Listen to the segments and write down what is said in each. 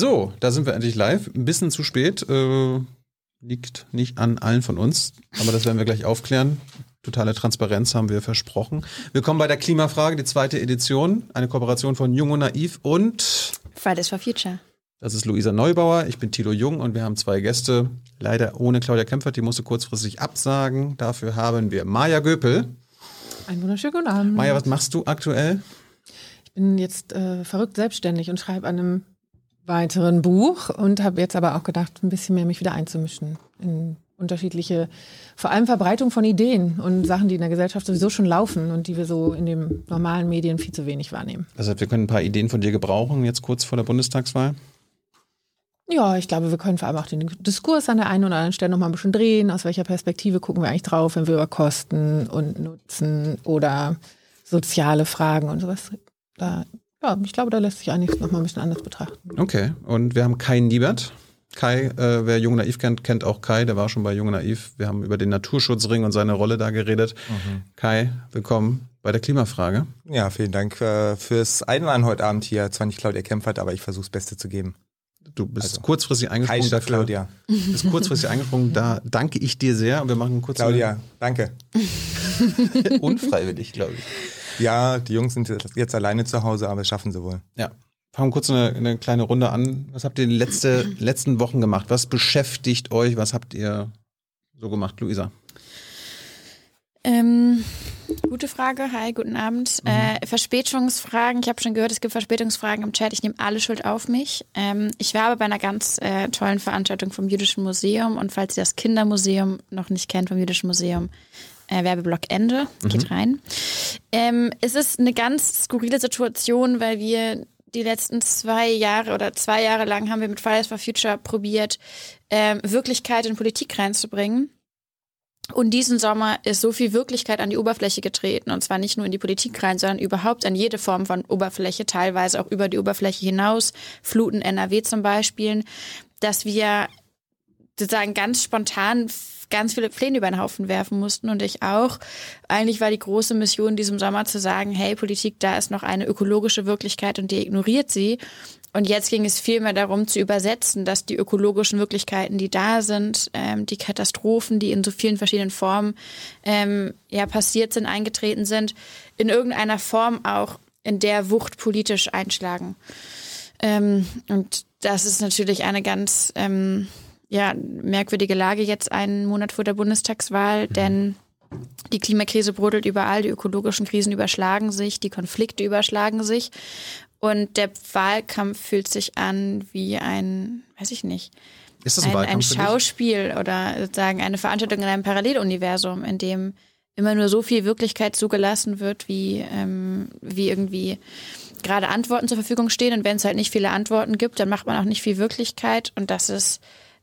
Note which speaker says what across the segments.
Speaker 1: So, da sind wir endlich live. Ein bisschen zu spät. Äh, liegt nicht an allen von uns, aber das werden wir gleich aufklären. Totale Transparenz haben wir versprochen. Willkommen bei der Klimafrage, die zweite Edition. Eine Kooperation von Jung und Naiv und
Speaker 2: Fridays for Future.
Speaker 1: Das ist Luisa Neubauer, ich bin Tilo Jung und wir haben zwei Gäste. Leider ohne Claudia Kempfert, die musste kurzfristig absagen. Dafür haben wir Maja Göpel.
Speaker 3: Einen wunderschönen guten Abend.
Speaker 1: Maja, was machst du aktuell?
Speaker 3: Ich bin jetzt äh, verrückt selbstständig und schreibe an einem weiteren Buch und habe jetzt aber auch gedacht, ein bisschen mehr mich wieder einzumischen in unterschiedliche, vor allem Verbreitung von Ideen und Sachen, die in der Gesellschaft sowieso schon laufen und die wir so in den normalen Medien viel zu wenig wahrnehmen.
Speaker 1: Also wir können ein paar Ideen von dir gebrauchen, jetzt kurz vor der Bundestagswahl.
Speaker 3: Ja, ich glaube, wir können vor allem auch den Diskurs an der einen oder anderen Stelle nochmal ein bisschen drehen. Aus welcher Perspektive gucken wir eigentlich drauf, wenn wir über Kosten und Nutzen oder soziale Fragen und sowas. Da, ja, ich glaube, da lässt sich einiges nochmal ein bisschen anders betrachten.
Speaker 1: Okay, und wir haben Kai Niebert. Kai, äh, wer Jung Naiv kennt, kennt auch Kai, der war schon bei Jung Naiv. Wir haben über den Naturschutzring und seine Rolle da geredet. Mhm. Kai, willkommen bei der Klimafrage.
Speaker 4: Ja, vielen Dank äh, fürs Einladen heute Abend hier. Zwar nicht Claudia Kempfert, aber ich versuche das Beste zu geben.
Speaker 1: Du bist also, kurzfristig eingesprungen dafür.
Speaker 4: Claudia.
Speaker 1: Du bist kurzfristig eingesprungen. Da danke ich dir sehr. Und wir machen kurz.
Speaker 4: Claudia, danke.
Speaker 1: Unfreiwillig, glaube ich.
Speaker 4: Ja, die Jungs sind jetzt alleine zu Hause, aber schaffen sie wohl.
Speaker 1: Ja. Fangen kurz eine, eine, kleine Runde an. Was habt ihr die letzte, letzten Wochen gemacht? Was beschäftigt euch? Was habt ihr so gemacht, Luisa?
Speaker 2: Ähm, gute Frage. Hi, guten Abend. Mhm. Äh, Verspätungsfragen. Ich habe schon gehört, es gibt Verspätungsfragen im Chat. Ich nehme alle Schuld auf mich. Ähm, ich war aber bei einer ganz äh, tollen Veranstaltung vom Jüdischen Museum. Und falls ihr das Kindermuseum noch nicht kennt vom Jüdischen Museum, äh, Werbeblock Ende, geht mhm. rein. Ähm, es ist eine ganz skurrile Situation, weil wir die letzten zwei Jahre oder zwei Jahre lang haben wir mit Fridays for Future probiert, ähm, Wirklichkeit in Politik reinzubringen. Und diesen Sommer ist so viel Wirklichkeit an die Oberfläche getreten. Und zwar nicht nur in die Politik rein, sondern überhaupt an jede Form von Oberfläche, teilweise auch über die Oberfläche hinaus, Fluten NRW zum Beispiel, dass wir sozusagen ganz spontan ganz viele Pläne über den Haufen werfen mussten und ich auch. Eigentlich war die große Mission diesem Sommer zu sagen, hey Politik, da ist noch eine ökologische Wirklichkeit und die ignoriert sie. Und jetzt ging es vielmehr darum zu übersetzen, dass die ökologischen Wirklichkeiten, die da sind, ähm, die Katastrophen, die in so vielen verschiedenen Formen ähm, ja passiert sind, eingetreten sind, in irgendeiner Form auch in der Wucht politisch einschlagen. Ähm, und das ist natürlich eine ganz ähm, ja, merkwürdige Lage jetzt einen Monat vor der Bundestagswahl, mhm. denn die Klimakrise brodelt überall, die ökologischen Krisen überschlagen sich, die Konflikte überschlagen sich. Und der Wahlkampf fühlt sich an wie ein, weiß ich nicht,
Speaker 1: ist das ein,
Speaker 2: ein, ein Schauspiel oder sozusagen eine Veranstaltung in einem Paralleluniversum, in dem immer nur so viel Wirklichkeit zugelassen wird, wie, ähm, wie irgendwie gerade Antworten zur Verfügung stehen. Und wenn es halt nicht viele Antworten gibt, dann macht man auch nicht viel Wirklichkeit. Und das ist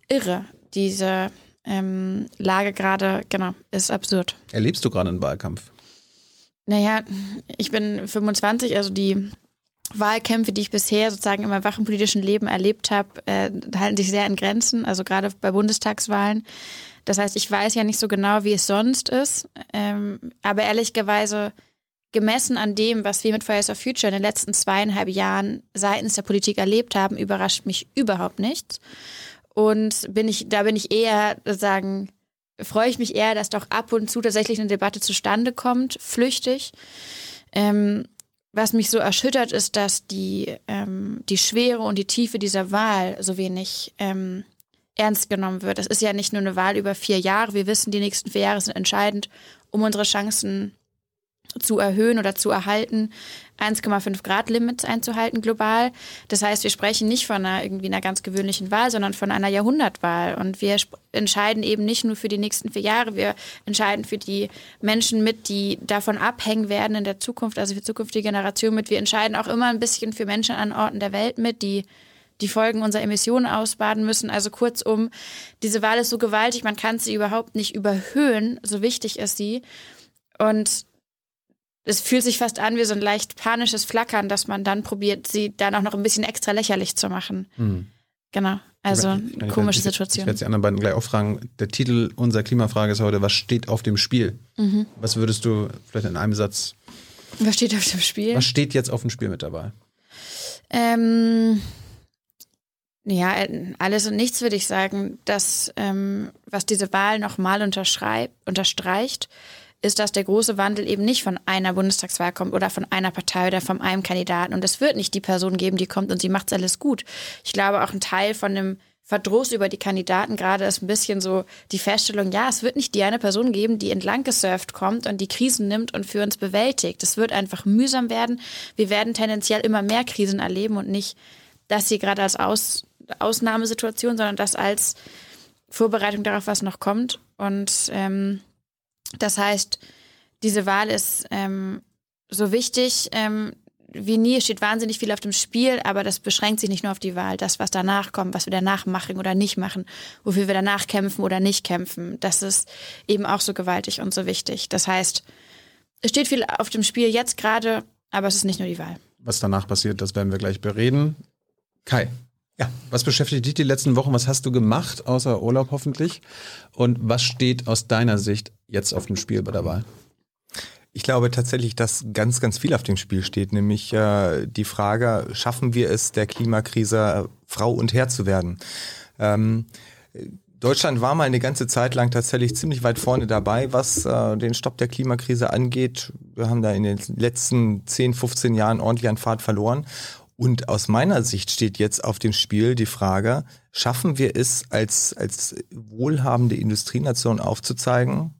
Speaker 2: irre. Diese ähm, Lage gerade, genau, ist absurd.
Speaker 1: Erlebst du gerade einen Wahlkampf?
Speaker 2: Naja, ich bin 25, also die Wahlkämpfe, die ich bisher sozusagen im erwachen politischen Leben erlebt habe, äh, halten sich sehr in Grenzen, also gerade bei Bundestagswahlen. Das heißt, ich weiß ja nicht so genau, wie es sonst ist, ähm, aber ehrlicherweise gemessen an dem, was wir mit Fridays for Future in den letzten zweieinhalb Jahren seitens der Politik erlebt haben, überrascht mich überhaupt nichts. Und bin ich, da bin ich eher sagen, freue ich mich eher, dass doch ab und zu tatsächlich eine Debatte zustande kommt, flüchtig. Ähm, was mich so erschüttert, ist, dass die, ähm, die Schwere und die Tiefe dieser Wahl so wenig ähm, ernst genommen wird. Es ist ja nicht nur eine Wahl über vier Jahre. Wir wissen, die nächsten vier Jahre sind entscheidend, um unsere Chancen zu erhöhen oder zu erhalten, 1,5 Grad Limits einzuhalten global. Das heißt, wir sprechen nicht von einer irgendwie einer ganz gewöhnlichen Wahl, sondern von einer Jahrhundertwahl. Und wir entscheiden eben nicht nur für die nächsten vier Jahre, wir entscheiden für die Menschen mit, die davon abhängen werden in der Zukunft, also für zukünftige Generationen mit. Wir entscheiden auch immer ein bisschen für Menschen an Orten der Welt mit, die die Folgen unserer Emissionen ausbaden müssen. Also kurzum, diese Wahl ist so gewaltig, man kann sie überhaupt nicht überhöhen, so wichtig ist sie. Und es fühlt sich fast an wie so ein leicht panisches Flackern, dass man dann probiert, sie dann auch noch ein bisschen extra lächerlich zu machen. Mhm. Genau. Also eine komische Situation.
Speaker 1: Ich werde die anderen beiden gleich auch fragen. Der Titel unserer Klimafrage ist heute, was steht auf dem Spiel? Mhm. Was würdest du vielleicht in einem Satz.
Speaker 2: Was steht auf dem Spiel?
Speaker 1: Was steht jetzt auf dem Spiel mit dabei?
Speaker 2: Ähm, Ja, alles und nichts würde ich sagen. Das, ähm, was diese Wahl nochmal unterstreicht, ist, dass der große Wandel eben nicht von einer Bundestagswahl kommt oder von einer Partei oder von einem Kandidaten. Und es wird nicht die Person geben, die kommt und sie macht alles gut. Ich glaube, auch ein Teil von dem Verdruss über die Kandidaten gerade ist ein bisschen so die Feststellung, ja, es wird nicht die eine Person geben, die entlang gesurft kommt und die Krisen nimmt und für uns bewältigt. Es wird einfach mühsam werden. Wir werden tendenziell immer mehr Krisen erleben und nicht das hier gerade als Aus, Ausnahmesituation, sondern das als Vorbereitung darauf, was noch kommt. Und ähm, das heißt, diese Wahl ist ähm, so wichtig ähm, wie nie. Es steht wahnsinnig viel auf dem Spiel, aber das beschränkt sich nicht nur auf die Wahl. Das, was danach kommt, was wir danach machen oder nicht machen, wofür wir danach kämpfen oder nicht kämpfen, das ist eben auch so gewaltig und so wichtig. Das heißt, es steht viel auf dem Spiel jetzt gerade, aber es ist nicht nur die Wahl.
Speaker 1: Was danach passiert, das werden wir gleich bereden. Kai. Ja. Was beschäftigt dich die letzten Wochen? Was hast du gemacht, außer Urlaub hoffentlich? Und was steht aus deiner Sicht jetzt auf dem Spiel bei der Wahl?
Speaker 4: Ich glaube tatsächlich, dass ganz, ganz viel auf dem Spiel steht, nämlich äh, die Frage, schaffen wir es, der Klimakrise Frau und Herr zu werden? Ähm, Deutschland war mal eine ganze Zeit lang tatsächlich ziemlich weit vorne dabei, was äh, den Stopp der Klimakrise angeht. Wir haben da in den letzten 10, 15 Jahren ordentlich an Fahrt verloren. Und aus meiner Sicht steht jetzt auf dem Spiel die Frage, schaffen wir es als, als wohlhabende Industrienation aufzuzeigen,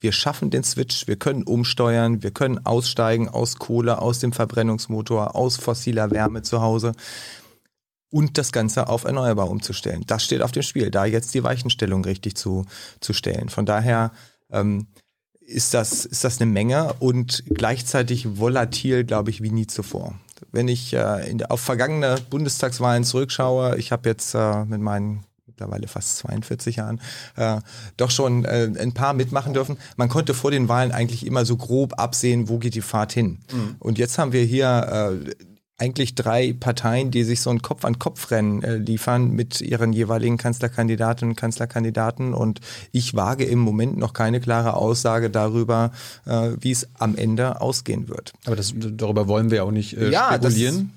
Speaker 4: wir schaffen den Switch, wir können umsteuern, wir können aussteigen aus Kohle, aus dem Verbrennungsmotor, aus fossiler Wärme zu Hause und das Ganze auf erneuerbar umzustellen. Das steht auf dem Spiel, da jetzt die Weichenstellung richtig zu, zu stellen. Von daher ähm, ist, das, ist das eine Menge und gleichzeitig volatil, glaube ich, wie nie zuvor wenn ich äh, in, auf vergangene Bundestagswahlen zurückschaue, ich habe jetzt äh, mit meinen mittlerweile fast 42 Jahren, äh, doch schon äh, ein paar mitmachen dürfen. Man konnte vor den Wahlen eigentlich immer so grob absehen, wo geht die Fahrt hin. Mhm. Und jetzt haben wir hier äh, eigentlich drei Parteien, die sich so ein Kopf-an-Kopf-Rennen äh, liefern mit ihren jeweiligen Kanzlerkandidatinnen und Kanzlerkandidaten. Und ich wage im Moment noch keine klare Aussage darüber, äh, wie es am Ende ausgehen wird.
Speaker 1: Aber das, darüber wollen wir auch nicht äh, ja, spekulieren.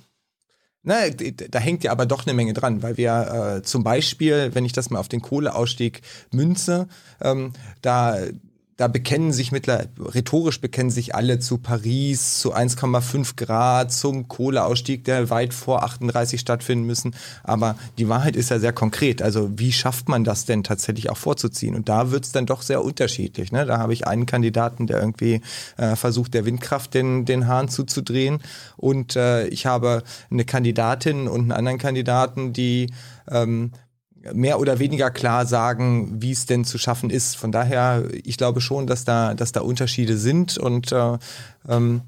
Speaker 4: Na, da hängt ja aber doch eine Menge dran, weil wir äh, zum Beispiel, wenn ich das mal auf den Kohleausstieg münze, ähm, da da bekennen sich mittlerweile, rhetorisch bekennen sich alle zu Paris, zu 1,5 Grad, zum Kohleausstieg, der weit vor 38 stattfinden müssen. Aber die Wahrheit ist ja sehr konkret. Also wie schafft man das denn tatsächlich auch vorzuziehen? Und da wird's dann doch sehr unterschiedlich. Ne? Da habe ich einen Kandidaten, der irgendwie äh, versucht, der Windkraft den, den Hahn zuzudrehen. Und äh, ich habe eine Kandidatin und einen anderen Kandidaten, die ähm, mehr oder weniger klar sagen, wie es denn zu schaffen ist. Von daher, ich glaube schon, dass da, dass da Unterschiede sind und äh, ähm,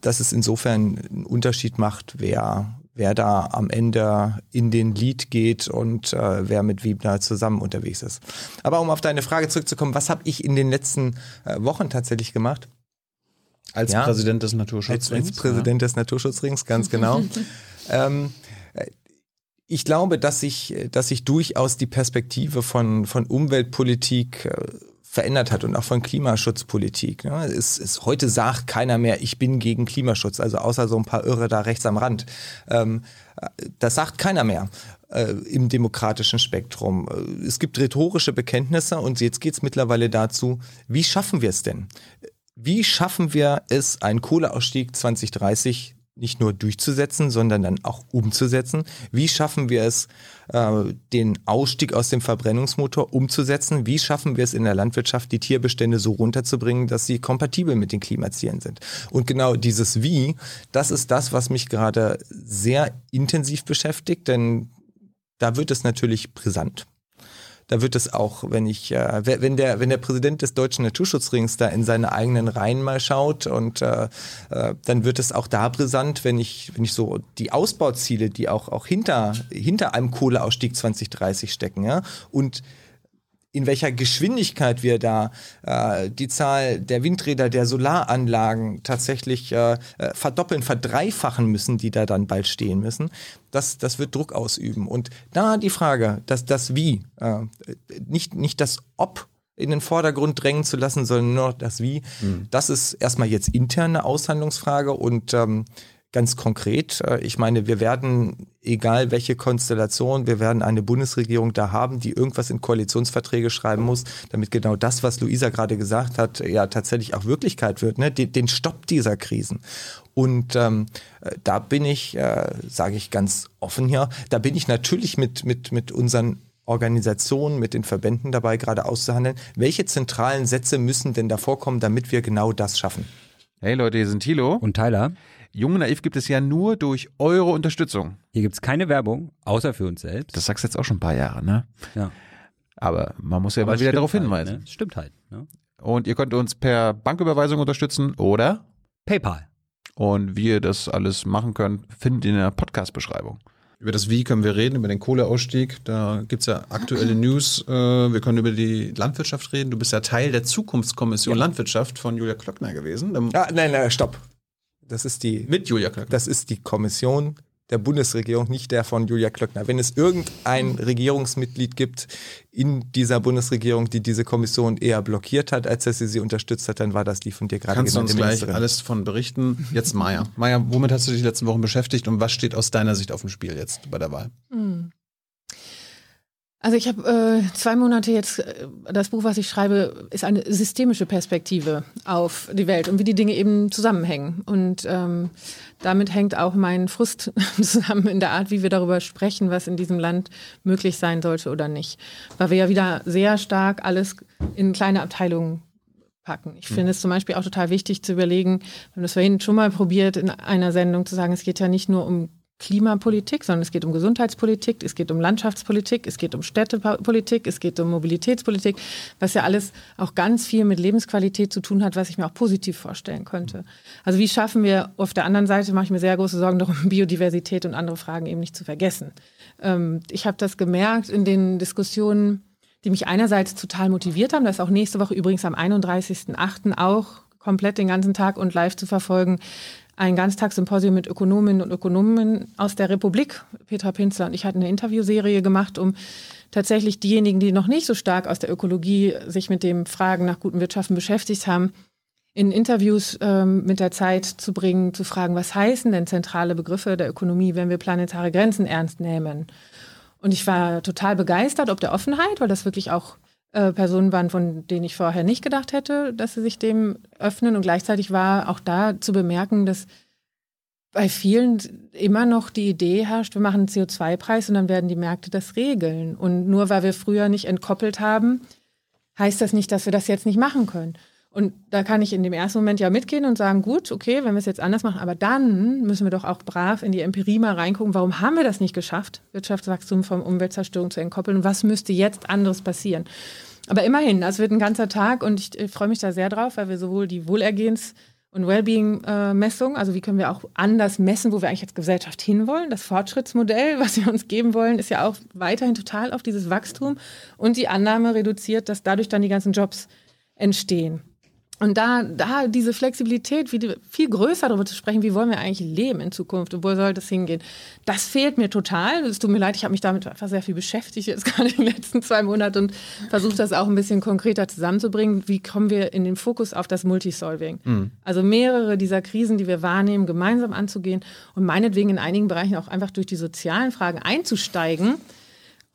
Speaker 4: dass es insofern einen Unterschied macht, wer, wer da am Ende in den Lied geht und äh, wer mit Wiebner zusammen unterwegs ist. Aber um auf deine Frage zurückzukommen, was habe ich in den letzten äh, Wochen tatsächlich gemacht?
Speaker 1: Als ja, Präsident des Naturschutzrings.
Speaker 4: Als, als Präsident ja. des Naturschutzrings, ganz genau. ähm, ich glaube, dass sich, dass sich durchaus die Perspektive von, von Umweltpolitik äh, verändert hat und auch von Klimaschutzpolitik. Ne? Es, es, heute sagt keiner mehr, ich bin gegen Klimaschutz, also außer so ein paar Irre da rechts am Rand. Ähm, das sagt keiner mehr äh, im demokratischen Spektrum. Es gibt rhetorische Bekenntnisse und jetzt geht es mittlerweile dazu, wie schaffen wir es denn? Wie schaffen wir es, einen Kohleausstieg 2030 nicht nur durchzusetzen, sondern dann auch umzusetzen. Wie schaffen wir es, äh, den Ausstieg aus dem Verbrennungsmotor umzusetzen? Wie schaffen wir es in der Landwirtschaft, die Tierbestände so runterzubringen, dass sie kompatibel mit den Klimazielen sind? Und genau dieses Wie, das ist das, was mich gerade sehr intensiv beschäftigt, denn da wird es natürlich brisant da wird es auch, wenn ich, äh, wenn der, wenn der Präsident des Deutschen Naturschutzrings da in seine eigenen Reihen mal schaut und äh, äh, dann wird es auch da brisant, wenn ich, wenn ich so die Ausbauziele, die auch, auch hinter, hinter einem Kohleausstieg 2030 stecken, ja, und in welcher Geschwindigkeit wir da äh, die Zahl der Windräder, der Solaranlagen tatsächlich äh, äh, verdoppeln, verdreifachen müssen, die da dann bald stehen müssen, das, das wird Druck ausüben. Und da die Frage, dass das Wie, äh, nicht, nicht das Ob in den Vordergrund drängen zu lassen, sondern nur das Wie, mhm. das ist erstmal jetzt interne Aushandlungsfrage und ähm, ganz konkret. Äh, ich meine, wir werden, egal welche Konstellation, wir werden eine Bundesregierung da haben, die irgendwas in Koalitionsverträge schreiben muss, damit genau das, was Luisa gerade gesagt hat, ja tatsächlich auch Wirklichkeit wird, ne? den, den Stopp dieser Krisen. Und ähm, äh, da bin ich, äh, sage ich ganz offen hier, da bin ich natürlich mit, mit, mit unseren Organisationen, mit den Verbänden dabei, gerade auszuhandeln, welche zentralen Sätze müssen denn da vorkommen, damit wir genau das schaffen.
Speaker 1: Hey Leute, hier sind Thilo.
Speaker 5: Und Tyler.
Speaker 1: Jung und Naiv gibt es ja nur durch eure Unterstützung.
Speaker 5: Hier gibt es keine Werbung, außer für uns selbst.
Speaker 1: Das sagst du jetzt auch schon ein paar Jahre, ne?
Speaker 5: Ja.
Speaker 1: Aber man muss ja
Speaker 5: Aber
Speaker 1: mal
Speaker 5: es
Speaker 1: wieder darauf
Speaker 5: halt,
Speaker 1: hinweisen.
Speaker 5: Ne? Es Stimmt halt. Ne?
Speaker 1: Und ihr könnt uns per Banküberweisung unterstützen oder
Speaker 5: PayPal.
Speaker 1: und wie ihr das alles machen könnt, findet ihr in der Podcast-Beschreibung. Über das Wie können wir reden, über den Kohleausstieg. Da gibt's ja aktuelle News. Äh, Wir können über die Landwirtschaft reden. Du bist ja Teil der Zukunftskommission Landwirtschaft von Julia Klöckner gewesen.
Speaker 4: Ah, nein, nein, stopp. Das ist die,
Speaker 1: Mit Julia Klöckner.
Speaker 4: das ist die Kommission der Bundesregierung, nicht der von Julia Klöckner. Wenn es irgendein Regierungsmitglied gibt in dieser Bundesregierung, die diese Kommission eher blockiert hat, als dass sie sie unterstützt hat, dann war das die von dir gerade
Speaker 1: Kannst du uns
Speaker 4: genannte
Speaker 1: gleich alles von berichten? Jetzt Maya. Maya, womit hast du dich die letzten Wochen beschäftigt und was steht aus deiner Sicht auf dem Spiel jetzt bei der Wahl?
Speaker 3: Also ich habe äh, zwei Monate jetzt, äh, das Buch, was ich schreibe, ist eine systemische Perspektive auf die Welt und wie die Dinge eben zusammenhängen. Und ähm, damit hängt auch mein Frust zusammen in der Art, wie wir darüber sprechen, was in diesem Land möglich sein sollte oder nicht. Weil wir ja wieder sehr stark alles in kleine Abteilungen packen. Ich finde es zum Beispiel auch total wichtig zu überlegen, wir haben das vorhin schon mal probiert, in einer Sendung zu sagen, es geht ja nicht nur um Klimapolitik, sondern es geht um Gesundheitspolitik, es geht um Landschaftspolitik, es geht um Städtepolitik, es geht um Mobilitätspolitik, was ja alles auch ganz viel mit Lebensqualität zu tun hat, was ich mir auch positiv vorstellen könnte. Also wie schaffen wir, auf der anderen Seite mache ich mir sehr große Sorgen darum, Biodiversität und andere Fragen eben nicht zu vergessen. Ähm, ich habe das gemerkt in den Diskussionen, die mich einerseits total motiviert haben, das auch nächste Woche übrigens am 31.08. auch komplett den ganzen Tag und live zu verfolgen, ein Ganztagssymposium mit Ökonominnen und Ökonomen aus der Republik. Petra Pinzler und ich hatten eine Interviewserie gemacht, um tatsächlich diejenigen, die noch nicht so stark aus der Ökologie sich mit dem Fragen nach guten Wirtschaften beschäftigt haben, in Interviews ähm, mit der Zeit zu bringen, zu fragen, was heißen denn zentrale Begriffe der Ökonomie, wenn wir planetare Grenzen ernst nehmen? Und ich war total begeistert ob der Offenheit, weil das wirklich auch äh, Personen waren, von denen ich vorher nicht gedacht hätte, dass sie sich dem öffnen. Und gleichzeitig war auch da zu bemerken, dass bei vielen immer noch die Idee herrscht, wir machen einen CO2-Preis und dann werden die Märkte das regeln. Und nur weil wir früher nicht entkoppelt haben, heißt das nicht, dass wir das jetzt nicht machen können. Und da kann ich in dem ersten Moment ja mitgehen und sagen, gut, okay, wenn wir es jetzt anders machen, aber dann müssen wir doch auch brav in die Empirie mal reingucken, warum haben wir das nicht geschafft, Wirtschaftswachstum vom Umweltzerstörung zu entkoppeln und was müsste jetzt anderes passieren. Aber immerhin, das wird ein ganzer Tag und ich, ich freue mich da sehr drauf, weil wir sowohl die Wohlergehens- und Wellbeing-Messung, also wie können wir auch anders messen, wo wir eigentlich als Gesellschaft hinwollen. Das Fortschrittsmodell, was wir uns geben wollen, ist ja auch weiterhin total auf dieses Wachstum und die Annahme reduziert, dass dadurch dann die ganzen Jobs entstehen. Und da, da diese Flexibilität, wie viel größer darüber zu sprechen, wie wollen wir eigentlich leben in Zukunft und wo soll das hingehen, das fehlt mir total. Es tut mir leid, ich habe mich damit einfach sehr viel beschäftigt jetzt gerade in den letzten zwei Monaten und versucht das auch ein bisschen konkreter zusammenzubringen. Wie kommen wir in den Fokus auf das Multisolving? Also mehrere dieser Krisen, die wir wahrnehmen, gemeinsam anzugehen und meinetwegen in einigen Bereichen auch einfach durch die sozialen Fragen einzusteigen.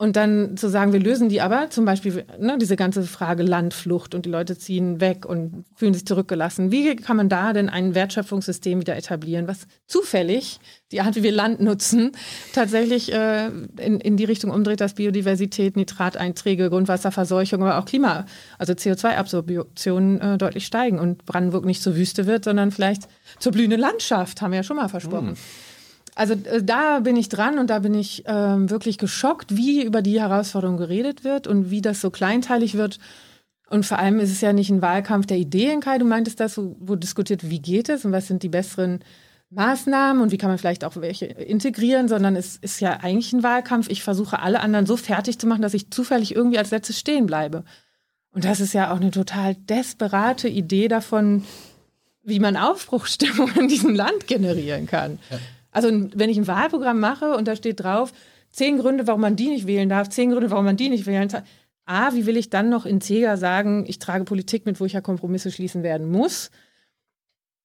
Speaker 3: Und dann zu sagen, wir lösen die aber, zum Beispiel ne, diese ganze Frage Landflucht und die Leute ziehen weg und fühlen sich zurückgelassen. Wie kann man da denn ein Wertschöpfungssystem wieder etablieren, was zufällig die Art, wie wir Land nutzen, tatsächlich äh, in, in die Richtung umdreht, dass Biodiversität, Nitrateinträge, Grundwasserverseuchung, aber auch Klima, also CO2-Absorption äh, deutlich steigen und Brandenburg nicht zur Wüste wird, sondern vielleicht zur blühenden Landschaft, haben wir ja schon mal versprochen. Also äh, da bin ich dran und da bin ich ähm, wirklich geschockt, wie über die Herausforderung geredet wird und wie das so kleinteilig wird. Und vor allem ist es ja nicht ein Wahlkampf der Ideen, Kai, du meintest das, wo, wo diskutiert, wie geht es und was sind die besseren Maßnahmen und wie kann man vielleicht auch welche integrieren, sondern es ist ja eigentlich ein Wahlkampf. Ich versuche alle anderen so fertig zu machen, dass ich zufällig irgendwie als letztes stehen bleibe. Und das ist ja auch eine total desperate Idee davon, wie man Aufbruchstimmung in diesem Land generieren kann. Also wenn ich ein Wahlprogramm mache und da steht drauf, zehn Gründe, warum man die nicht wählen darf, zehn Gründe, warum man die nicht wählen darf. A, wie will ich dann noch integer sagen, ich trage Politik mit, wo ich ja Kompromisse schließen werden muss?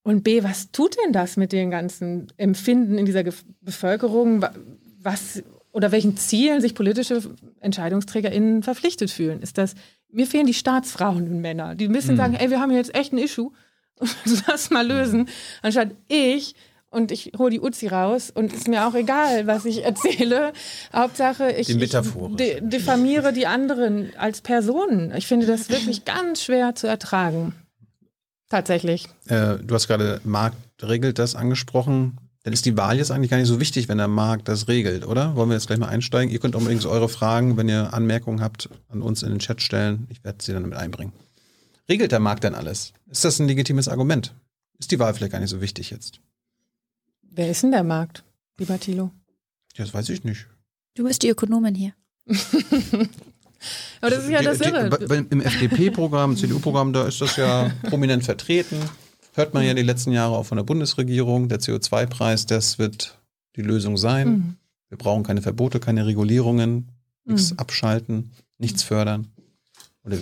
Speaker 3: Und B, was tut denn das mit den ganzen Empfinden in dieser Ge Bevölkerung? Wa- Was oder welchen Zielen sich politische EntscheidungsträgerInnen verpflichtet fühlen? Ist das, mir fehlen die Staatsfrauen und Männer, die ein bisschen sagen, ey, wir haben jetzt echt ein Issue, lass mal lösen, anstatt ich und ich hole die Uzi raus und ist mir auch egal, was ich erzähle. Hauptsache, ich,
Speaker 1: Die
Speaker 3: ich de diffamiere die anderen als Personen. Ich finde das wirklich ganz schwer zu ertragen. Tatsächlich.
Speaker 1: Äh, du hast gerade Markt regelt das angesprochen. Dann ist die Wahl jetzt eigentlich gar nicht so wichtig, wenn der Markt das regelt, oder? Wollen wir jetzt gleich mal einsteigen? Ihr könnt unbedingt eure Fragen, wenn ihr Anmerkungen habt, an uns in den Chat stellen. Ich werde sie dann mit einbringen. Regelt der Markt denn alles? Ist das ein legitimes Argument? Ist die Wahl vielleicht gar nicht so wichtig jetzt?
Speaker 3: Wer ist denn der Markt, lieber Thilo?
Speaker 1: Das weiß ich nicht.
Speaker 2: Du bist die Ökonomin hier.
Speaker 3: Aber das ist ja das Irre.
Speaker 1: Im FDP-Programm, im CDU-Programm, da ist das ja prominent vertreten. Hört man ja die letzten Jahre auch von der Bundesregierung. Der CO2-Preis, das wird die Lösung sein.
Speaker 3: Mhm.
Speaker 1: Wir brauchen keine Verbote, keine Regulierungen, nichts
Speaker 3: Mhm.
Speaker 1: abschalten, nichts fördern. Oder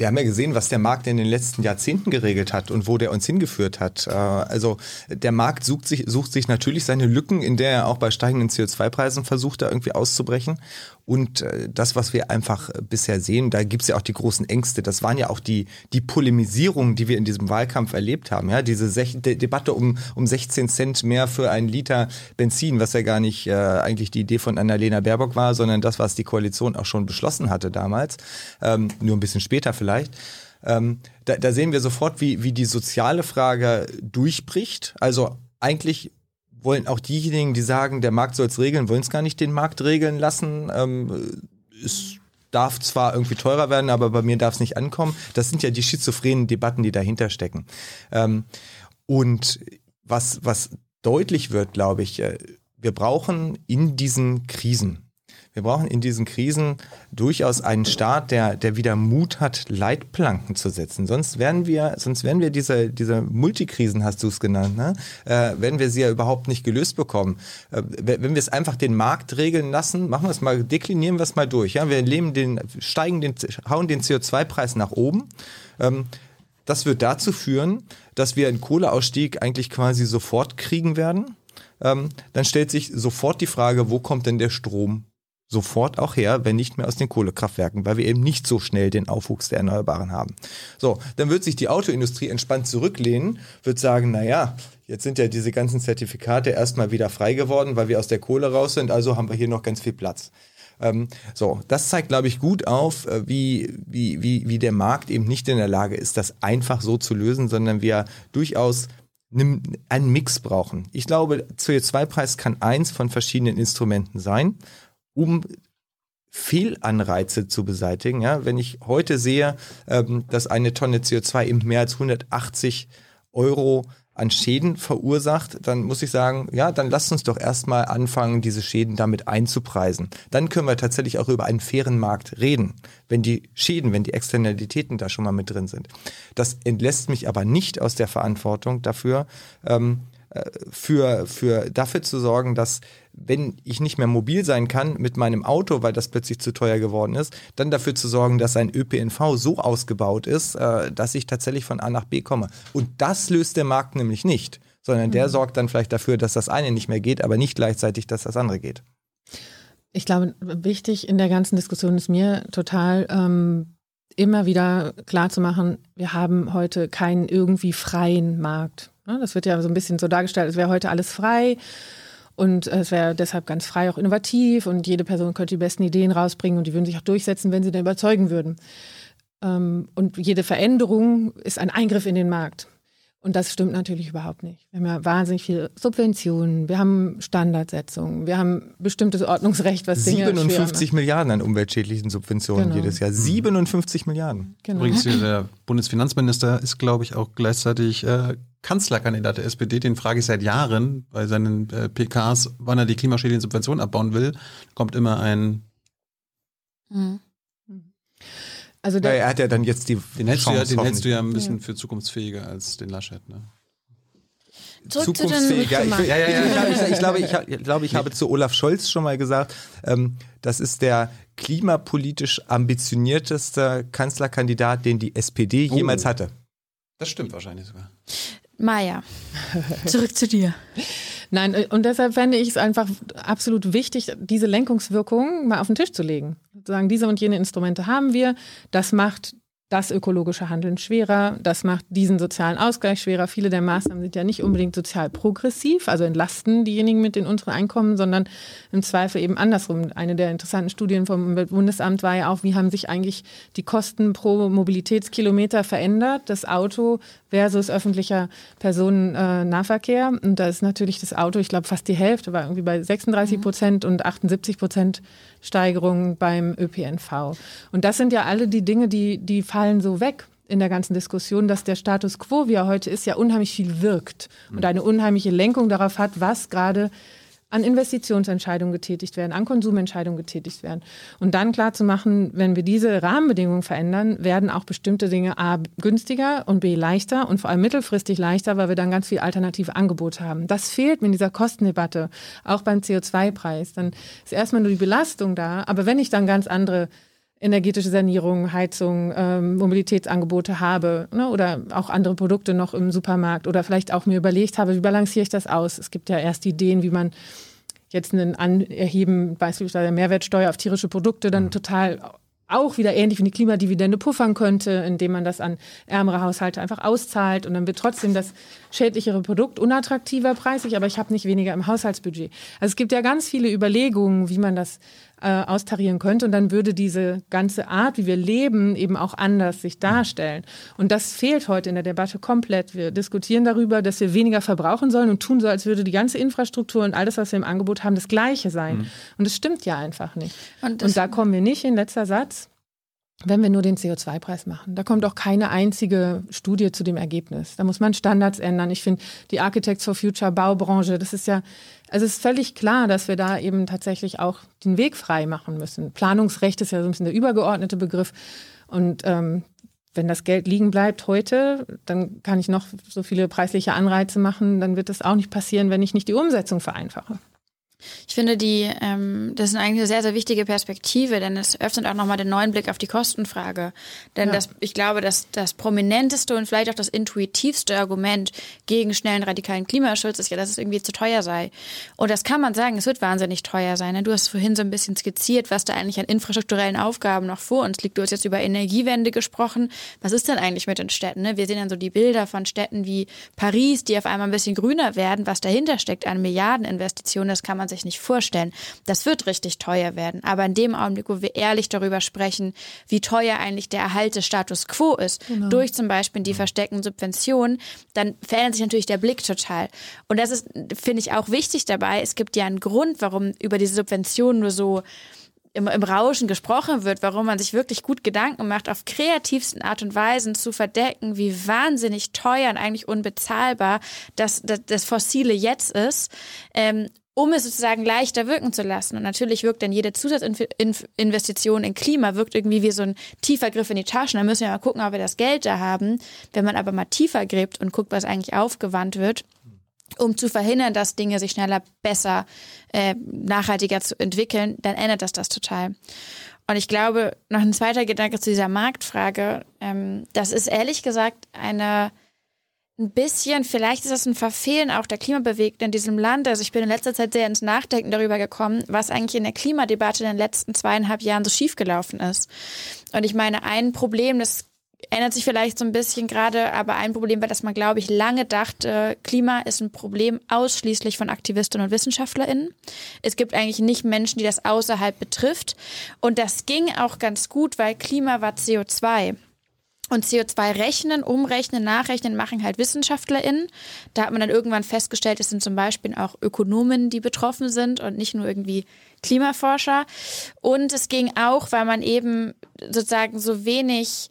Speaker 4: Wir haben ja gesehen, was der Markt in den letzten Jahrzehnten geregelt hat und wo der uns hingeführt hat. Äh, Also der Markt sucht sich, sucht sich natürlich seine Lücken, in der er auch bei steigenden CO2-Preisen versucht, da irgendwie auszubrechen. Und äh, das, was wir einfach äh, bisher sehen, da gibt's ja auch die großen Ängste. Das waren ja auch die, die Polemisierungen, die wir in diesem Wahlkampf erlebt haben. Ja, diese sech De Debatte um, um 16 Cent mehr für einen Liter Benzin, was ja gar nicht äh, eigentlich die Idee von Annalena Baerbock war, sondern das, was die Koalition auch schon beschlossen hatte damals. Ähm, nur ein bisschen später vielleicht. Ähm, da, da sehen wir sofort, wie, wie die soziale Frage durchbricht. Also eigentlich wollen auch diejenigen, die sagen, der Markt soll es regeln, wollen es gar nicht den Markt regeln lassen. Ähm, es darf zwar irgendwie teurer werden, aber bei mir darf es nicht ankommen. Das sind ja die schizophrenen Debatten, die dahinter stecken. Ähm, und was, was deutlich wird, glaube ich, äh, wir brauchen in diesen Krisen, wir brauchen in diesen Krisen durchaus einen Staat, der, der wieder Mut hat, Leitplanken zu setzen. Sonst werden wir, sonst werden wir diese, diese Multikrisen, hast du es genannt, ne? äh, werden wir sie ja überhaupt nicht gelöst bekommen. Äh, wenn wenn wir es einfach den Markt regeln lassen, machen wir es mal, deklinieren wir es mal durch. Ja? Wir nehmen den, steigen den, hauen den CO2-Preis nach oben. Ähm, das wird dazu führen, dass wir einen Kohleausstieg eigentlich quasi sofort kriegen werden. Ähm, dann stellt sich sofort die Frage, wo kommt denn der Strom sofort auch her, wenn nicht mehr aus den Kohlekraftwerken, weil wir eben nicht so schnell den Aufwuchs der Erneuerbaren haben. So, dann wird sich die Autoindustrie entspannt zurücklehnen, wird sagen, na ja, jetzt sind ja diese ganzen Zertifikate erstmal wieder frei geworden, weil wir aus der Kohle raus sind, also haben wir hier noch ganz viel Platz. Ähm, so, das zeigt, glaube ich, gut auf, äh, wie, wie, wie, wie der Markt eben nicht in der Lage ist, das einfach so zu lösen, sondern wir durchaus einen Mix brauchen. Ich glaube, CO2-Preis kann eins von verschiedenen Instrumenten sein, um Fehlanreize zu beseitigen. Ja, wenn ich heute sehe, ähm, dass eine Tonne CO2 eben mehr als 180 Euro an Schäden verursacht, dann muss ich sagen, ja, dann lasst uns doch erstmal anfangen, diese Schäden damit einzupreisen. Dann können wir tatsächlich auch über einen fairen Markt reden, wenn die Schäden, wenn die Externalitäten da schon mal mit drin sind. Das entlässt mich aber nicht aus der Verantwortung dafür, ähm, äh, für, für dafür zu sorgen, dass wenn ich nicht mehr mobil sein kann mit meinem Auto, weil das plötzlich zu teuer geworden ist, dann dafür zu sorgen, dass ein ÖPNV so ausgebaut ist, äh, dass ich tatsächlich von A nach B komme. Und das löst der Markt nämlich nicht, sondern der sorgt dann vielleicht dafür, dass das eine nicht mehr geht, aber nicht gleichzeitig, dass das andere geht.
Speaker 3: Ich glaube, wichtig in der ganzen Diskussion ist mir total ähm, immer wieder klar zu machen, wir haben heute keinen irgendwie freien Markt. Ne? Das wird ja so ein bisschen so dargestellt, es wäre heute alles frei und es wäre deshalb ganz frei auch innovativ und jede Person könnte die besten Ideen rausbringen und die würden sich auch durchsetzen, wenn sie denn überzeugen würden. Ähm, und jede Veränderung ist ein Eingriff in den Markt. Und das stimmt natürlich überhaupt nicht. Wir haben ja wahnsinnig viele Subventionen, wir haben Standardsetzungen, wir haben bestimmtes Ordnungsrecht, was Dinge schwer
Speaker 4: 57 Milliarden an umweltschädlichen Subventionen
Speaker 3: Genau.
Speaker 4: jedes Jahr. 57 Milliarden.
Speaker 3: Genau.
Speaker 1: Übrigens, der Bundesfinanzminister ist, glaube ich, auch gleichzeitig äh, Kanzlerkandidat der SPD. Den frage ich seit Jahren bei seinen äh, PKs, wann er die klimaschädlichen Subventionen abbauen will. Kommt immer ein,
Speaker 2: Mhm.
Speaker 3: Also
Speaker 4: Ja,
Speaker 3: der,
Speaker 4: er hat ja dann jetzt die
Speaker 1: den hältst, du ja,
Speaker 4: Chance,
Speaker 1: den hältst du ja ein
Speaker 3: Ja.
Speaker 1: bisschen für zukunftsfähiger als den Laschet. Ne?
Speaker 2: Zurück zu den
Speaker 4: zukunftsfähig. Ja, ich, ja, ja, ja, ich, glaube, ich, ich, glaube, ich, ich, glaube, ich habe zu Olaf Scholz schon mal gesagt, ähm, das ist der klimapolitisch ambitionierteste Kanzlerkandidat, den die SPD
Speaker 1: Oh.
Speaker 4: jemals hatte.
Speaker 1: Das stimmt wahrscheinlich sogar.
Speaker 2: Maja, zurück zu dir.
Speaker 3: Nein, äh, und deshalb fände ich es einfach absolut wichtig, diese Lenkungswirkung mal auf den Tisch zu legen. Sagen, diese und jene Instrumente haben wir. Das macht das ökologische Handeln schwerer, das macht diesen sozialen Ausgleich schwerer. Viele der Maßnahmen sind ja nicht unbedingt sozial progressiv, also entlasten diejenigen mit den unteren Einkommen, sondern im Zweifel eben andersrum. Eine der interessanten Studien vom Bundesamt war ja auch, wie haben sich eigentlich die Kosten pro Mobilitätskilometer verändert, das Auto versus öffentlicher Personennahverkehr. Und da ist natürlich das Auto, ich glaube fast die Hälfte, war irgendwie bei 36 Prozent und 78 Prozent Steigerung beim ÖPNV. Und das sind ja alle die Dinge, die, die fallen so weg in der ganzen Diskussion, dass der Status quo, wie er heute ist, ja unheimlich viel wirkt und eine unheimliche Lenkung darauf hat, was gerade an Investitionsentscheidungen getätigt werden, an Konsumentscheidungen getätigt werden. Und dann klar zu machen, wenn wir diese Rahmenbedingungen verändern, werden auch bestimmte Dinge A günstiger und B leichter und vor allem mittelfristig leichter, weil wir dann ganz viel alternative Angebote haben. Das fehlt mir in dieser Kostendebatte, auch beim CO2-Preis. Dann ist erstmal nur die Belastung da, aber wenn ich dann ganz andere energetische Sanierung, Heizung, ähm, Mobilitätsangebote habe ne, oder auch andere Produkte noch im Supermarkt oder vielleicht auch mir überlegt habe, wie balanciere ich das aus? Es gibt ja erst Ideen, wie man jetzt einen Anerheben, beispielsweise der Mehrwertsteuer auf tierische Produkte, dann total auch wieder ähnlich wie eine Klimadividende puffern könnte, indem man das an ärmere Haushalte einfach auszahlt und dann wird trotzdem das schädlichere Produkt unattraktiver preisig, aber ich habe nicht weniger im Haushaltsbudget. Also es gibt ja ganz viele Überlegungen, wie man das äh, austarieren könnte und dann würde diese ganze Art, wie wir leben, eben auch anders sich darstellen. Und das fehlt heute in der Debatte komplett. Wir diskutieren darüber, dass wir weniger verbrauchen sollen und tun so, als würde die ganze Infrastruktur und alles, was wir im Angebot haben, das Gleiche sein. Mhm. Und das stimmt ja einfach nicht. Und, und da kommen wir nicht in letzter Satz wenn wir nur den CO2-Preis machen. Da kommt auch keine einzige Studie zu dem Ergebnis. Da muss man Standards ändern. Ich finde, die Architects for Future Baubranche, das ist ja, also es ist völlig klar, dass wir da eben tatsächlich auch den Weg frei machen müssen. Planungsrecht ist ja so ein bisschen der übergeordnete Begriff. Und ähm, wenn das Geld liegen bleibt heute, dann kann ich noch so viele preisliche Anreize machen, dann wird das auch nicht passieren, wenn ich nicht die Umsetzung vereinfache.
Speaker 2: Ich finde, die, ähm, das ist eigentlich eine sehr, sehr wichtige Perspektive, denn es öffnet auch nochmal den neuen Blick auf die Kostenfrage. Denn ja. das, ich glaube, dass das prominenteste und vielleicht auch das intuitivste Argument gegen schnellen radikalen Klimaschutz ist ja, dass es irgendwie zu teuer sei. Und das kann man sagen, es wird wahnsinnig teuer sein. Du hast vorhin so ein bisschen skizziert, was da eigentlich an infrastrukturellen Aufgaben noch vor uns liegt. Du hast jetzt über Energiewende gesprochen. Was ist denn eigentlich mit den Städten? Ne? Wir sehen dann so die Bilder von Städten wie Paris, die auf einmal ein bisschen grüner werden. Was dahinter steckt an Milliardeninvestitionen, das kann man sich nicht vorstellen. Das wird richtig teuer werden. Aber in dem Augenblick, wo wir ehrlich darüber sprechen, wie teuer eigentlich der Erhalt des Status quo ist, genau. durch zum Beispiel die versteckten Subventionen, dann verändert sich natürlich der Blick total. Und das ist, finde ich, auch wichtig dabei. Es gibt ja einen Grund, warum über diese Subventionen nur so im, im Rauschen gesprochen wird, warum man sich wirklich gut Gedanken macht, auf kreativsten Art und Weisen zu verdecken, wie wahnsinnig teuer und eigentlich unbezahlbar das, das, das Fossile jetzt ist. Ähm, um es sozusagen leichter wirken zu lassen. Und natürlich wirkt dann jede Zusatzinvestition in Klima, wirkt irgendwie wie so ein tiefer Griff in die Taschen. Da müssen wir mal gucken, ob wir das Geld da haben. Wenn man aber mal tiefer gräbt und guckt, was eigentlich aufgewandt wird, um zu verhindern, dass Dinge sich schneller, besser, äh, nachhaltiger zu entwickeln, dann ändert das das total. Und ich glaube, noch ein zweiter Gedanke zu dieser Marktfrage, ähm, das ist ehrlich gesagt eine ein bisschen, vielleicht ist das ein Verfehlen auch der Klimabewegten in diesem Land. Also ich bin in letzter Zeit sehr ins Nachdenken darüber gekommen, was eigentlich in der Klimadebatte in den letzten zweieinhalb Jahren so schiefgelaufen ist. Und ich meine, ein Problem, das ändert sich vielleicht so ein bisschen gerade, aber ein Problem war, dass man, glaube ich, lange dachte, Klima ist ein Problem ausschließlich von Aktivistinnen und WissenschaftlerInnen. Es gibt eigentlich nicht Menschen, die das außerhalb betrifft. Und das ging auch ganz gut, weil Klima war CO2. Und CO2 rechnen, umrechnen, nachrechnen machen halt WissenschaftlerInnen. Da hat man dann irgendwann festgestellt, es sind zum Beispiel auch Ökonomen, die betroffen sind und nicht nur irgendwie Klimaforscher. Und es ging auch, weil man eben sozusagen so wenig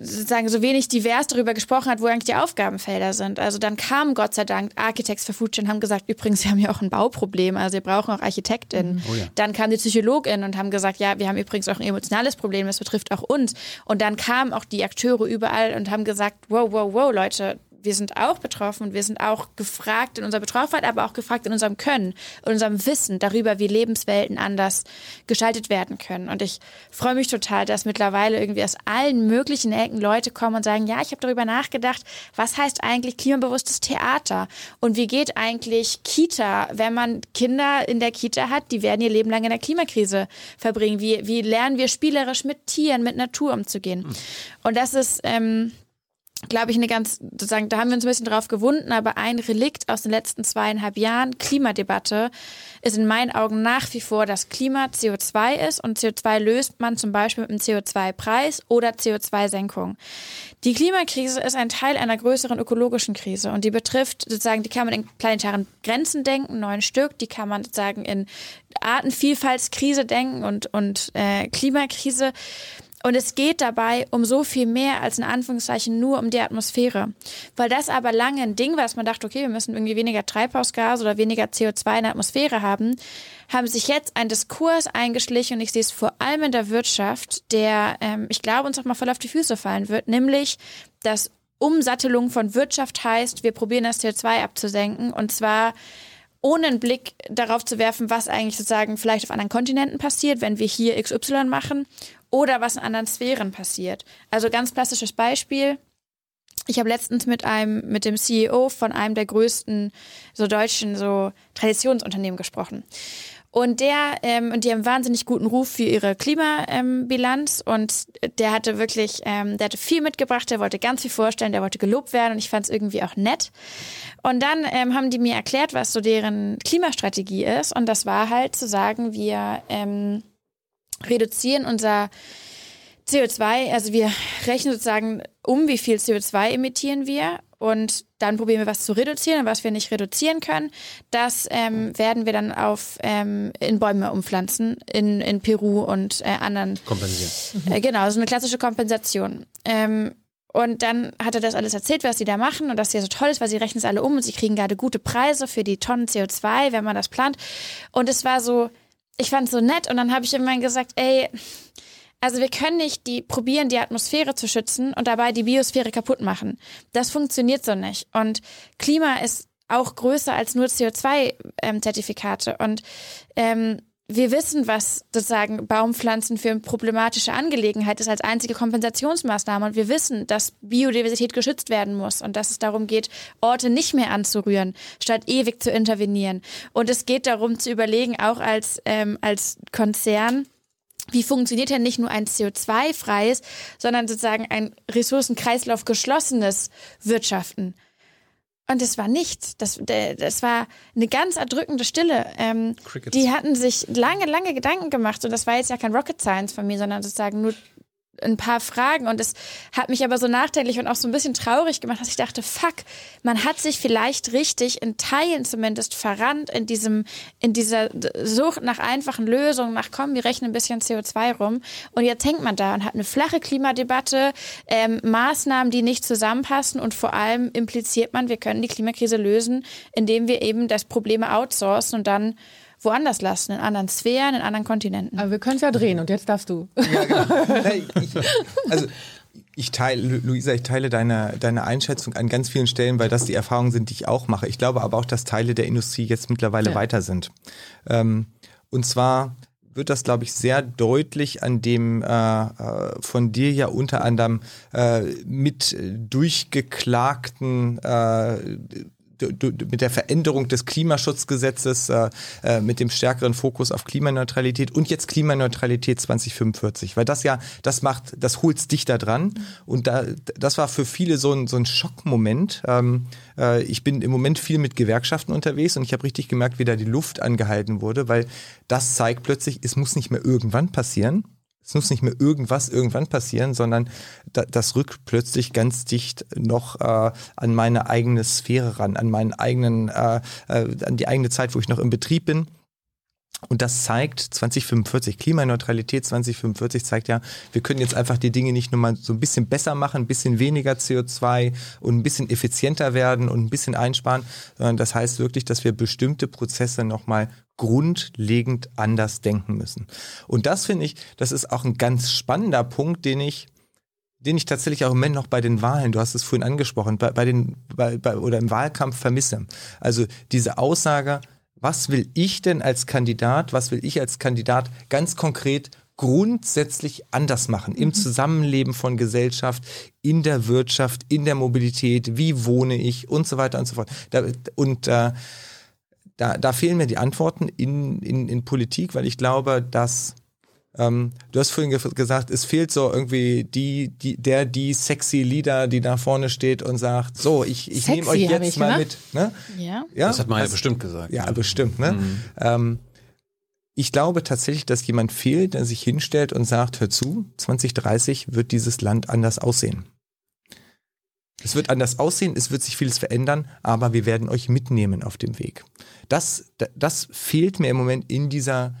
Speaker 2: sozusagen so wenig divers darüber gesprochen hat, wo eigentlich die Aufgabenfelder sind. Also dann kamen Gott sei Dank Architects for Future und haben gesagt, übrigens, wir haben ja auch ein Bauproblem, also wir brauchen auch ArchitektInnen. Mhm. Oh ja. Dann kamen die PsychologInnen und haben gesagt, ja, wir haben übrigens auch ein emotionales Problem, das betrifft auch uns. Und dann kamen auch die Akteure überall und haben gesagt, wow, wow, wow, Leute, wir sind auch betroffen und wir sind auch gefragt in unserer Betroffenheit, aber auch gefragt in unserem Können, in unserem Wissen darüber, wie Lebenswelten anders gestaltet werden können. Und ich freue mich total, dass mittlerweile irgendwie aus allen möglichen Ecken Leute kommen und sagen, ja, ich habe darüber nachgedacht, was heißt eigentlich klimabewusstes Theater und wie geht eigentlich Kita, wenn man Kinder in der Kita hat, die werden ihr Leben lang in der Klimakrise verbringen. Wie, wie lernen wir spielerisch mit Tieren, mit Natur umzugehen? Und das ist ähm, glaube ich, eine ganz, sozusagen, da haben wir uns ein bisschen drauf gewunden, aber ein Relikt aus den letzten zweieinhalb Jahren Klimadebatte ist in meinen Augen nach wie vor, dass Klima CO2 ist und CO2 löst man zum Beispiel mit einem CO2-Preis oder CO2-Senkung. Die Klimakrise ist ein Teil einer größeren ökologischen Krise und die betrifft sozusagen, die kann man in planetaren Grenzen denken, neun Stück, die kann man sozusagen in Artenvielfaltskrise denken und, und äh, Klimakrise. Und es geht dabei um so viel mehr als in Anführungszeichen nur um die Atmosphäre. Weil das aber lange ein Ding war, dass man dachte, okay, wir müssen irgendwie weniger Treibhausgas oder weniger CO2 in der Atmosphäre haben, haben sich jetzt ein Diskurs eingeschlichen und ich sehe es vor allem in der Wirtschaft, der, ähm, ich glaube, uns auch mal voll auf die Füße fallen wird, nämlich, dass Umsattelung von Wirtschaft heißt, wir probieren das CO2 abzusenken und zwar ohne einen Blick darauf zu werfen, was eigentlich sozusagen vielleicht auf anderen Kontinenten passiert, wenn wir hier XY machen oder was in anderen Sphären passiert. Also ganz klassisches Beispiel. Ich habe letztens mit einem, mit dem CEO von einem der größten so deutschen so Traditionsunternehmen gesprochen. Und der, ähm, und die haben wahnsinnig guten Ruf für ihre Klimabilanz und der hatte wirklich, ähm, der hatte viel mitgebracht, der wollte ganz viel vorstellen, der wollte gelobt werden und ich fand es irgendwie auch nett. Und dann ähm, haben die mir erklärt, was so deren Klimastrategie ist und das war halt zu sagen, wir ähm, reduzieren unser CO2, also wir rechnen sozusagen um, wie viel CO2 emittieren wir und dann probieren wir was zu reduzieren und was wir nicht reduzieren können, das ähm, werden wir dann auf ähm, in Bäume umpflanzen in, in Peru und äh, anderen.
Speaker 5: Kompensieren.
Speaker 2: Äh, genau, so eine klassische Kompensation. Ähm, und dann hat er das alles erzählt, was sie da machen und dass es ja so toll ist, weil sie rechnen es alle um und sie kriegen gerade gute Preise für die Tonnen CO2, wenn man das plant. Und es war so, ich fand es so nett und dann habe ich irgendwann gesagt, ey, also wir können nicht die probieren, die Atmosphäre zu schützen und dabei die Biosphäre kaputt machen. Das funktioniert so nicht. Und Klima ist auch größer als nur CO2-Zertifikate. Ähm, und ähm, wir wissen, was sozusagen Baumpflanzen für eine problematische Angelegenheit ist als einzige Kompensationsmaßnahme. Und wir wissen, dass Biodiversität geschützt werden muss und dass es darum geht, Orte nicht mehr anzurühren, statt ewig zu intervenieren. Und es geht darum zu überlegen, auch als, ähm, als Konzern, wie funktioniert denn nicht nur ein CO2-freies, sondern sozusagen ein Ressourcenkreislauf geschlossenes Wirtschaften? Und es war nichts. Das, das war eine ganz erdrückende Stille. Ähm, die hatten sich lange, lange Gedanken gemacht. Und das war jetzt ja kein Rocket Science von mir, sondern sozusagen nur ein paar Fragen und es hat mich aber so nachdenklich und auch so ein bisschen traurig gemacht, dass ich dachte, fuck, man hat sich vielleicht richtig in Teilen zumindest verrannt in diesem, in dieser Sucht nach einfachen Lösungen, nach komm, wir rechnen ein bisschen CO2 rum. Und jetzt hängt man da und hat eine flache Klimadebatte, ähm, Maßnahmen, die nicht zusammenpassen und vor allem impliziert man, wir können die Klimakrise lösen, indem wir eben das Probleme outsourcen und dann woanders lassen, in anderen Sphären, in anderen Kontinenten.
Speaker 3: Aber wir können es ja drehen und jetzt darfst du. Ja,
Speaker 4: genau. ich, also ich teile, Luisa, ich teile deine, deine Einschätzung an ganz vielen Stellen, weil das die Erfahrungen sind, die ich auch mache. Ich glaube aber auch, dass Teile der Industrie jetzt mittlerweile ja. weiter sind. Ähm, und zwar wird das, glaube ich, sehr deutlich an dem äh, äh von dir ja unter anderem äh, mit durchgeklagten äh, mit der Veränderung des Klimaschutzgesetzes, äh, äh, mit dem stärkeren Fokus auf Klimaneutralität und jetzt Klimaneutralität 2045, weil das ja, das macht, das holt's dichter dran. Und da, das war für viele so ein, so ein Schockmoment. Ähm, äh, ich bin im Moment viel mit Gewerkschaften unterwegs und ich habe richtig gemerkt, wie da die Luft angehalten wurde, weil das zeigt plötzlich, es muss nicht mehr irgendwann passieren, es muss nicht mehr irgendwas irgendwann passieren, sondern da, das rückt plötzlich ganz dicht noch äh, an meine eigene Sphäre ran, an meinen eigenen, äh, äh, an die eigene Zeit, wo ich noch im Betrieb bin. Und das zeigt 2045, Klimaneutralität 2045 zeigt ja, wir können jetzt einfach die Dinge nicht nur mal so ein bisschen besser machen, ein bisschen weniger CO2 und ein bisschen effizienter werden und ein bisschen einsparen, sondern das heißt wirklich, dass wir bestimmte Prozesse nochmal grundlegend anders denken müssen. Und das finde ich, das ist auch ein ganz spannender Punkt, den ich den ich tatsächlich auch im Moment noch bei den Wahlen, du hast es vorhin angesprochen, bei, bei den bei, bei, oder im Wahlkampf vermisse. Also diese Aussage, was will ich denn als Kandidat, was will ich als Kandidat ganz konkret grundsätzlich anders machen im Zusammenleben von Gesellschaft, in der Wirtschaft, in der Mobilität, wie wohne ich und so weiter und so fort. Da, und äh, da, da fehlen mir die Antworten in, in, in Politik, weil ich glaube, dass ähm, du hast vorhin ge gesagt, es fehlt so irgendwie die, die, der, die sexy Leader, die da vorne steht und sagt, so, ich, ich nehme euch jetzt
Speaker 3: ich
Speaker 4: mal
Speaker 3: gemacht.
Speaker 4: mit. Ne?
Speaker 2: Ja.
Speaker 4: Ja,
Speaker 1: Das hat man ja bestimmt gesagt.
Speaker 4: ja, bestimmt. Ne? Ähm, ich glaube tatsächlich, dass jemand fehlt, der sich hinstellt und sagt, hör zu, 2030 wird dieses Land anders aussehen. Es wird anders aussehen, es wird sich vieles verändern, aber wir werden euch mitnehmen auf dem Weg. Das, da- das fehlt mir im Moment in dieser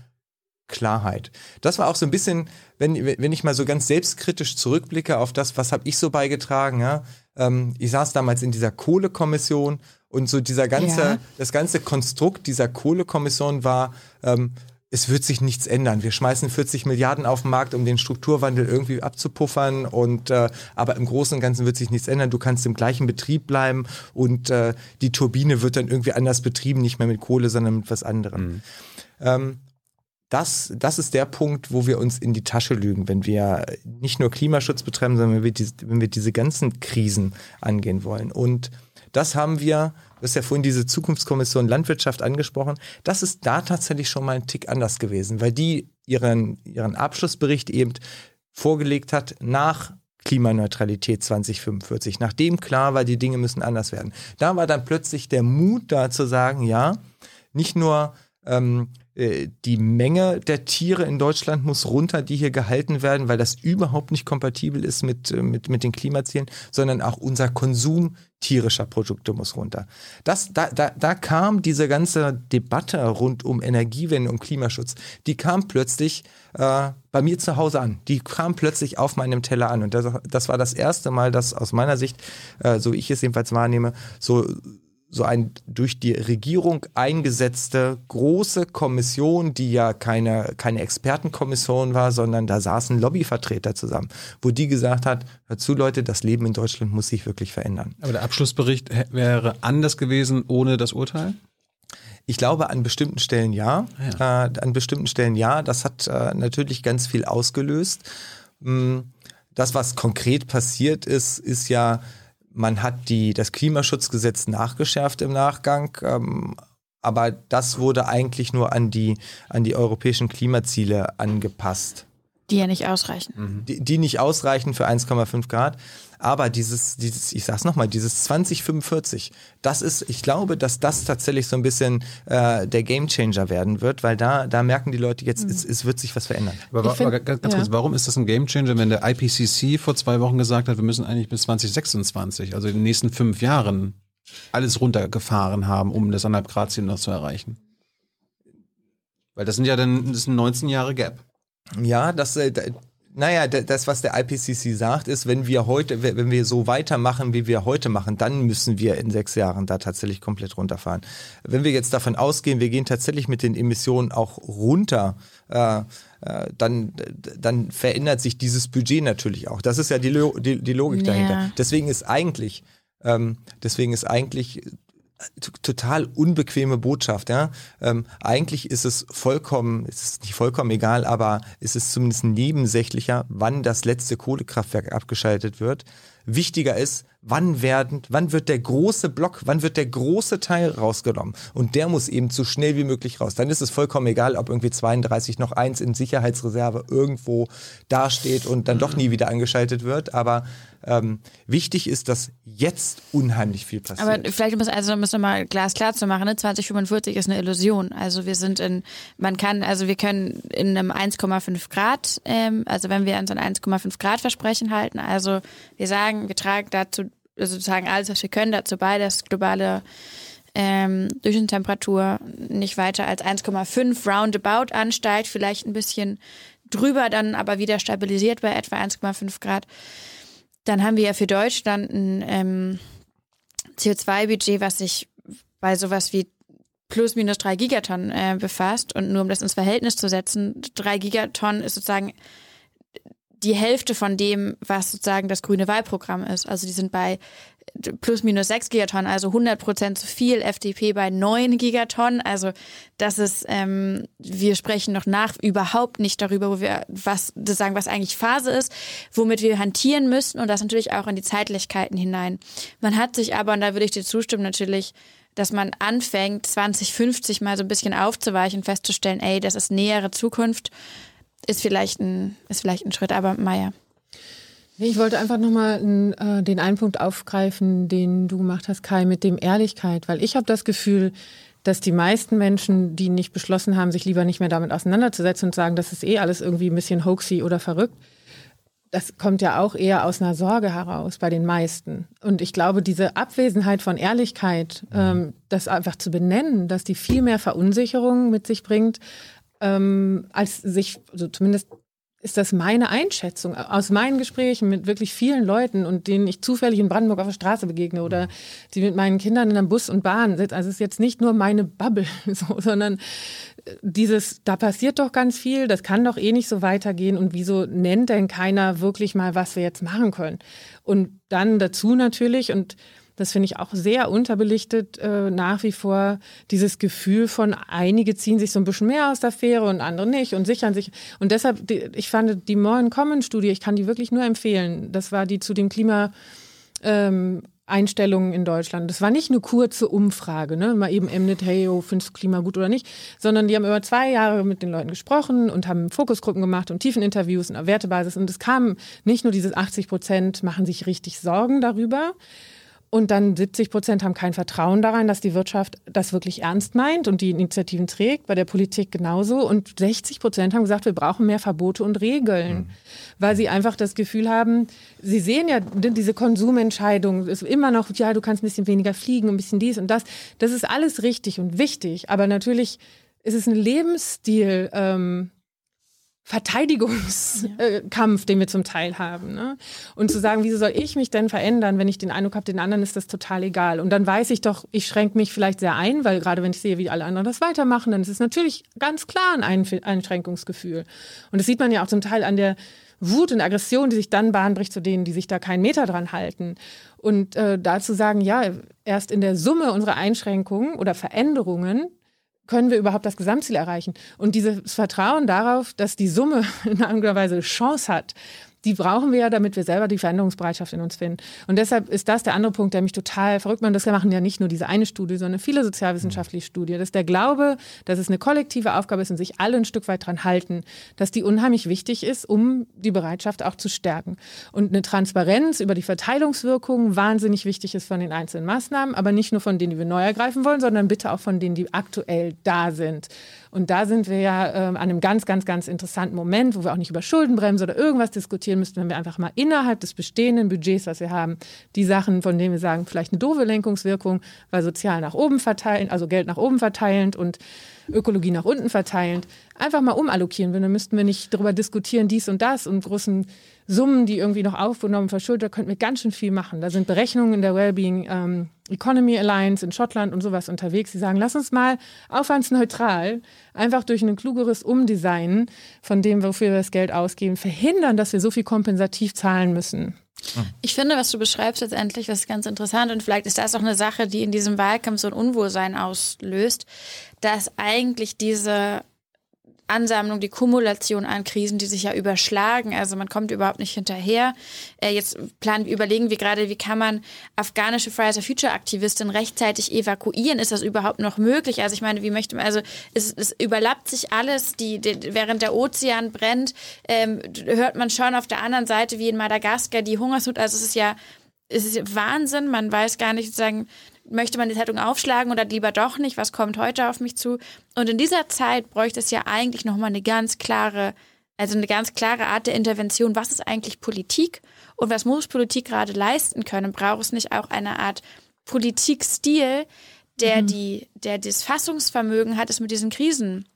Speaker 4: Klarheit. Das war auch so ein bisschen, wenn, wenn ich mal so ganz selbstkritisch zurückblicke auf das, was habe ich so beigetragen, ja. Ähm, ich saß damals in dieser Kohlekommission und so dieser ganze,
Speaker 3: Ja.
Speaker 4: das ganze Konstrukt dieser Kohlekommission war, ähm, es wird sich nichts ändern. Wir schmeißen 40 Milliarden auf den Markt, um den Strukturwandel irgendwie abzupuffern. Und äh, aber im Großen und Ganzen wird sich nichts ändern. Du kannst im gleichen Betrieb bleiben und äh, die Turbine wird dann irgendwie anders betrieben, nicht mehr mit Kohle, sondern mit was anderem. Ähm, das, das ist der Punkt, wo wir uns in die Tasche lügen, wenn wir nicht nur Klimaschutz betreiben, sondern wenn wir, diese, wenn wir diese ganzen Krisen angehen wollen. Und das haben wir, du hast ja vorhin diese Zukunftskommission Landwirtschaft angesprochen, das ist da tatsächlich schon mal ein Tick anders gewesen, weil die ihren, ihren Abschlussbericht eben vorgelegt hat nach Klimaneutralität 2045, nachdem klar war, die Dinge müssen anders werden. Da war dann plötzlich der Mut da zu sagen, ja, nicht nur ähm, äh, die Menge der Tiere in Deutschland muss runter, die hier gehalten werden, weil das überhaupt nicht kompatibel ist mit, äh, mit, mit den Klimazielen, sondern auch unser Konsum tierischer Produkte muss runter. Das, da, da, da kam diese ganze Debatte rund um Energiewende und Klimaschutz, die kam plötzlich äh, bei mir zu Hause an. Die kam plötzlich auf meinem Teller an. Und das, das war das erste Mal, dass aus meiner Sicht, äh, so ich es jedenfalls wahrnehme, so so ein durch die Regierung eingesetzte große Kommission, die ja keine, keine Expertenkommission war, sondern da saßen Lobbyvertreter zusammen, wo die gesagt hat, hör zu Leute, das Leben in Deutschland muss sich wirklich verändern.
Speaker 1: Aber der Abschlussbericht wäre anders gewesen ohne das Urteil?
Speaker 4: Ich glaube, an bestimmten Stellen ja. Äh, an bestimmten Stellen ja. Das hat äh, natürlich ganz viel ausgelöst. Mm, Das, was konkret passiert ist, ist ja, man hat die, das Klimaschutzgesetz nachgeschärft im Nachgang. Ähm, aber das wurde eigentlich nur an die, an die europäischen Klimaziele angepasst
Speaker 2: Die ja nicht ausreichen.
Speaker 4: die, die nicht ausreichen für 1,5 Grad. Aber dieses, dieses, ich sag's nochmal, dieses 2045, das ist, ich glaube, dass das tatsächlich so ein bisschen äh, der Gamechanger werden wird, weil da, da merken die Leute jetzt, es, es wird sich was verändern.
Speaker 1: Aber,
Speaker 3: find-
Speaker 1: aber ganz, ganz
Speaker 3: ja.
Speaker 1: kurz, warum ist das ein Gamechanger, wenn der IPCC vor zwei Wochen gesagt hat, wir müssen eigentlich bis 2026, also in den nächsten fünf Jahren, alles runtergefahren haben, um das anderthalb Grad Ziel noch zu erreichen? Weil das sind ja dann das sind 19 Jahre Gap.
Speaker 4: Ja, das, äh, naja, da- das, was der IPCC sagt, ist, wenn wir heute, wenn wir so weitermachen, wie wir heute machen, dann müssen wir in sechs Jahren da tatsächlich komplett runterfahren. Wenn wir jetzt davon ausgehen, wir gehen tatsächlich mit den Emissionen auch runter, äh, äh, dann, dann verändert sich dieses Budget natürlich auch. Das ist ja die, Lo die, die Logik
Speaker 2: Ja.
Speaker 4: dahinter. Deswegen ist eigentlich, ähm, deswegen ist eigentlich total unbequeme Botschaft. Ja? Ähm, eigentlich ist es vollkommen, es ist nicht vollkommen egal, aber es ist zumindest nebensächlicher, wann das letzte Kohlekraftwerk abgeschaltet wird. Wichtiger ist, wann werden, wann wird der große Block, wann wird der große Teil rausgenommen? Und der muss eben so schnell wie möglich raus. Dann ist es vollkommen egal, ob irgendwie 32 noch eins in Sicherheitsreserve irgendwo dasteht und dann doch nie wieder angeschaltet wird. Aber ähm, wichtig ist, dass jetzt unheimlich viel passiert.
Speaker 2: Aber vielleicht muss also müssen wir mal glasklar zu machen, ne? 2045 ist eine Illusion. Also wir sind in, man kann, also wir können in einem 1,5 Grad, ähm, also wenn wir uns an 1,5 Grad Versprechen halten, also wir sagen, wir tragen dazu also sozusagen alles, was wir können, dazu bei, dass globale ähm, Durchschnittstemperatur nicht weiter als 1,5 roundabout ansteigt, vielleicht ein bisschen drüber, dann aber wieder stabilisiert bei etwa 1,5 Grad. Dann haben wir ja für Deutschland ein ähm, CO2-Budget, was sich bei sowas wie plus minus drei Gigatonnen äh, befasst. Und nur um das ins Verhältnis zu setzen, drei Gigatonnen ist sozusagen die Hälfte von dem, was sozusagen das grüne Wahlprogramm ist. Also die sind bei plus minus 6 Gigatonnen, also 100 Prozent zu viel, FDP bei 9 Gigatonnen. Also das ist, ähm, wir sprechen noch nach überhaupt nicht darüber, wo wir was sagen, was eigentlich Phase ist, womit wir hantieren müssen und das natürlich auch in die Zeitlichkeiten hinein. Man hat sich aber, und da würde ich dir zustimmen, natürlich dass man anfängt, 2050 mal so ein bisschen aufzuweichen, festzustellen, ey, das ist nähere Zukunft, ist vielleicht ein, ist vielleicht ein Schritt, aber Meier.
Speaker 3: Ich wollte einfach nochmal äh, den einen Punkt aufgreifen, den du gemacht hast, Kai, mit dem Ehrlichkeit, weil ich habe das Gefühl, dass die meisten Menschen, die nicht beschlossen haben, sich lieber nicht mehr damit auseinanderzusetzen und sagen, das ist eh alles irgendwie ein bisschen hoaxy oder verrückt, das kommt ja auch eher aus einer Sorge heraus bei den meisten. Und ich glaube, diese Abwesenheit von Ehrlichkeit, ähm, das einfach zu benennen, dass die viel mehr Verunsicherung mit sich bringt, ähm, als sich, also zumindest ist das meine Einschätzung aus meinen Gesprächen mit wirklich vielen Leuten und denen ich zufällig in Brandenburg auf der Straße begegne oder die mit meinen Kindern in einem Bus und Bahn sitzen. Also es ist jetzt nicht nur meine Bubble, so, sondern äh, dieses, da passiert doch ganz viel, das kann doch eh nicht so weitergehen und wieso nennt denn keiner wirklich mal, was wir jetzt machen können? Und dann dazu natürlich und das finde ich auch sehr unterbelichtet äh, nach wie vor, dieses Gefühl von einige ziehen sich so ein bisschen mehr aus der Fähre und andere nicht und sichern sich. Und deshalb, die, ich fand die More in Common Studie, ich kann die wirklich nur empfehlen. Das war die zu dem Klima, ähm, Einstellungen in Deutschland. Das war nicht eine kurze Umfrage, ne? mal eben Emnet, hey, oh, findest du Klima gut oder nicht, sondern die haben über zwei Jahre mit den Leuten gesprochen und haben Fokusgruppen gemacht und Tiefeninterviews und Wertebasis und es kam nicht nur dieses 80 Prozent machen sich richtig Sorgen darüber, und dann 70 Prozent haben kein Vertrauen daran, dass die Wirtschaft das wirklich ernst meint und die Initiativen trägt, bei der Politik genauso. Und 60 Prozent haben gesagt, wir brauchen mehr Verbote und Regeln, mhm. weil sie einfach das Gefühl haben, sie sehen ja diese Konsumentscheidung, ist immer noch, ja, du kannst ein bisschen weniger fliegen, ein bisschen dies und das. Das ist alles richtig und wichtig, aber natürlich ist es ein Lebensstil, ähm, Verteidigungskampf, den wir zum Teil haben. Ne? Und zu sagen, wieso soll ich mich denn verändern, wenn ich den Eindruck habe, den anderen ist das total egal. Und dann weiß ich doch, ich schränke mich vielleicht sehr ein, weil gerade wenn ich sehe, wie alle anderen das weitermachen, dann ist es natürlich ganz klar ein Einschränkungsgefühl. Und das sieht man ja auch zum Teil an der Wut und Aggression, die sich dann bahnbricht zu denen, die sich da keinen Meter dran halten. Und äh, dazu sagen, ja, erst in der Summe unserer Einschränkungen oder Veränderungen können wir überhaupt das Gesamtziel erreichen? Und dieses Vertrauen darauf, dass die Summe in irgendeiner Weise Chance hat, die brauchen wir ja, damit wir selber die Veränderungsbereitschaft in uns finden. Und deshalb ist das der andere Punkt, der mich total verrückt macht. Das machen ja nicht nur diese eine Studie, sondern viele sozialwissenschaftliche Studien. Das ist der Glaube, dass es eine kollektive Aufgabe ist und sich alle ein Stück weit dran halten, dass die unheimlich wichtig ist, um die Bereitschaft auch zu stärken. Und eine Transparenz über die Verteilungswirkungen wahnsinnig wichtig ist von den einzelnen Maßnahmen, aber nicht nur von denen, die wir neu ergreifen wollen, sondern bitte auch von denen, die aktuell da sind. Und da sind wir ja äh, an einem ganz, ganz, ganz interessanten Moment, wo wir auch nicht über Schuldenbremse oder irgendwas diskutieren müssten, wenn wir einfach mal innerhalb des bestehenden Budgets, was wir haben, die Sachen, von denen wir sagen, vielleicht eine doofe Lenkungswirkung, weil sozial nach oben verteilen, also Geld nach oben verteilend und Ökologie nach unten verteilend, einfach mal umallokieren würden. Dann müssten wir nicht darüber diskutieren, dies und das und großen Summen, die irgendwie noch aufgenommen, verschuldet, könnten wir ganz schön viel machen. Da sind Berechnungen in der Wellbeing ähm, Economy Alliance in Schottland und sowas unterwegs. Die sagen, lass uns mal aufwandsneutral einfach durch ein klugeres Umdesignen von dem, wofür wir das Geld ausgeben, verhindern, dass wir so viel kompensativ zahlen müssen.
Speaker 2: Ich finde, was du beschreibst letztendlich, das ist ganz interessant und vielleicht ist das auch eine Sache, die in diesem Wahlkampf so ein Unwohlsein auslöst, dass eigentlich diese Ansammlung, die Kumulation an Krisen, die sich ja überschlagen. Also man kommt überhaupt nicht hinterher. Äh, jetzt planen überlegen wir gerade, wie kann man afghanische Fridays for Future Aktivisten rechtzeitig evakuieren? Ist das überhaupt noch möglich? Also ich meine, wie möchte man, also es, es überlappt sich alles, die, die, während der Ozean brennt, ähm, hört man schon auf der anderen Seite, wie in Madagaskar, die Hungersnot. Also es ist ja es ist Wahnsinn, man weiß gar nicht sozusagen, möchte man die Zeitung aufschlagen oder lieber doch nicht, was kommt heute auf mich zu. Und in dieser Zeit bräuchte es ja eigentlich nochmal eine ganz klare, also eine ganz klare Art der Intervention. Was ist eigentlich Politik und was muss Politik gerade leisten können? Braucht es nicht auch eine Art Politikstil, der mhm. die, der das Fassungsvermögen hat, es mit diesen Krisen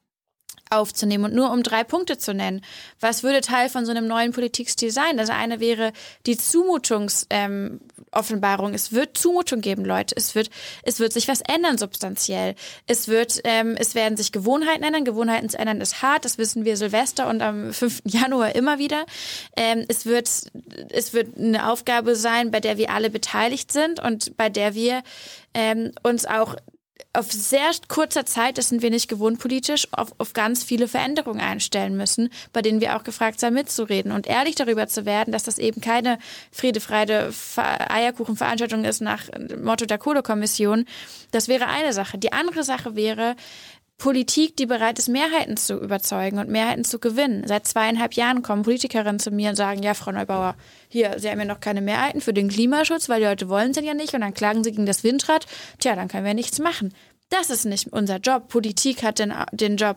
Speaker 2: aufzunehmen und nur um drei Punkte zu nennen. Was würde Teil von so einem neuen Politikstil sein? Das eine wäre die Zumutungs, ähm. Es wird Zumutung geben, Leute. Es wird, es wird sich was ändern substanziell. Es wird, ähm, es werden sich Gewohnheiten ändern. Gewohnheiten zu ändern ist hart. Das wissen wir Silvester und am 5. Januar immer wieder. Ähm, es wird, es wird eine Aufgabe sein, bei der wir alle beteiligt sind und bei der wir ähm, uns auch auf sehr kurzer Zeit, das sind wir nicht gewohnt politisch, auf, auf ganz viele Veränderungen einstellen müssen, bei denen wir auch gefragt sind, mitzureden und ehrlich darüber zu werden, dass das eben keine Friede, Freide, Eierkuchenveranstaltung ist nach Motto der Kohlekommission. Das wäre eine Sache. Die andere Sache wäre, Politik, die bereit ist, Mehrheiten zu überzeugen und Mehrheiten zu gewinnen. Seit zweieinhalb Jahren kommen Politikerinnen zu mir und sagen, ja, Frau Neubauer, hier, Sie haben ja noch keine Mehrheiten für den Klimaschutz, weil die Leute wollen es ja nicht und dann klagen Sie gegen das Windrad. Tja, dann können wir nichts machen. Das ist nicht unser Job. Politik hat den, den Job,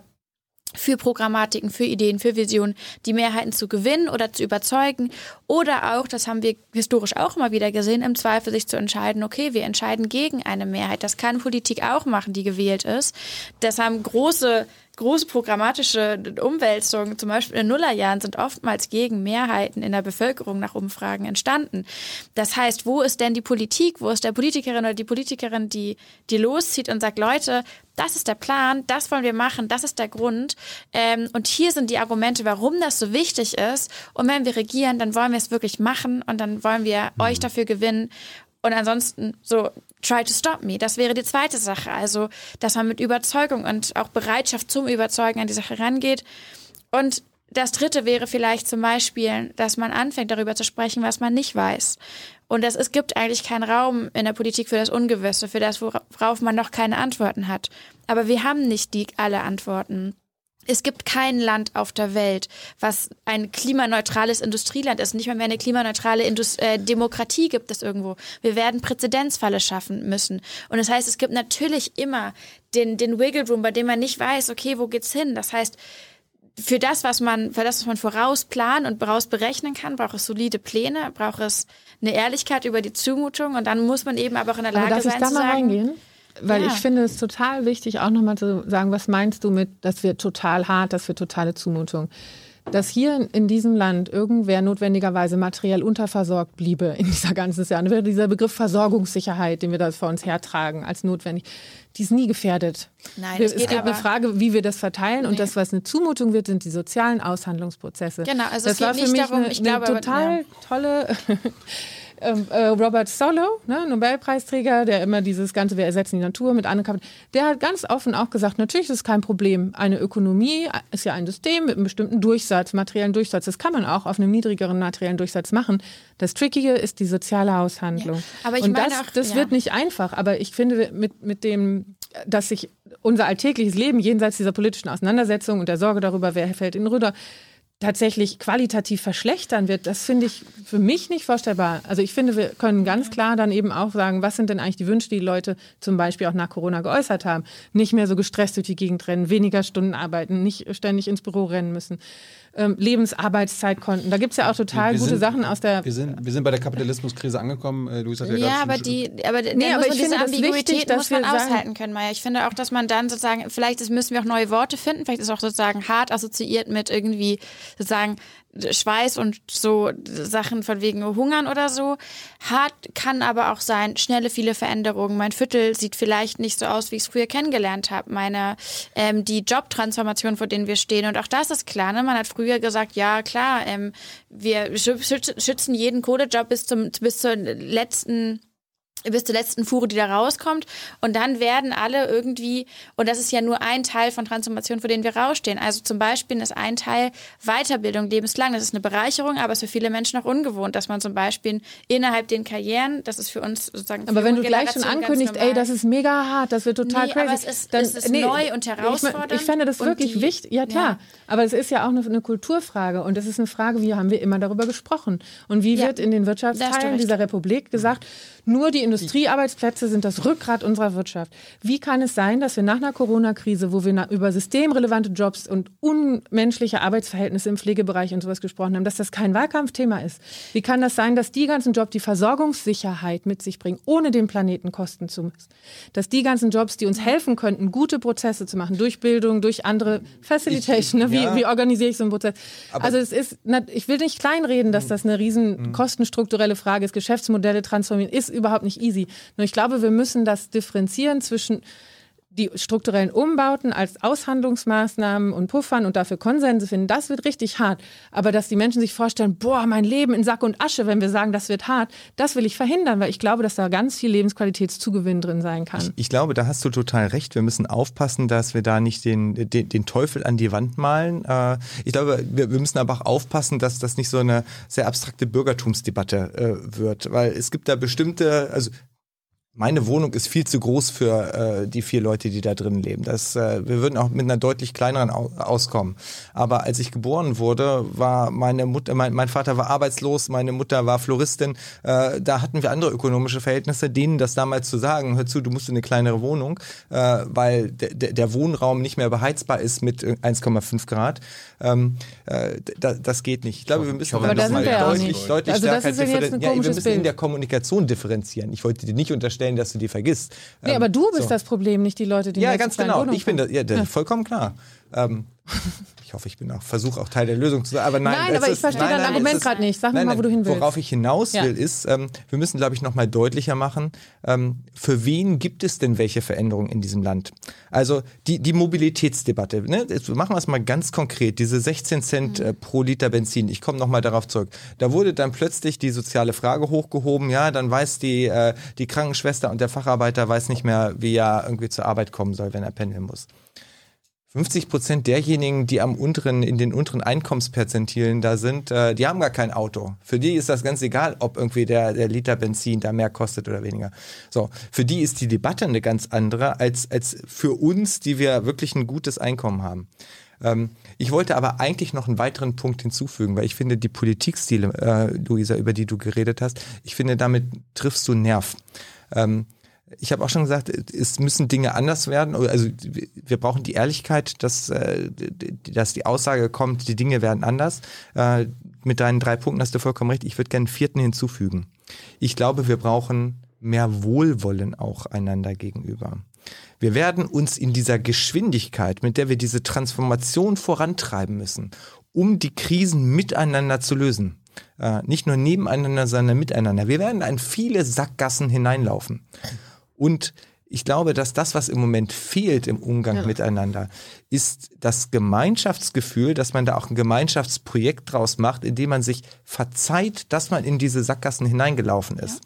Speaker 2: für Programmatiken, für Ideen, für Visionen, die Mehrheiten zu gewinnen oder zu überzeugen oder auch, das haben wir historisch auch mal wieder gesehen, im Zweifel sich zu entscheiden, okay, wir entscheiden gegen eine Mehrheit. Das kann Politik auch machen, die gewählt ist. Das haben große große programmatische Umwälzungen, zum Beispiel in den Nullerjahren, sind oftmals gegen Mehrheiten in der Bevölkerung nach Umfragen entstanden. Das heißt, wo ist denn die Politik? Wo ist der Politikerin oder die Politikerin, die, die loszieht und sagt, Leute, das ist der Plan, das wollen wir machen, das ist der Grund. Ähm, und hier sind die Argumente, warum das so wichtig ist. Und wenn wir regieren, dann wollen wir es wirklich machen und dann wollen wir mhm. euch dafür gewinnen. Und ansonsten so, try to stop me. Das wäre die zweite Sache. Also, dass man mit Überzeugung und auch Bereitschaft zum Überzeugen an die Sache rangeht. Und das dritte wäre vielleicht zum Beispiel, dass man anfängt, darüber zu sprechen, was man nicht weiß. Und das, es gibt eigentlich keinen Raum in der Politik für das Ungewisse, für das, worauf man noch keine Antworten hat. Aber wir haben nicht die alle Antworten. Es gibt kein Land auf der Welt, was ein klimaneutrales Industrieland ist. Nicht mal mehr eine klimaneutrale Indust äh, Demokratie gibt es irgendwo. Wir werden Präzedenzfalle schaffen müssen. Und das heißt, es gibt natürlich immer den, den Wiggle Room, bei dem man nicht weiß, okay, wo geht's hin? Das heißt, für das, was man, für das, was man vorausplanen und vorausberechnen kann, braucht es solide Pläne, braucht es eine Ehrlichkeit über die Zumutung und dann muss man eben aber auch in der Lage sein, mal sagen, reingehen?
Speaker 3: Weil ja. ich finde es total wichtig, auch nochmal zu sagen, was meinst du mit, das wird total hart, das wird totale Zumutung. Dass hier in diesem Land irgendwer notwendigerweise materiell unterversorgt bliebe in dieser ganzen Jahr, dieser Begriff Versorgungssicherheit, den wir da vor uns hertragen, als notwendig, die ist nie gefährdet. Nein, es geht eine Frage, wie wir das verteilen nee. und das, was eine Zumutung wird, sind die sozialen Aushandlungsprozesse.
Speaker 2: Genau, also
Speaker 3: das
Speaker 2: es geht
Speaker 3: war für
Speaker 2: nicht
Speaker 3: mich
Speaker 2: darum,
Speaker 3: eine,
Speaker 2: ich glaube,
Speaker 3: eine total ja. tolle ähm, äh, Robert Solow, ne, Nobelpreisträger, der immer dieses ganze, wir ersetzen die Natur mit anderen Kapitän, der hat ganz offen auch gesagt, natürlich ist es kein Problem. Eine Ökonomie ist ja ein System mit einem bestimmten Durchsatz, materiellen Durchsatz. Das kann man auch auf einem niedrigeren materiellen Durchsatz machen. Das Trickige ist die soziale Aushandlung. Ja, aber ich Und meine das, auch, das ja. wird nicht einfach. Aber ich finde, mit, mit dem, dass sich unser alltägliches Leben jenseits dieser politischen Auseinandersetzung und der Sorge darüber, wer fällt in Rüder, tatsächlich qualitativ verschlechtern wird, das finde ich für mich nicht vorstellbar. Also ich finde, wir können ganz klar dann eben auch sagen, was sind denn eigentlich die Wünsche, die, die Leute zum Beispiel auch nach Corona geäußert haben. Nicht mehr so gestresst durch die Gegend rennen, weniger Stunden arbeiten, nicht ständig ins Büro rennen müssen ähm, Lebensarbeitszeitkonten. Da gibt es ja auch total wir gute
Speaker 1: sind,
Speaker 3: Sachen aus der.
Speaker 1: Wir sind, wir sind bei der Kapitalismuskrise angekommen. Äh, Luis hat ja,
Speaker 2: ja aber die, aber, nee, aber ich finde Ambiguität wichtig, muss man aushalten können, Maya. Ich finde auch, dass man dann sozusagen, vielleicht müssen wir auch neue Worte finden, vielleicht ist auch sozusagen hart assoziiert mit irgendwie sozusagen Schweiß und so Sachen von wegen Hungern oder so. Hart kann aber auch sein, schnelle, viele Veränderungen. Mein Viertel sieht vielleicht nicht so aus, wie ich es früher kennengelernt habe. Meine, ähm, die Jobtransformation, vor denen wir stehen. Und auch das ist klar. Ne? Man hat früher gesagt, ja klar, ähm, wir schützen jeden Kohlejob bis zum bis zur letzten bis zur letzten Fuhre, die da rauskommt. Und dann werden alle irgendwie, und das ist ja nur ein Teil von Transformation, für den wir rausstehen. Also zum Beispiel ist ein Teil Weiterbildung lebenslang. Das ist eine Bereicherung, aber es ist für viele Menschen auch ungewohnt, dass man zum Beispiel innerhalb den Karrieren, das ist für uns sozusagen.
Speaker 3: Aber wenn du gleich schon ankündigst, ey, das ist mega hart, das wird total nee, crazy.
Speaker 2: Aber es ist, dann, es ist nee, neu und herausfordernd.
Speaker 3: Ich, ich fände das wirklich die, wichtig. Ja, klar. Ja. Aber es ist ja auch eine, eine, Kulturfrage. Und es ist eine Frage, wie haben wir immer darüber gesprochen? Und wie ja, wird in den Wirtschaftsteilen dieser Republik gesagt, nur die Industrie Industriearbeitsplätze sind das Rückgrat unserer Wirtschaft. Wie kann es sein, dass wir nach einer Corona-Krise, wo wir über systemrelevante Jobs und unmenschliche Arbeitsverhältnisse im Pflegebereich und sowas gesprochen haben, dass das kein Wahlkampfthema ist? Wie kann das sein, dass die ganzen Jobs die Versorgungssicherheit mit sich bringen, ohne den Planeten kosten zu müssen? Dass die ganzen Jobs, die uns helfen könnten, gute Prozesse zu machen, durch Bildung, durch andere Facilitation, ne? wie,
Speaker 4: ja.
Speaker 3: wie organisiere ich so einen Prozess? also es ist, ich will nicht kleinreden, dass das eine riesen kostenstrukturelle Frage ist. Geschäftsmodelle transformieren ist überhaupt nicht easy. Nur ich glaube, wir müssen das differenzieren zwischen die strukturellen Umbauten als Aushandlungsmaßnahmen und Puffern und dafür Konsense finden, das wird richtig hart. Aber dass die Menschen sich vorstellen, boah, mein Leben in Sack und Asche, wenn wir sagen, das wird hart, das will ich verhindern, weil ich glaube, dass da ganz viel Lebensqualitätszugewinn drin sein kann.
Speaker 4: Ich glaube, da hast du total recht. Wir müssen aufpassen, dass wir da nicht den, den, den Teufel an die Wand malen. Äh, Ich glaube, wir, wir müssen aber auch aufpassen, dass das nicht so eine sehr abstrakte Bürgertumsdebatte äh, wird, weil es gibt da bestimmte, also meine Wohnung ist viel zu groß für äh, die vier Leute, die da drin leben. Das, äh, wir würden auch mit einer deutlich kleineren au auskommen. Aber als ich geboren wurde, war meine Mutter, mein, mein Vater war arbeitslos, meine Mutter war Floristin. Äh, da hatten wir andere ökonomische Verhältnisse. Denen das damals zu sagen, hör zu, du musst in eine kleinere Wohnung, äh, weil der, der, Wohnraum nicht mehr beheizbar ist mit äh, 1,5 Grad. Ähm, äh, da, das geht nicht. Ich glaube, wir müssen da
Speaker 1: Aber da
Speaker 4: noch mal deutlich, deutlich
Speaker 3: Also das
Speaker 4: stärker
Speaker 3: ist ja
Speaker 4: wir müssen in
Speaker 3: Bild.
Speaker 4: der Kommunikation differenzieren. Ich wollte dir nicht unterstellen, dass du die vergisst.
Speaker 3: Nee,
Speaker 4: Ähm,
Speaker 3: aber du bist
Speaker 4: so.
Speaker 3: das Problem, nicht die Leute, die
Speaker 4: Ja, ganz genau. Ich bin das, ja, das, vollkommen klar. Ähm, ich hoffe, ich bin auch, versuche auch Teil der Lösung zu sein. Aber nein,
Speaker 3: Nein, aber ich
Speaker 4: ist-
Speaker 3: verstehe
Speaker 4: nein,
Speaker 3: dein
Speaker 4: nein,
Speaker 3: Argument gerade nicht. Sag mir mal, wo du hin willst.
Speaker 4: Worauf ich hinaus
Speaker 3: Ja.
Speaker 4: will, ist, ähm, wir müssen, glaube ich, nochmal deutlicher machen, ähm, für wen gibt es denn welche Veränderungen in diesem Land? Also die, die Mobilitätsdebatte, ne? Jetzt machen wir es mal ganz konkret, diese 16 Cent äh, pro Liter Benzin, ich komme nochmal darauf zurück. Da wurde dann plötzlich die soziale Frage hochgehoben, ja, dann weiß die, äh, die Krankenschwester und der Facharbeiter weiß nicht mehr, wie er irgendwie zur Arbeit kommen soll, wenn er pendeln muss. 50 Prozent derjenigen, die am unteren, in den unteren Einkommensperzentilen da sind, äh, die haben gar kein Auto. Für die ist das ganz egal, ob irgendwie der, der Liter Benzin da mehr kostet oder weniger. So, für die ist die Debatte eine ganz andere als, als für uns, die wir wirklich ein gutes Einkommen haben. Ähm, ich wollte aber eigentlich noch einen weiteren Punkt hinzufügen, weil ich finde, die Politikstile, äh, Luisa, über die du geredet hast, ich finde, damit triffst du einen Nerv. Ähm, ich habe auch schon gesagt, es müssen Dinge anders werden. Also wir brauchen die Ehrlichkeit, dass, äh, dass die Aussage kommt, die Dinge werden anders. Äh, mit deinen drei Punkten hast du vollkommen recht. Ich würde gerne einen vierten hinzufügen. Ich glaube, wir brauchen mehr Wohlwollen auch einander gegenüber. Wir werden uns in dieser Geschwindigkeit, mit der wir diese Transformation vorantreiben müssen, um die Krisen miteinander zu lösen, äh, nicht nur nebeneinander, sondern miteinander. Wir werden in viele Sackgassen hineinlaufen. Und ich glaube, dass das, was im Moment fehlt im Umgang miteinander, ist das Gemeinschaftsgefühl, dass man da auch ein Gemeinschaftsprojekt draus macht, indem man sich verzeiht, dass man in diese Sackgassen hineingelaufen ist.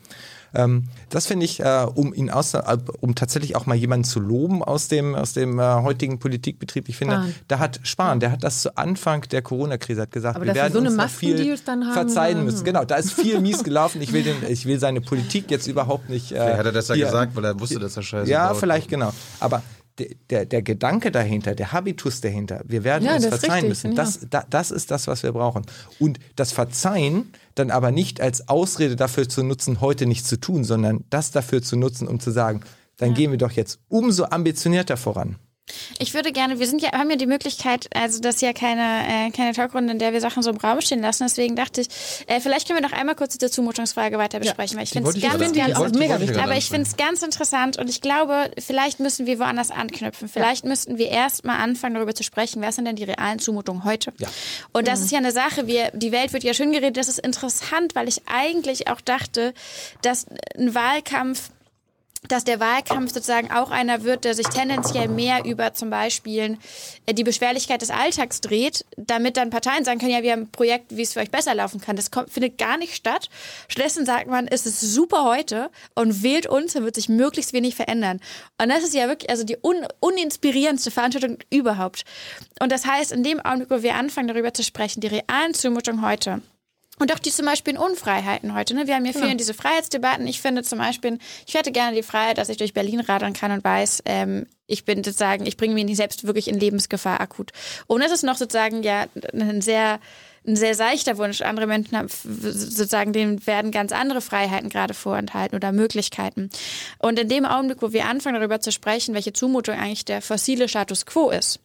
Speaker 4: Ähm, das finde ich, äh, um ihn aus, äh, um tatsächlich auch mal jemanden zu loben aus dem, aus dem äh, heutigen Politikbetrieb. Ich finde,
Speaker 3: Spahn.
Speaker 4: da hat Spahn, der hat das zu Anfang der Corona-Krise hat gesagt,
Speaker 3: Aber
Speaker 4: wir
Speaker 3: dass wir
Speaker 4: werden
Speaker 3: so eine
Speaker 4: uns noch viel
Speaker 3: haben,
Speaker 4: verzeihen müssen. Genau, da ist viel mies gelaufen. Ich will den, ich will seine Politik jetzt überhaupt nicht. Äh,
Speaker 1: Vielleicht hat er das ja
Speaker 4: hier-
Speaker 1: gesagt, weil er wusste, dass er scheiße
Speaker 4: Ja,
Speaker 1: baut.
Speaker 4: vielleicht genau. Aber der, der, Gedanke dahinter, der Habitus dahinter, wir werden
Speaker 3: Ja,
Speaker 4: uns verzeihen
Speaker 3: richtig,
Speaker 4: müssen.
Speaker 3: ja.
Speaker 4: Das, da, das ist das, was wir brauchen. Und das Verzeihen dann aber nicht als Ausrede dafür zu nutzen, heute nichts zu tun, sondern das dafür zu nutzen, um zu sagen, dann gehen wir doch jetzt umso ambitionierter voran.
Speaker 2: Ich würde gerne, wir sind ja, haben ja die Möglichkeit, also das ist ja keine, äh, keine Talkrunde, in der wir Sachen so im Raum stehen lassen. Deswegen dachte ich, äh, vielleicht können wir noch einmal kurz diese Zumutungsfrage weiter besprechen, weil ich finde es ganz, ganz,
Speaker 1: wollte- die
Speaker 3: mega wichtig.
Speaker 2: aber ich finde es ganz interessant und ich glaube, vielleicht müssen wir woanders anknüpfen. Vielleicht müssten wir erst mal anfangen, darüber zu sprechen, was sind denn die realen Zumutungen heute?
Speaker 4: Ja.
Speaker 2: Und das ist ja eine Sache, wir, die Welt wird ja schön geredet, das ist interessant, weil ich eigentlich auch dachte, dass ein Wahlkampf dass der Wahlkampf sozusagen auch einer wird, der sich tendenziell mehr über zum Beispiel äh, die Beschwerlichkeit des Alltags dreht, damit dann Parteien sagen können, ja, wir haben ein Projekt, wie es für euch besser laufen kann. Das kommt, findet gar nicht statt. Stattdessen sagt man, es ist super heute und wählt uns, dann wird sich möglichst wenig verändern. Und das ist ja wirklich also die un uninspirierendste Veranstaltung überhaupt. Und das heißt, in dem Augenblick, wo wir anfangen, darüber zu sprechen, die realen Zumutungen heute, und auch die zum Beispiel in Unfreiheiten heute. Ne? Wir haben ja viel in diese Freiheitsdebatten. Ich finde zum Beispiel, ich hätte gerne die Freiheit, dass ich durch Berlin radeln kann und weiß, ähm, ich bin sozusagen, ich bringe mich nicht selbst wirklich in Lebensgefahr akut. Und es ist noch sozusagen ja ein sehr ein sehr seichter Wunsch. Andere Menschen haben sozusagen, denen werden ganz andere Freiheiten gerade vorenthalten oder Möglichkeiten. Und in dem Augenblick, wo wir anfangen, darüber zu sprechen, welche Zumutung eigentlich der fossile Status quo ist,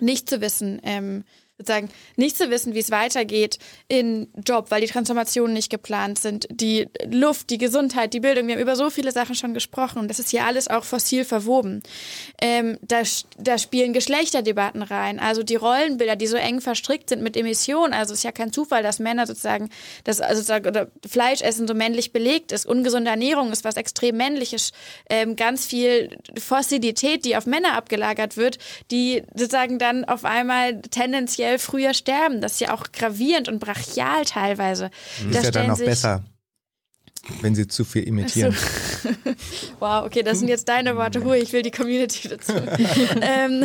Speaker 2: nicht zu wissen, ähm, sozusagen nicht zu wissen, wie es weitergeht in Job, weil die Transformationen nicht geplant sind, die Luft, die Gesundheit, die Bildung, wir haben über so viele Sachen schon gesprochen und das ist hier alles auch fossil verwoben. Ähm, da, da spielen Geschlechterdebatten rein, also die Rollenbilder, die so eng verstrickt sind mit Emissionen, also es ist ja kein Zufall, dass Männer sozusagen, das, also sozusagen, Fleischessen so männlich belegt ist, ungesunde Ernährung ist was extrem männliches, ähm, ganz viel Fossilität, die auf Männer abgelagert wird, die sozusagen dann auf einmal tendenziell tendenziell früher sterben. Das ist ja auch gravierend und brachial teilweise.
Speaker 4: Das ist ja dann noch besser wenn sie zu viel imitieren.
Speaker 2: So. wow, okay, das sind jetzt deine Worte. Hui, ich will die Community dazu. ähm,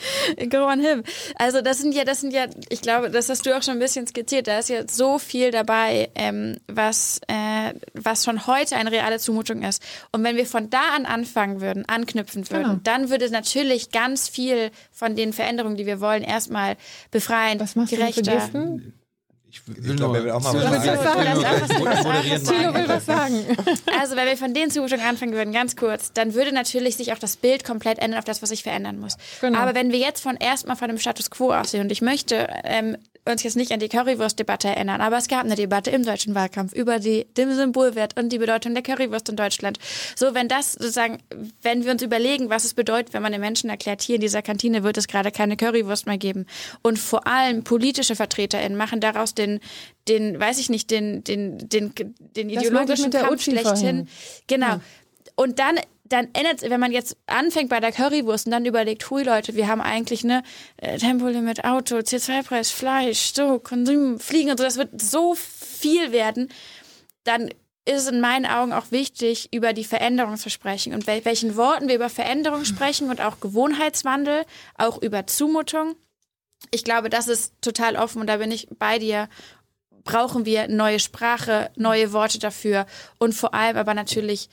Speaker 2: go on him. Also das sind ja, das sind ja, ich glaube, das hast du auch schon ein bisschen skizziert. Da ist ja so viel dabei, ähm, was, äh, was schon heute eine reale Zumutung ist. Und wenn wir von da an anfangen würden, anknüpfen würden, genau. dann würde natürlich ganz viel von den Veränderungen, die wir wollen, erstmal befreien,
Speaker 3: was machst gerechter. Du?
Speaker 4: Ich, glaube, er will auch mal
Speaker 3: was sagen. Thilo will was sagen.
Speaker 2: Also, wenn wir von den Zuschauern anfangen würden, ganz kurz, dann würde natürlich sich auch das Bild komplett ändern auf das, was sich verändern muss. Genau. Aber wenn wir jetzt von erstmal von dem Status quo aussehen und ich möchte ähm, uns jetzt nicht an die Currywurst-Debatte erinnern, aber es gab eine Debatte im deutschen Wahlkampf über die, den Symbolwert und die Bedeutung der Currywurst in Deutschland. So, wenn das sozusagen, wenn wir uns überlegen, was es bedeutet, wenn man den Menschen erklärt, hier in dieser Kantine wird es gerade keine Currywurst mehr geben und vor allem politische VertreterInnen machen daraus den, den, weiß ich nicht, den, den, den, den ideologischen Kampf schlechthin. Genau. Ja. Und dann dann ändert wenn man jetzt anfängt bei der Currywurst und dann überlegt, hui Leute, wir haben eigentlich eine äh, Tempolimit, Auto, CO2-Preis, Fleisch, so, Konsum, Fliegen und so, das wird so viel werden, dann ist es in meinen Augen auch wichtig, über die Veränderung zu sprechen und wel welchen Worten wir über Veränderung sprechen und auch Gewohnheitswandel, auch über Zumutung. Ich glaube, das ist total offen und da bin ich bei dir. Brauchen wir neue Sprache, neue Worte dafür und vor allem aber natürlich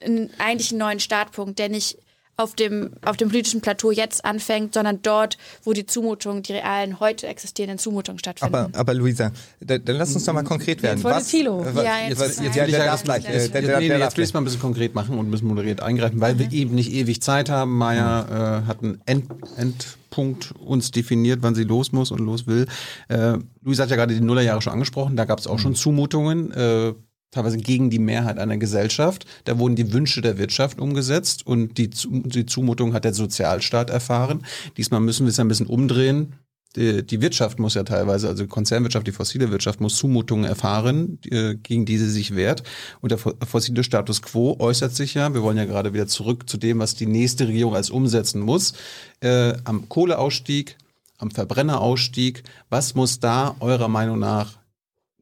Speaker 2: einen, eigentlich einen neuen Startpunkt, der nicht auf dem, auf dem politischen Plateau jetzt anfängt, sondern dort, wo die Zumutungen, die realen, heute existierenden Zumutungen stattfinden.
Speaker 4: Aber, aber Luisa, dann, dann lass uns doch mal konkret werden.
Speaker 3: Jetzt was, Thilo.
Speaker 2: Was, ja, jetzt,
Speaker 1: jetzt, jetzt, ja, der darf gleich. Äh, der, der, nee, nee, jetzt will ich es mal ein bisschen konkret machen und müssen moderiert eingreifen, weil mhm. wir eben nicht ewig Zeit haben. Maya äh, hat einen End, Endpunkt uns definiert, wann sie los muss und los will. Äh, Luisa hat ja gerade die Nullerjahre schon angesprochen, da gab es auch mhm. schon Zumutungen. Äh, teilweise gegen die Mehrheit einer Gesellschaft. Da wurden die Wünsche der Wirtschaft umgesetzt und die, die Zumutung hat der Sozialstaat erfahren. Diesmal müssen wir es ein bisschen umdrehen. Die, die Wirtschaft muss ja teilweise, also die Konzernwirtschaft, die fossile Wirtschaft muss Zumutungen erfahren, die, gegen die sie sich wehrt. Und der fossile Status quo äußert sich ja, wir wollen ja gerade wieder zurück zu dem, was die nächste Regierung als umsetzen muss, äh, am Kohleausstieg, am Verbrennerausstieg. Was muss da eurer Meinung nach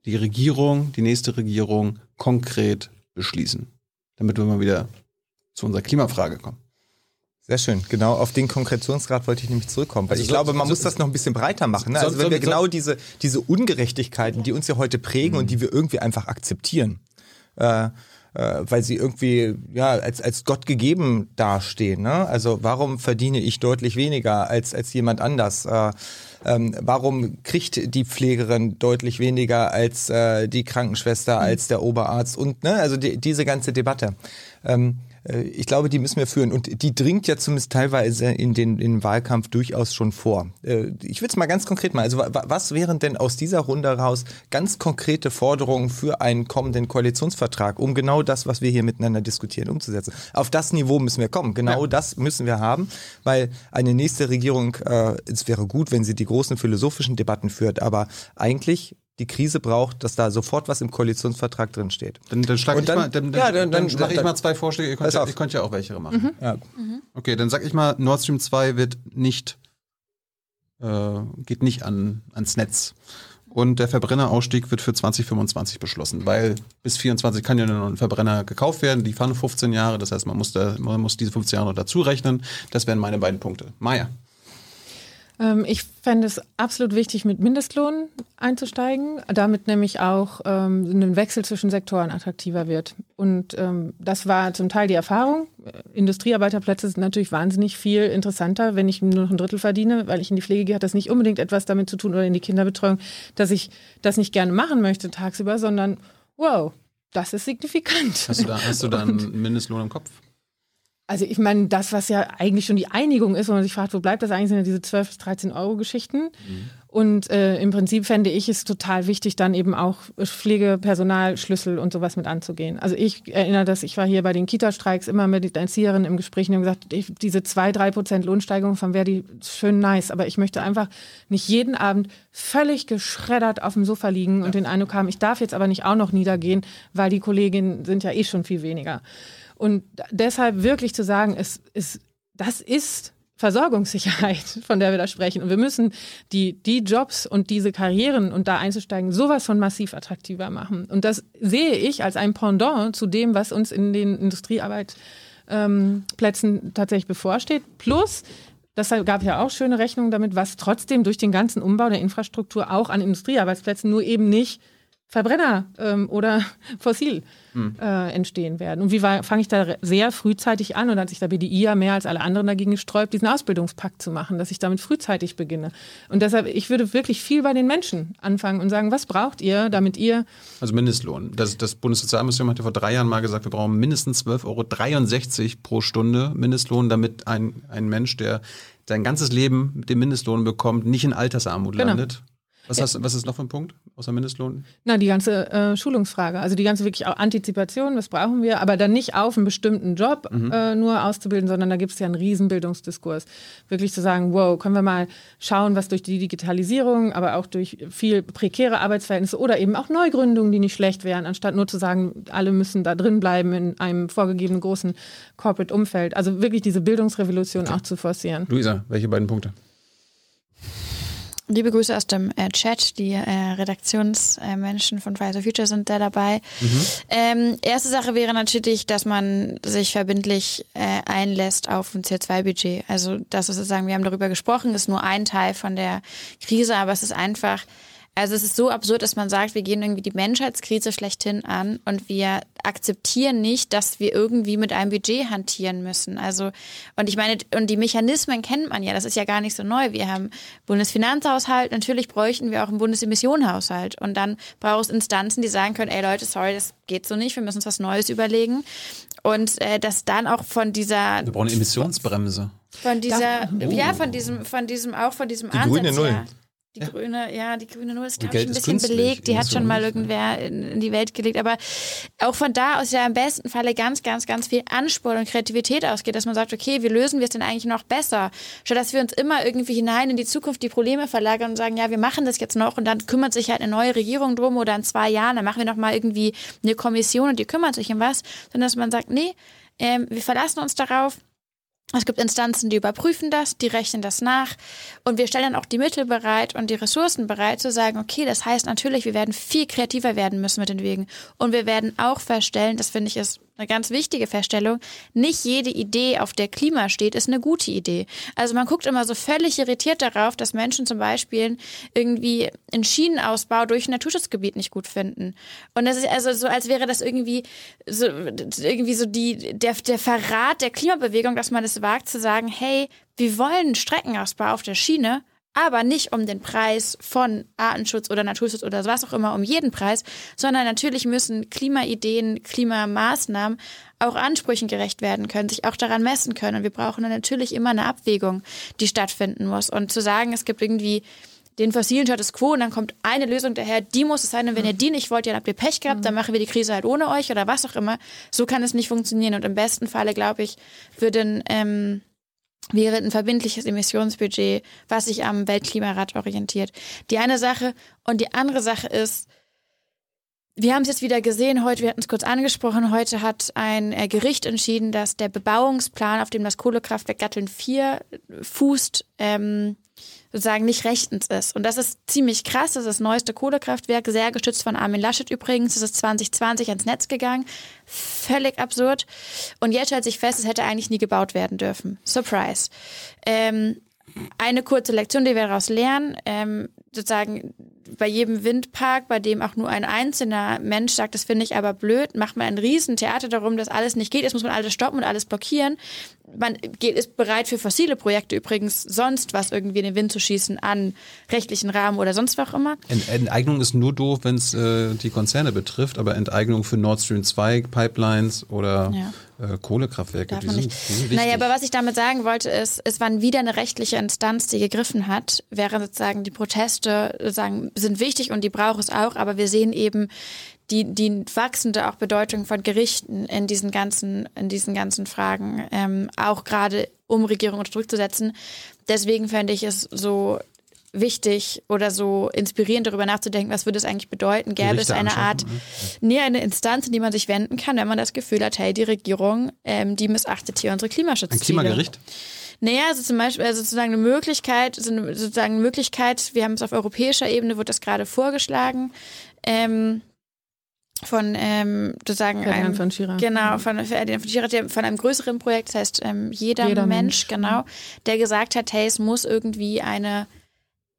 Speaker 1: die Regierung, die nächste Regierung konkret beschließen, damit wir mal wieder zu unserer Klimafrage kommen.
Speaker 4: Sehr schön. Genau auf den Konkretionsgrad wollte ich nämlich zurückkommen. Weil also ich so, glaube, man so, muss das noch ein bisschen breiter machen. Ne? Also wenn wir genau diese, diese Ungerechtigkeiten, die uns ja heute prägen mhm. und die wir irgendwie einfach akzeptieren, äh, äh, weil sie irgendwie ja als als Gott gegeben dastehen. Ne? Also warum verdiene ich deutlich weniger als als jemand anders? Äh, ähm, warum kriegt die Pflegerin deutlich weniger als äh, die Krankenschwester, als der Oberarzt und ne, also die, diese ganze Debatte. Ähm, äh, ich glaube, die müssen wir führen. Und die dringt ja zumindest teilweise in den, in den Wahlkampf durchaus schon vor. Äh, ich will es mal ganz konkret mal. Also was wären denn aus dieser Runde heraus ganz konkrete Forderungen für einen kommenden Koalitionsvertrag, um genau das, was wir hier miteinander diskutieren, umzusetzen? Auf das Niveau müssen wir kommen. Genau ja. das müssen wir haben, weil eine nächste Regierung, äh, es wäre gut, wenn sie die großen philosophischen Debatten führt, aber eigentlich die Krise braucht, dass da sofort was im Koalitionsvertrag drin steht.
Speaker 1: Dann, dann schlage ich mal, dann, dann, ja, dann, dann, dann mache ich mal zwei Vorschläge. Ihr könnt, ja, ihr könnt ja auch welche machen. Mhm. Ja. Mhm. Okay, dann sag ich mal, Nord Stream 2 wird nicht, äh, geht nicht an, ans Netz. Und der Verbrennerausstieg wird für 2025 beschlossen, weil bis 24 kann ja noch ein Verbrenner gekauft werden. Die fahren 15 Jahre, das heißt, man muss, da, man muss diese 15 Jahre noch dazu rechnen. Das wären meine beiden Punkte. Maja.
Speaker 3: Ähm, ich fände es absolut wichtig, mit Mindestlohn einzusteigen, damit nämlich auch ähm, ein Wechsel zwischen Sektoren attraktiver wird. Und ähm, das war zum Teil die Erfahrung. Industriearbeiterplätze sind natürlich wahnsinnig viel interessanter, wenn ich nur noch ein Drittel verdiene, weil ich in die Pflege gehe, hat das nicht unbedingt etwas damit zu tun oder in die Kinderbetreuung, dass ich das nicht gerne machen möchte tagsüber, sondern wow, das ist signifikant.
Speaker 1: Hast du da, hast du da einen Mindestlohn im Kopf?
Speaker 3: Also ich meine, das, was ja eigentlich schon die Einigung ist, wo man sich fragt, wo bleibt das eigentlich, sind ja diese 12 bis 13 Euro Geschichten. Mhm. Und äh, im Prinzip fände ich es total wichtig, dann eben auch Pflegepersonalschlüssel und sowas mit anzugehen. Also ich erinnere das, ich war hier bei den Kita-Streiks immer mit den Erzieherinnen im Gespräch und haben gesagt, ich, diese zwei, drei Prozent Lohnsteigerung von Verdi schön nice, aber ich möchte einfach nicht jeden Abend völlig geschreddert auf dem Sofa liegen ja. und den Eindruck haben, ich darf jetzt aber nicht auch noch niedergehen, weil die Kolleginnen sind ja eh schon viel weniger. Und deshalb wirklich zu sagen, es, es, das ist Versorgungssicherheit, von der wir da sprechen. Und wir müssen die, die Jobs und diese Karrieren und da einzusteigen, sowas von massiv attraktiver machen. Und das sehe ich als ein Pendant zu dem, was uns in den Industriearbeitsplätzen ähm, tatsächlich bevorsteht. Plus, das gab ja auch schöne Rechnungen damit, was trotzdem durch den ganzen Umbau der Infrastruktur auch an Industriearbeitsplätzen nur eben nicht Verbrenner ähm, oder fossil hm. äh, entstehen werden. Und wie fange ich da sehr frühzeitig an und hat sich der BDI ja mehr als alle anderen dagegen gesträubt, diesen Ausbildungspakt zu machen, dass ich damit frühzeitig beginne. Und deshalb, ich würde wirklich viel bei den Menschen anfangen und sagen, was braucht ihr, damit ihr...
Speaker 1: Also Mindestlohn. Das, das Bundessozialministerium hat ja vor drei Jahren mal gesagt, wir brauchen mindestens 12,63 Euro pro Stunde Mindestlohn, damit ein, ein Mensch, der sein ganzes Leben mit dem Mindestlohn bekommt, nicht in Altersarmut genau. landet. Was, hast, was ist noch für ein Punkt außer Mindestlohn?
Speaker 3: Na, die ganze äh, Schulungsfrage. Also die ganze wirklich auch Antizipation, was brauchen wir, aber dann nicht auf einen bestimmten Job mhm. äh, nur auszubilden, sondern da gibt es ja einen riesen Bildungsdiskurs. Wirklich zu sagen, wow, können wir mal schauen, was durch die Digitalisierung, aber auch durch viel prekäre Arbeitsverhältnisse oder eben auch Neugründungen, die nicht schlecht wären, anstatt nur zu sagen, alle müssen da drin bleiben in einem vorgegebenen großen Corporate-Umfeld. Also wirklich diese Bildungsrevolution okay. auch zu forcieren.
Speaker 1: Luisa, welche beiden Punkte?
Speaker 2: Liebe Grüße aus dem äh, Chat. Die äh, Redaktionsmenschen äh, von for Future sind da dabei. Mhm. Ähm, erste Sache wäre natürlich, dass man sich verbindlich äh, einlässt auf ein CO2-Budget. Also das ist sozusagen, wir haben darüber gesprochen, ist nur ein Teil von der Krise, aber es ist einfach also es ist so absurd, dass man sagt, wir gehen irgendwie die Menschheitskrise schlechthin an und wir akzeptieren nicht, dass wir irgendwie mit einem Budget hantieren müssen. Also und ich meine, und die Mechanismen kennt man ja, das ist ja gar nicht so neu. Wir haben Bundesfinanzhaushalt, natürlich bräuchten wir auch einen Bundesemissionenhaushalt und dann braucht es Instanzen, die sagen können, ey Leute, sorry, das geht so nicht, wir müssen uns was Neues überlegen und äh, dass dann auch von dieser
Speaker 1: wir brauchen eine Emissionsbremse.
Speaker 2: Von dieser, oh. ja, von diesem, von diesem, auch von diesem
Speaker 1: die
Speaker 2: Ansatz.
Speaker 1: Grüne Null.
Speaker 2: Ja. Die ja. grüne, ja, die grüne Null ist, glaube ich, ein bisschen belegt. Die hat schon mal irgendwer in, in, die Welt gelegt. Aber auch von da aus ja im besten Falle ganz, ganz, ganz viel Anspruch und Kreativität ausgeht, dass man sagt, okay, wie lösen wir es denn eigentlich noch besser? Statt dass wir uns immer irgendwie hinein in die Zukunft die Probleme verlagern und sagen, ja, wir machen das jetzt noch und dann kümmert sich halt eine neue Regierung drum oder in zwei Jahren, dann machen wir noch mal irgendwie eine Kommission und die kümmert sich um was. Sondern dass man sagt, nee, ähm, wir verlassen uns darauf, es gibt Instanzen, die überprüfen das, die rechnen das nach. Und wir stellen dann auch die Mittel bereit und die Ressourcen bereit zu sagen, okay, das heißt natürlich, wir werden viel kreativer werden müssen mit den Wegen. Und wir werden auch feststellen, das finde ich ist eine ganz wichtige Feststellung, nicht jede Idee, auf der Klima steht, ist eine gute Idee. Also man guckt immer so völlig irritiert darauf, dass Menschen zum Beispiel irgendwie einen Schienenausbau durch ein Naturschutzgebiet nicht gut finden. Und das ist also so, als wäre das irgendwie so, irgendwie so die, der, der Verrat der Klimabewegung, dass man es wagt zu sagen, hey, wir wollen Streckenausbau auf der Schiene, aber nicht um den Preis von Artenschutz oder Naturschutz oder was auch immer, um jeden Preis, sondern natürlich müssen Klimaideen, Klimamaßnahmen auch Ansprüchen gerecht werden können, sich auch daran messen können. Und wir brauchen dann natürlich immer eine Abwägung, die stattfinden muss. Und zu sagen, es gibt irgendwie den fossilen Status quo und dann kommt eine Lösung daher, die muss es sein und wenn ihr die nicht wollt, dann habt ihr Pech gehabt, dann machen wir die Krise halt ohne euch oder was auch immer. So kann es nicht funktionieren und im besten Falle, glaube ich, würden ähm, wäre ein verbindliches Emissionsbudget, was sich am Weltklimarat orientiert. Die eine Sache und die andere Sache ist, wir haben es jetzt wieder gesehen, heute, wir hatten es kurz angesprochen, heute hat ein äh, Gericht entschieden, dass der Bebauungsplan, auf dem das Kohlekraftwerk Gatteln 4 fußt, ähm, sozusagen nicht rechtens ist. Und das ist ziemlich krass. Das ist das neueste Kohlekraftwerk, sehr gestützt von Armin Laschet übrigens. Das ist 2020 ans Netz gegangen. Völlig absurd. Und jetzt stellt sich fest, es hätte eigentlich nie gebaut werden dürfen. Surprise. Ähm, eine kurze Lektion, die wir daraus lernen, ähm, sozusagen bei jedem Windpark, bei dem auch nur ein einzelner Mensch sagt, das finde ich aber blöd, macht man ein Riesentheater darum, dass alles nicht geht. Jetzt muss man alles stoppen und alles blockieren. Man geht, ist bereit für fossile Projekte übrigens sonst was irgendwie in den Wind zu schießen an rechtlichen Rahmen oder sonst was auch immer.
Speaker 1: Ent Enteignung ist nur doof, wenn es äh, die Konzerne betrifft, aber Enteignung für Nord Stream 2 Pipelines oder
Speaker 2: Ja.
Speaker 1: äh, Kohlekraftwerke,
Speaker 2: Darf
Speaker 1: die sind wichtig.
Speaker 2: Naja, aber was ich damit sagen wollte, ist, es war wieder eine rechtliche Instanz, die gegriffen hat, während sozusagen die Proteste sozusagen sind wichtig und die braucht es auch, aber wir sehen eben die, die wachsende auch Bedeutung von Gerichten in diesen ganzen, in diesen ganzen Fragen, ähm, auch gerade um Regierungen unter Druck zu setzen. Deswegen fände ich es so wichtig oder so inspirierend darüber nachzudenken, was würde es eigentlich bedeuten? Gäbe es
Speaker 1: Gerichte
Speaker 2: eine
Speaker 1: anschaffen,
Speaker 2: Art,
Speaker 1: ne?
Speaker 2: nee, eine Instanz, in die man sich wenden kann, wenn man das Gefühl hat, hey, die Regierung, ähm, die missachtet hier unsere
Speaker 1: Ein
Speaker 2: Klimaschutzziele.
Speaker 1: Klimagericht?
Speaker 2: Naja, also zum Beispiel, also sozusagen eine Möglichkeit, so eine, sozusagen eine Möglichkeit, wir haben es auf europäischer Ebene, wird das gerade vorgeschlagen, ähm, von ähm, sozusagen
Speaker 3: Ferdinand
Speaker 2: einem,
Speaker 3: von Schirach.
Speaker 2: Genau, von Ferdinand von Schirach, von einem größeren Projekt, das heißt ähm, jeder,
Speaker 3: Jeder
Speaker 2: Mensch,
Speaker 3: Mensch.
Speaker 2: genau, der gesagt hat, hey, es muss irgendwie eine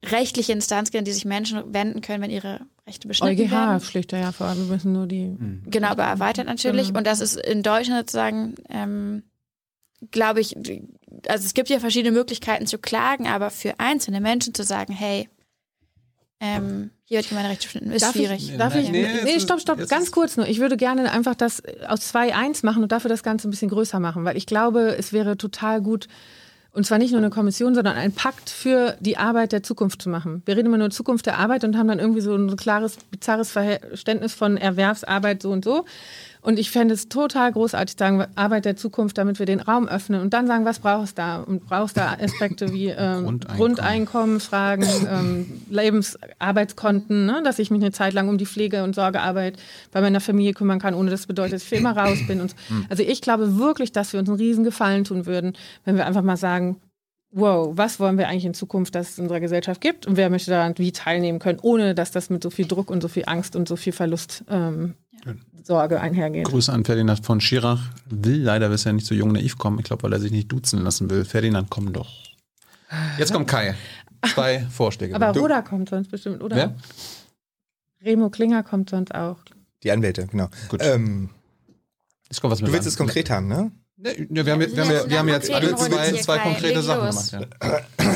Speaker 2: rechtliche Instanz geben, an die sich Menschen wenden können, wenn ihre Rechte beschnitten
Speaker 3: EuGH
Speaker 2: werden.
Speaker 3: schlicht ja vor, wir müssen nur die.
Speaker 2: Genau, aber erweitert natürlich.
Speaker 3: Genau.
Speaker 2: Und das ist in Deutschland sozusagen, ähm, glaube ich, also es gibt ja verschiedene Möglichkeiten zu klagen, aber für einzelne Menschen zu sagen, hey, ähm, hier wird meine Rechte beschnitten, ist
Speaker 3: Darf
Speaker 2: schwierig.
Speaker 3: Ich, darf
Speaker 1: Nee,
Speaker 3: ich,
Speaker 1: nee,
Speaker 3: nee,
Speaker 1: jetzt-
Speaker 3: stopp, stopp, ganz kurz nur. Ich würde gerne einfach das aus 2-1 machen und dafür das Ganze ein bisschen größer machen, weil ich glaube, es wäre total gut, und zwar nicht nur eine Kommission, sondern ein Pakt für die Arbeit der Zukunft zu machen. Wir reden immer nur Zukunft der Arbeit und haben dann irgendwie so ein klares, bizarres Verständnis von Erwerbsarbeit so und so. Und ich fände es total großartig, sagen, Arbeit der Zukunft, damit wir den Raum öffnen und dann sagen, was brauchst du da? Und brauchst da Aspekte wie ähm,
Speaker 1: Grundeinkommen.
Speaker 3: Grundeinkommensfragen, ähm, Lebensarbeitskonten, ne? dass ich mich eine Zeit lang um die Pflege- und Sorgearbeit bei meiner Familie kümmern kann, ohne das bedeutet, dass ich für immer raus bin. Und so. Also ich glaube wirklich, dass wir uns einen riesen Gefallen tun würden, wenn wir einfach mal sagen, wow, was wollen wir eigentlich in Zukunft, dass es in unserer Gesellschaft gibt und wer möchte daran wie teilnehmen können, ohne dass das mit so viel Druck und so viel Angst und so viel Verlust ähm, Sorge einhergeht.
Speaker 1: Grüße an Ferdinand von Schirach. Will leider bisher nicht so jung naiv kommen. Ich glaube, weil er sich nicht duzen lassen will. Ferdinand, komm doch. Jetzt kommt Kai. Zwei Vorschläge.
Speaker 3: Aber Roda kommt sonst bestimmt, oder?
Speaker 1: Wer?
Speaker 3: Remo Klinger kommt sonst auch.
Speaker 4: Die Anwälte, genau.
Speaker 1: Gut.
Speaker 4: Ähm,
Speaker 1: Jetzt kommt was mit
Speaker 4: du willst
Speaker 1: Land-
Speaker 4: es konkret haben, ne?
Speaker 1: Nee, ja, wir haben, wir haben, wir, wir haben jetzt alle zwei, zwei konkrete Sachen gemacht. Ja.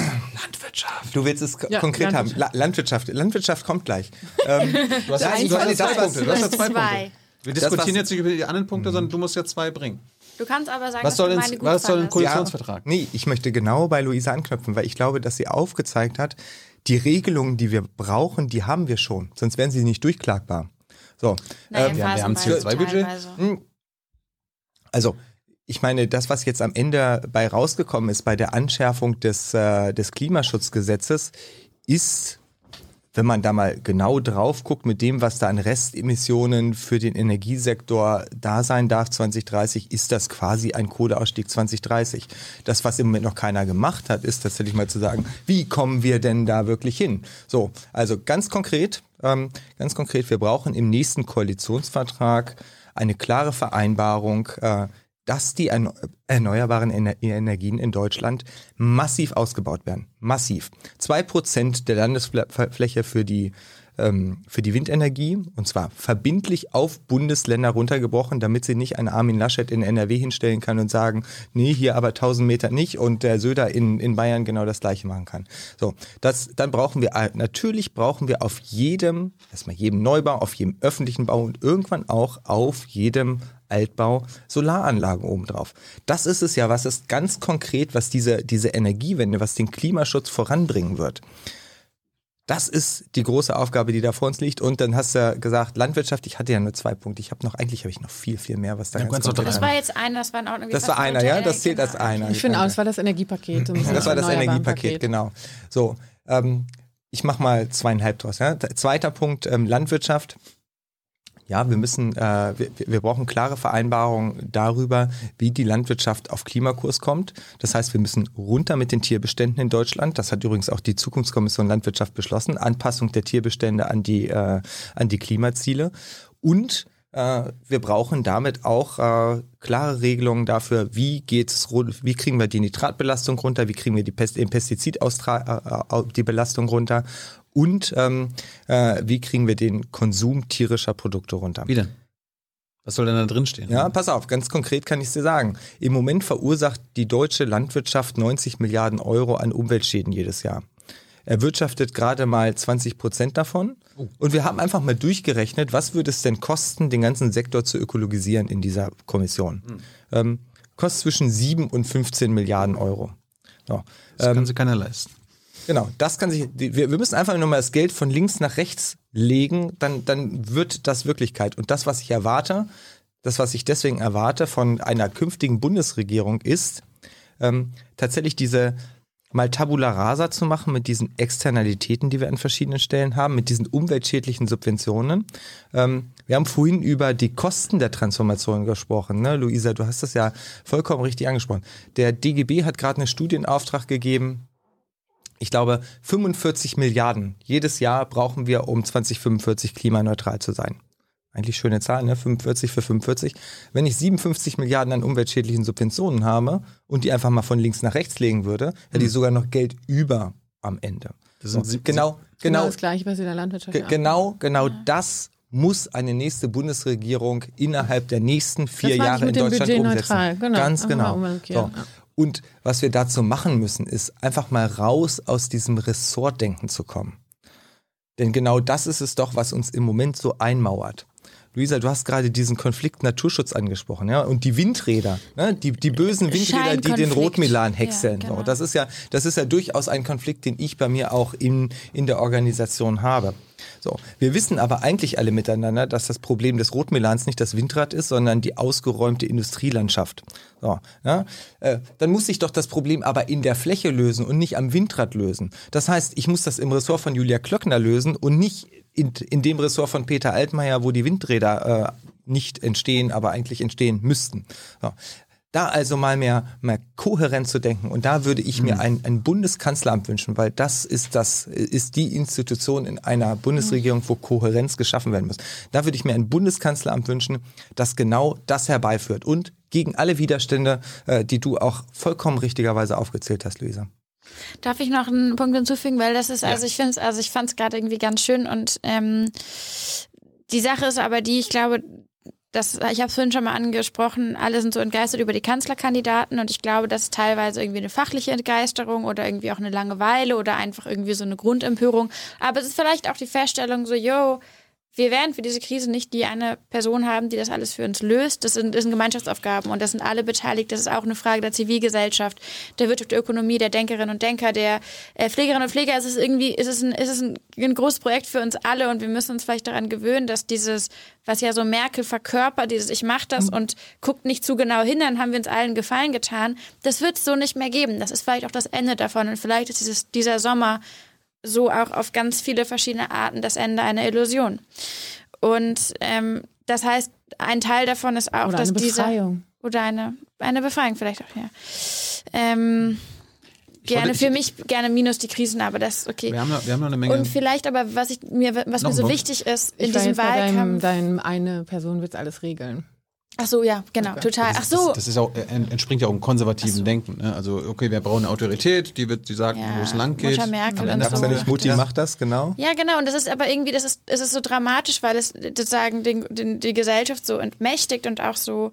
Speaker 4: Du willst es
Speaker 3: Ja,
Speaker 4: konkret haben.
Speaker 3: Landwirtschaft.
Speaker 4: La Landwirtschaft. Landwirtschaft kommt gleich. ähm,
Speaker 1: Du hast, hast
Speaker 4: zwei-
Speaker 1: zwei Punkte. Du hast jetzt zwei,
Speaker 2: Zwei.
Speaker 1: Punkte. Wir diskutieren jetzt nicht über die anderen Punkte, sondern du musst jetzt zwei bringen.
Speaker 2: Du kannst aber sagen,
Speaker 1: Was soll, ins,
Speaker 2: meine
Speaker 1: was soll ein. Koalitionsvertrag?
Speaker 4: Nee, ich möchte genau bei Luisa anknüpfen, weil ich glaube, dass sie aufgezeigt hat, die Regelungen, die wir brauchen, die haben wir schon. Sonst wären sie nicht durchklagbar. So,
Speaker 2: Naja,
Speaker 4: ähm,
Speaker 1: wir haben- wir haben
Speaker 2: phasenweise
Speaker 1: CO2-Budget.
Speaker 2: teilweise.
Speaker 4: Hm. Also, ich meine, das, was jetzt am Ende bei rausgekommen ist bei der Anschärfung des, äh, des Klimaschutzgesetzes, ist, wenn man da mal genau drauf guckt, mit dem, was da an Restemissionen für den Energiesektor da sein darf 2030, ist das quasi ein Kohleausstieg 2030. Das, was im Moment noch keiner gemacht hat, ist tatsächlich mal zu sagen, wie kommen wir denn da wirklich hin? So, also ganz konkret, ähm, ganz konkret, wir brauchen im nächsten Koalitionsvertrag eine klare Vereinbarung, äh, dass die erneu erneuerbaren Ener Energien in Deutschland massiv ausgebaut werden. Massiv. Zwei Prozent der Landesfläche für die, ähm, für die Windenergie und zwar verbindlich auf Bundesländer runtergebrochen, damit sie nicht einen Armin Laschet in NRW hinstellen kann und sagen, nee, hier aber 1000 Meter nicht und der Söder in, in Bayern genau das gleiche machen kann. So, das, dann brauchen wir, natürlich brauchen wir auf jedem, erstmal jedem Neubau, auf jedem öffentlichen Bau und irgendwann auch auf jedem Altbau Solaranlagen obendrauf. Das ist es ja, was ist ganz konkret, was diese, diese Energiewende, was den Klimaschutz voranbringen wird. Das ist die große Aufgabe, die da vor uns liegt. Und dann hast du ja gesagt, Landwirtschaft, ich hatte ja nur zwei Punkte. Ich habe noch, eigentlich habe ich noch viel, viel mehr, was da
Speaker 1: Ja,
Speaker 4: ganz konkret
Speaker 2: Das war jetzt einer, das war in Ordnung.
Speaker 4: Das war einer, ja, das zählt als einer.
Speaker 3: Ich finde auch, es war das Energiepaket. bisschen
Speaker 4: Das war das Energiepaket,
Speaker 3: Paket.
Speaker 4: genau. So, ähm, ich mache mal zweieinhalb draus. Ja. Zweiter Punkt, ähm, Landwirtschaft. Ja, wir müssen, äh, wir, wir brauchen klare Vereinbarungen darüber, wie die Landwirtschaft auf Klimakurs kommt. Das heißt, wir müssen runter mit den Tierbeständen in Deutschland. Das hat übrigens auch die Zukunftskommission Landwirtschaft beschlossen. Anpassung der Tierbestände an die, äh, an die Klimaziele. Und Äh, wir brauchen damit auch äh, klare Regelungen dafür, wie geht's, wie kriegen wir die Nitratbelastung runter, wie kriegen wir die Pest den Pestizidausstra äh, die Belastung runter und ähm, äh, wie kriegen wir den Konsum tierischer Produkte runter.
Speaker 1: Wie denn? Was soll denn da drin stehen?
Speaker 4: Ja, pass auf, ganz konkret kann ich dir sagen. Im Moment verursacht die deutsche Landwirtschaft 90 Milliarden Euro an Umweltschäden jedes Jahr erwirtschaftet gerade mal 20 Prozent davon. Oh. Und wir haben einfach mal durchgerechnet, was würde es denn kosten, den ganzen Sektor zu ökologisieren in dieser Kommission. Mhm. Ähm, kostet zwischen 7 und 15 Milliarden Euro.
Speaker 1: So. Das ähm, kann sich keiner leisten.
Speaker 4: Genau, das kann sich, wir, wir müssen einfach nur mal das Geld von links nach rechts legen, dann, dann wird das Wirklichkeit. Und das, was ich erwarte, das, was ich deswegen erwarte von einer künftigen Bundesregierung ist, ähm, tatsächlich diese mal Tabula rasa zu machen mit diesen Externalitäten, die wir an verschiedenen Stellen haben, mit diesen umweltschädlichen Subventionen. Ähm, wir haben vorhin über die Kosten der Transformation gesprochen. Ne? Luisa, du hast das ja vollkommen richtig angesprochen. Der DGB hat gerade einen Studienauftrag gegeben. Ich glaube, 45 Milliarden jedes Jahr brauchen wir, um 2045 klimaneutral zu sein eigentlich schöne Zahl, ne? 45 für 45. Wenn ich 57 Milliarden an umweltschädlichen Subventionen habe und die einfach mal von links nach rechts legen würde, hätte ich hm. sogar noch Geld über am Ende.
Speaker 1: Das sind
Speaker 4: so, genau, genau,
Speaker 3: das gleiche, was in der Landwirtschaft
Speaker 4: Genau, genau ja. das muss eine nächste Bundesregierung innerhalb der nächsten vier Jahre in Deutschland umsetzen. Genau. Ganz genau. So. Und was wir dazu machen müssen, ist einfach mal raus aus diesem Ressortdenken zu kommen. Denn genau das ist es doch, was uns im Moment so einmauert. Luisa, du hast gerade diesen Konflikt Naturschutz angesprochen, ja, und die Windräder, ne? die, die bösen Windräder, die den Rotmilan häckseln. Ja, genau. Das ist ja, das ist ja durchaus ein Konflikt, den ich bei mir auch in, in der Organisation habe. So, wir wissen aber eigentlich alle miteinander, dass das Problem des Rotmilans nicht das Windrad ist, sondern die ausgeräumte Industrielandschaft. So, ja, äh, dann muss ich doch das Problem aber in der Fläche lösen und nicht am Windrad lösen. Das heißt, ich muss das im Ressort von Julia Klöckner lösen und nicht in, in dem Ressort von Peter Altmaier, wo die Windräder äh, nicht entstehen, aber eigentlich entstehen müssten. So. Da also mal mehr, mehr kohärent zu denken. Und da würde ich mir mhm. ein, ein Bundeskanzleramt wünschen, weil das ist das, ist die Institution in einer Bundesregierung, wo Kohärenz geschaffen werden muss. Da würde ich mir ein Bundeskanzleramt wünschen, das genau das herbeiführt und gegen alle Widerstände, äh, die du auch vollkommen richtigerweise aufgezählt hast, Luisa.
Speaker 2: Darf ich noch einen Punkt hinzufügen, weil das ist, also ich finde es, also ich fand es gerade irgendwie ganz schön und ähm, die Sache ist aber die, ich glaube, das, ich habe es vorhin schon mal angesprochen, alle sind so entgeistert über die Kanzlerkandidaten und ich glaube, das ist teilweise irgendwie eine fachliche Entgeisterung oder irgendwie auch eine Langeweile oder einfach irgendwie so eine Grundempörung. Aber es ist vielleicht auch die Feststellung so, yo, wir werden für diese Krise nicht die eine Person haben, die das alles für uns löst. Das sind, das sind Gemeinschaftsaufgaben und das sind alle beteiligt. Das ist auch eine Frage der Zivilgesellschaft, der Wirtschaft, der Ökonomie, der Denkerinnen und Denker, der äh, Pflegerinnen und Pfleger. Es ist irgendwie, es ist, ein, es ist ein, ein großes Projekt für uns alle und wir müssen uns vielleicht daran gewöhnen, dass dieses, was ja so Merkel verkörpert, dieses Ich mach das mhm. und guckt nicht zu genau hin, dann haben wir uns allen Gefallen getan. Das wird es so nicht mehr geben. Das ist vielleicht auch das Ende davon und vielleicht ist dieses, dieser Sommer so auch auf ganz viele verschiedene Arten das Ende einer Illusion. Und ähm, das heißt, ein Teil davon ist auch,
Speaker 3: oder
Speaker 2: dass
Speaker 3: eine Befreiung.
Speaker 2: diese oder eine eine Befreiung vielleicht auch ja. Ähm, gerne für mich gerne minus die Krisen, aber das ist okay.
Speaker 1: Wir haben, wir haben noch eine Menge.
Speaker 2: Und vielleicht aber was ich mir was mir so noch. wichtig ist in
Speaker 3: ich
Speaker 2: diesem Wahlkampf.
Speaker 3: Deinem, deinem eine Person wird alles regeln.
Speaker 2: Ach so, ja, genau, okay. total. Ach so.
Speaker 1: Das, das, ist auch, entspringt ja auch einem konservativen so. Denken. Ne? Also, okay, wir brauchen eine Autorität, die wird, die sagt, ja. wo es lang geht.
Speaker 2: Mutter Merkel
Speaker 4: und so. nicht Mutti ja. macht das, genau.
Speaker 2: Ja, genau. Und das ist aber irgendwie, das ist, es ist so dramatisch, weil es sozusagen den, den, die Gesellschaft so entmächtigt und auch so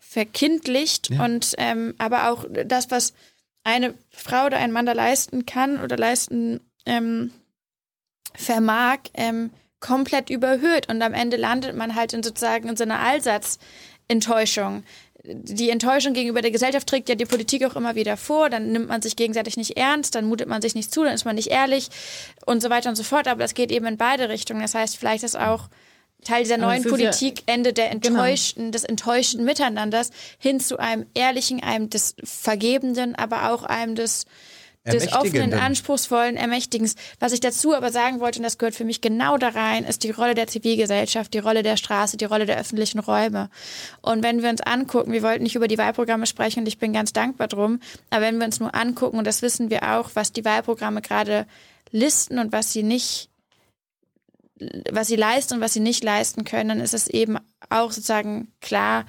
Speaker 2: verkindlicht. Ja. Und ähm, aber auch das, was eine Frau oder ein Mann da leisten kann oder leisten ähm, vermag, ähm, komplett überhöht und am Ende landet man halt in sozusagen in so einer Allsatz Enttäuschung. Die Enttäuschung gegenüber der Gesellschaft trägt ja die Politik auch immer wieder vor. Dann nimmt man sich gegenseitig nicht ernst, dann mutet man sich nicht zu, dann ist man nicht ehrlich und so weiter und so fort. Aber das geht eben in beide Richtungen. Das heißt, vielleicht ist auch Teil dieser neuen Politik Ende der enttäuschten, genau. des enttäuschten Miteinanders hin zu einem ehrlichen, einem des Vergebenden, aber auch einem des des offenen, anspruchsvollen Ermächtigens. Was ich dazu aber sagen wollte, und das gehört für mich genau da rein, ist die Rolle der Zivilgesellschaft, die Rolle der Straße, die Rolle der öffentlichen Räume. Und wenn wir uns angucken, wir wollten nicht über die Wahlprogramme sprechen und ich bin ganz dankbar drum, aber wenn wir uns nur angucken, und das wissen wir auch, was die Wahlprogramme gerade listen und was sie nicht was sie leisten und was sie nicht leisten können, dann ist es eben auch sozusagen klar,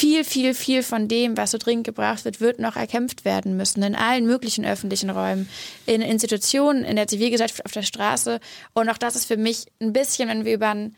Speaker 2: viel, viel, viel von dem, was so dringend gebraucht wird, wird noch erkämpft werden müssen. In allen möglichen öffentlichen Räumen, in Institutionen, in der Zivilgesellschaft, auf der Straße. Und auch das ist für mich ein bisschen, wenn wir über einen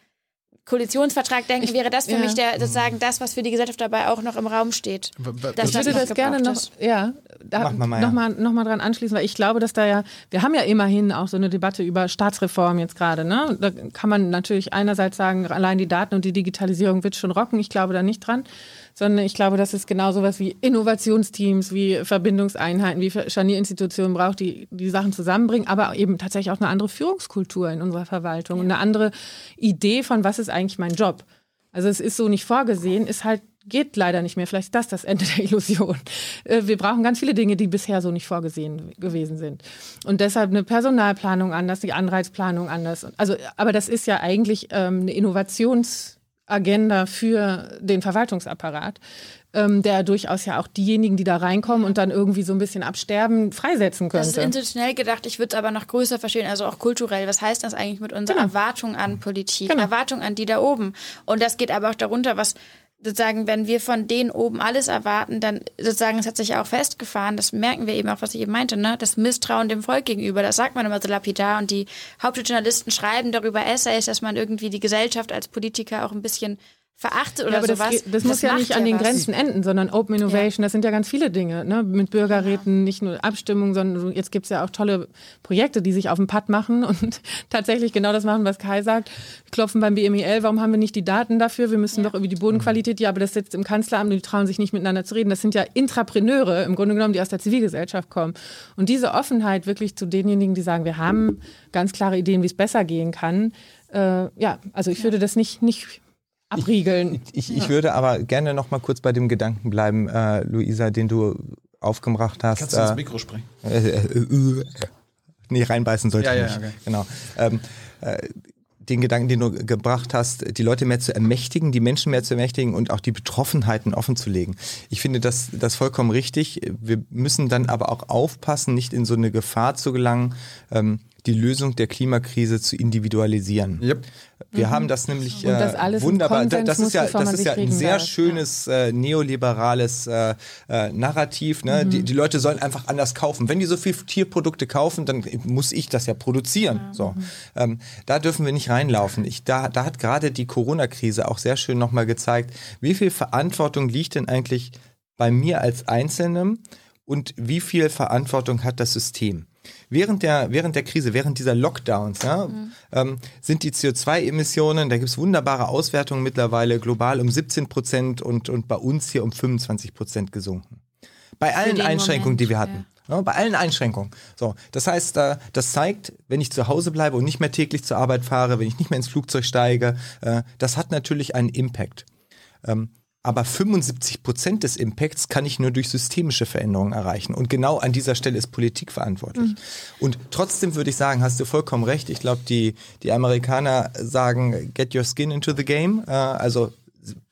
Speaker 2: Koalitionsvertrag denken,
Speaker 3: Ich-
Speaker 2: wäre das für
Speaker 3: ja.
Speaker 2: mich der, sozusagen das, was für die Gesellschaft dabei auch noch im Raum steht. Dass
Speaker 3: Ich würde das gerne noch,
Speaker 2: ist.
Speaker 3: ja, da
Speaker 4: Mach mal, Maja.
Speaker 3: noch mal, noch mal dran anschließen, weil ich glaube, dass da ja, wir haben ja immerhin auch so eine Debatte über Staatsreform jetzt gerade. Ne? Da kann man natürlich einerseits sagen, allein die Daten und die Digitalisierung wird schon rocken. Ich glaube da nicht dran, sondern ich glaube, dass es genau sowas wie Innovationsteams, wie Verbindungseinheiten, wie Scharnierinstitutionen braucht, die die Sachen zusammenbringen, aber eben tatsächlich auch eine andere Führungskultur in unserer Verwaltung und eine andere Idee von, was ist eigentlich mein Job. Also es ist so nicht vorgesehen, ist halt geht leider nicht mehr. Vielleicht ist das das Ende der Illusion. Äh, Wir brauchen ganz viele Dinge, die bisher so nicht vorgesehen gewesen sind. Und deshalb eine Personalplanung anders, die Anreizplanung anders. Also, aber das ist ja eigentlich ähm, eine Innovationsagenda für den Verwaltungsapparat, ähm, der durchaus ja auch diejenigen, die da reinkommen und dann irgendwie so ein bisschen absterben, freisetzen
Speaker 2: Das ist
Speaker 3: könnte.
Speaker 2: institutionell gedacht, ich würde es aber noch größer verstehen, also auch kulturell. Was heißt das eigentlich mit unserer
Speaker 3: Genau.
Speaker 2: Erwartung an Politik,
Speaker 3: Genau.
Speaker 2: Erwartung an die da oben? Und das geht aber auch darunter, was sozusagen, wenn wir von denen oben alles erwarten, dann sozusagen, es hat sich auch festgefahren, das merken wir eben auch, was ich eben meinte, ne? das Misstrauen dem Volk gegenüber, das sagt man immer so lapidar und die Hauptjournalisten schreiben darüber Essays, dass man irgendwie die Gesellschaft als Politiker auch ein bisschen verachtet oder
Speaker 3: Ja, aber das,
Speaker 2: sowas.
Speaker 3: geht, das, muss ja nicht an den
Speaker 2: was.
Speaker 3: Grenzen enden, sondern Open Innovation, das sind ja ganz viele Dinge. Ne? Mit Bürgerräten, nicht nur Abstimmung, sondern so- jetzt gibt's ja auch tolle Projekte, die sich auf den Pad machen und tatsächlich genau das machen, was Kai sagt. Wir klopfen beim BMEL, warum haben wir nicht die Daten dafür? Wir müssen doch über die Bodenqualität, ja, aber das sitzt im Kanzleramt und die trauen sich nicht miteinander zu reden. Das sind ja Intrapreneure im Grunde genommen, die aus der Zivilgesellschaft kommen. Und diese Offenheit wirklich zu denjenigen, die sagen, wir haben ganz klare Ideen, wie es besser gehen kann. Äh, ja, also ich würde das nicht, nicht abriegeln.
Speaker 4: Ich, ich würde aber gerne noch mal kurz bei dem Gedanken bleiben, äh, Luisa, den du aufgebracht hast.
Speaker 1: Kannst du ins
Speaker 4: äh,
Speaker 1: Mikro sprechen?
Speaker 4: äh, äh, äh, nee, reinbeißen sollte
Speaker 1: Ja,
Speaker 4: ich
Speaker 1: ja,
Speaker 4: nicht.
Speaker 1: okay.
Speaker 4: Genau. Ähm, äh, den Gedanken, den du gebracht hast, die Leute mehr zu ermächtigen, die Menschen mehr zu ermächtigen und auch die Betroffenheiten offen zu legen. Ich finde das, das vollkommen richtig. Wir müssen dann aber auch aufpassen, nicht in so eine Gefahr zu gelangen, ähm, die Lösung der Klimakrise zu individualisieren.
Speaker 1: Yep.
Speaker 4: Wir haben das nämlich
Speaker 3: das
Speaker 4: äh,
Speaker 3: alles im
Speaker 4: wunderbar. Das ist ja, das ist ja ein sehr
Speaker 3: darf.
Speaker 4: schönes äh, neoliberales äh, äh, Narrativ. Ne? Die, die Leute sollen einfach anders kaufen. Wenn die so viel Tierprodukte kaufen, dann muss ich das ja produzieren. So, ähm, da dürfen wir nicht reinlaufen. Ich, da, da hat gerade die Corona-Krise auch sehr schön nochmal gezeigt, wie viel Verantwortung liegt denn eigentlich bei mir als Einzelnem und wie viel Verantwortung hat das System? Während der, während der Krise, während dieser Lockdowns, ja, ähm, sind die CO2-Emissionen, da gibt's wunderbare Auswertungen mittlerweile, global um 17 Prozent und, und bei uns hier um 25 Prozent gesunken. Bei allen Einschränkungen,
Speaker 2: Moment,
Speaker 4: die wir hatten. Ja, bei allen Einschränkungen. So, das heißt, äh, das zeigt, wenn ich zu Hause bleibe und nicht mehr täglich zur Arbeit fahre, wenn ich nicht mehr ins Flugzeug steige, äh, das hat natürlich einen Impact. Ähm, aber 75 Prozent des Impacts kann ich nur durch systemische Veränderungen erreichen. Und genau an dieser Stelle ist Politik verantwortlich. Und trotzdem würde ich sagen, hast du vollkommen recht. Ich glaube, die, die Amerikaner sagen, get your skin into the game. Äh, also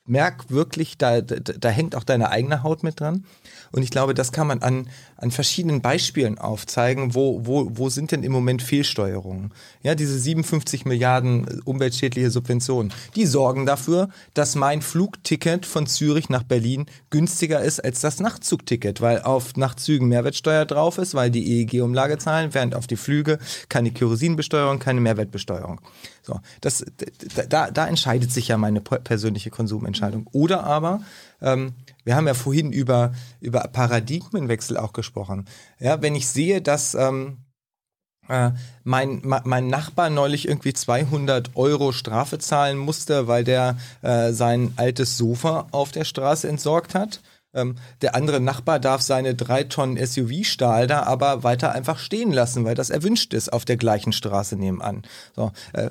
Speaker 4: merk wirklich, da, da, da hängt auch deine eigene Haut mit dran. Und ich glaube, das kann man an, an verschiedenen Beispielen aufzeigen, wo, wo, wo sind denn im Moment Fehlsteuerungen? Ja, diese 57 Milliarden umweltschädliche Subventionen, die sorgen dafür, dass mein Flugticket von Zürich nach Berlin günstiger ist als das Nachtzugticket, weil auf Nachtzügen Mehrwertsteuer drauf ist, weil die EEG-Umlage zahlen, während auf die Flüge keine Kerosinbesteuerung, keine Mehrwertbesteuerung. So, das, da- da, entscheidet sich ja meine per- persönliche Konsumentscheidung. Oder aber, ähm, wir haben ja vorhin über, über Paradigmenwechsel auch gesprochen. Ja, wenn ich sehe, dass ähm, äh, mein, ma- mein Nachbar neulich irgendwie 200 Euro Strafe zahlen musste, weil der äh, sein altes Sofa auf der Straße entsorgt hat. Ähm, der andere Nachbar darf seine drei Tonnen SUV-Stahl da aber weiter einfach stehen lassen, weil das erwünscht ist auf der gleichen Straße nebenan. So, äh,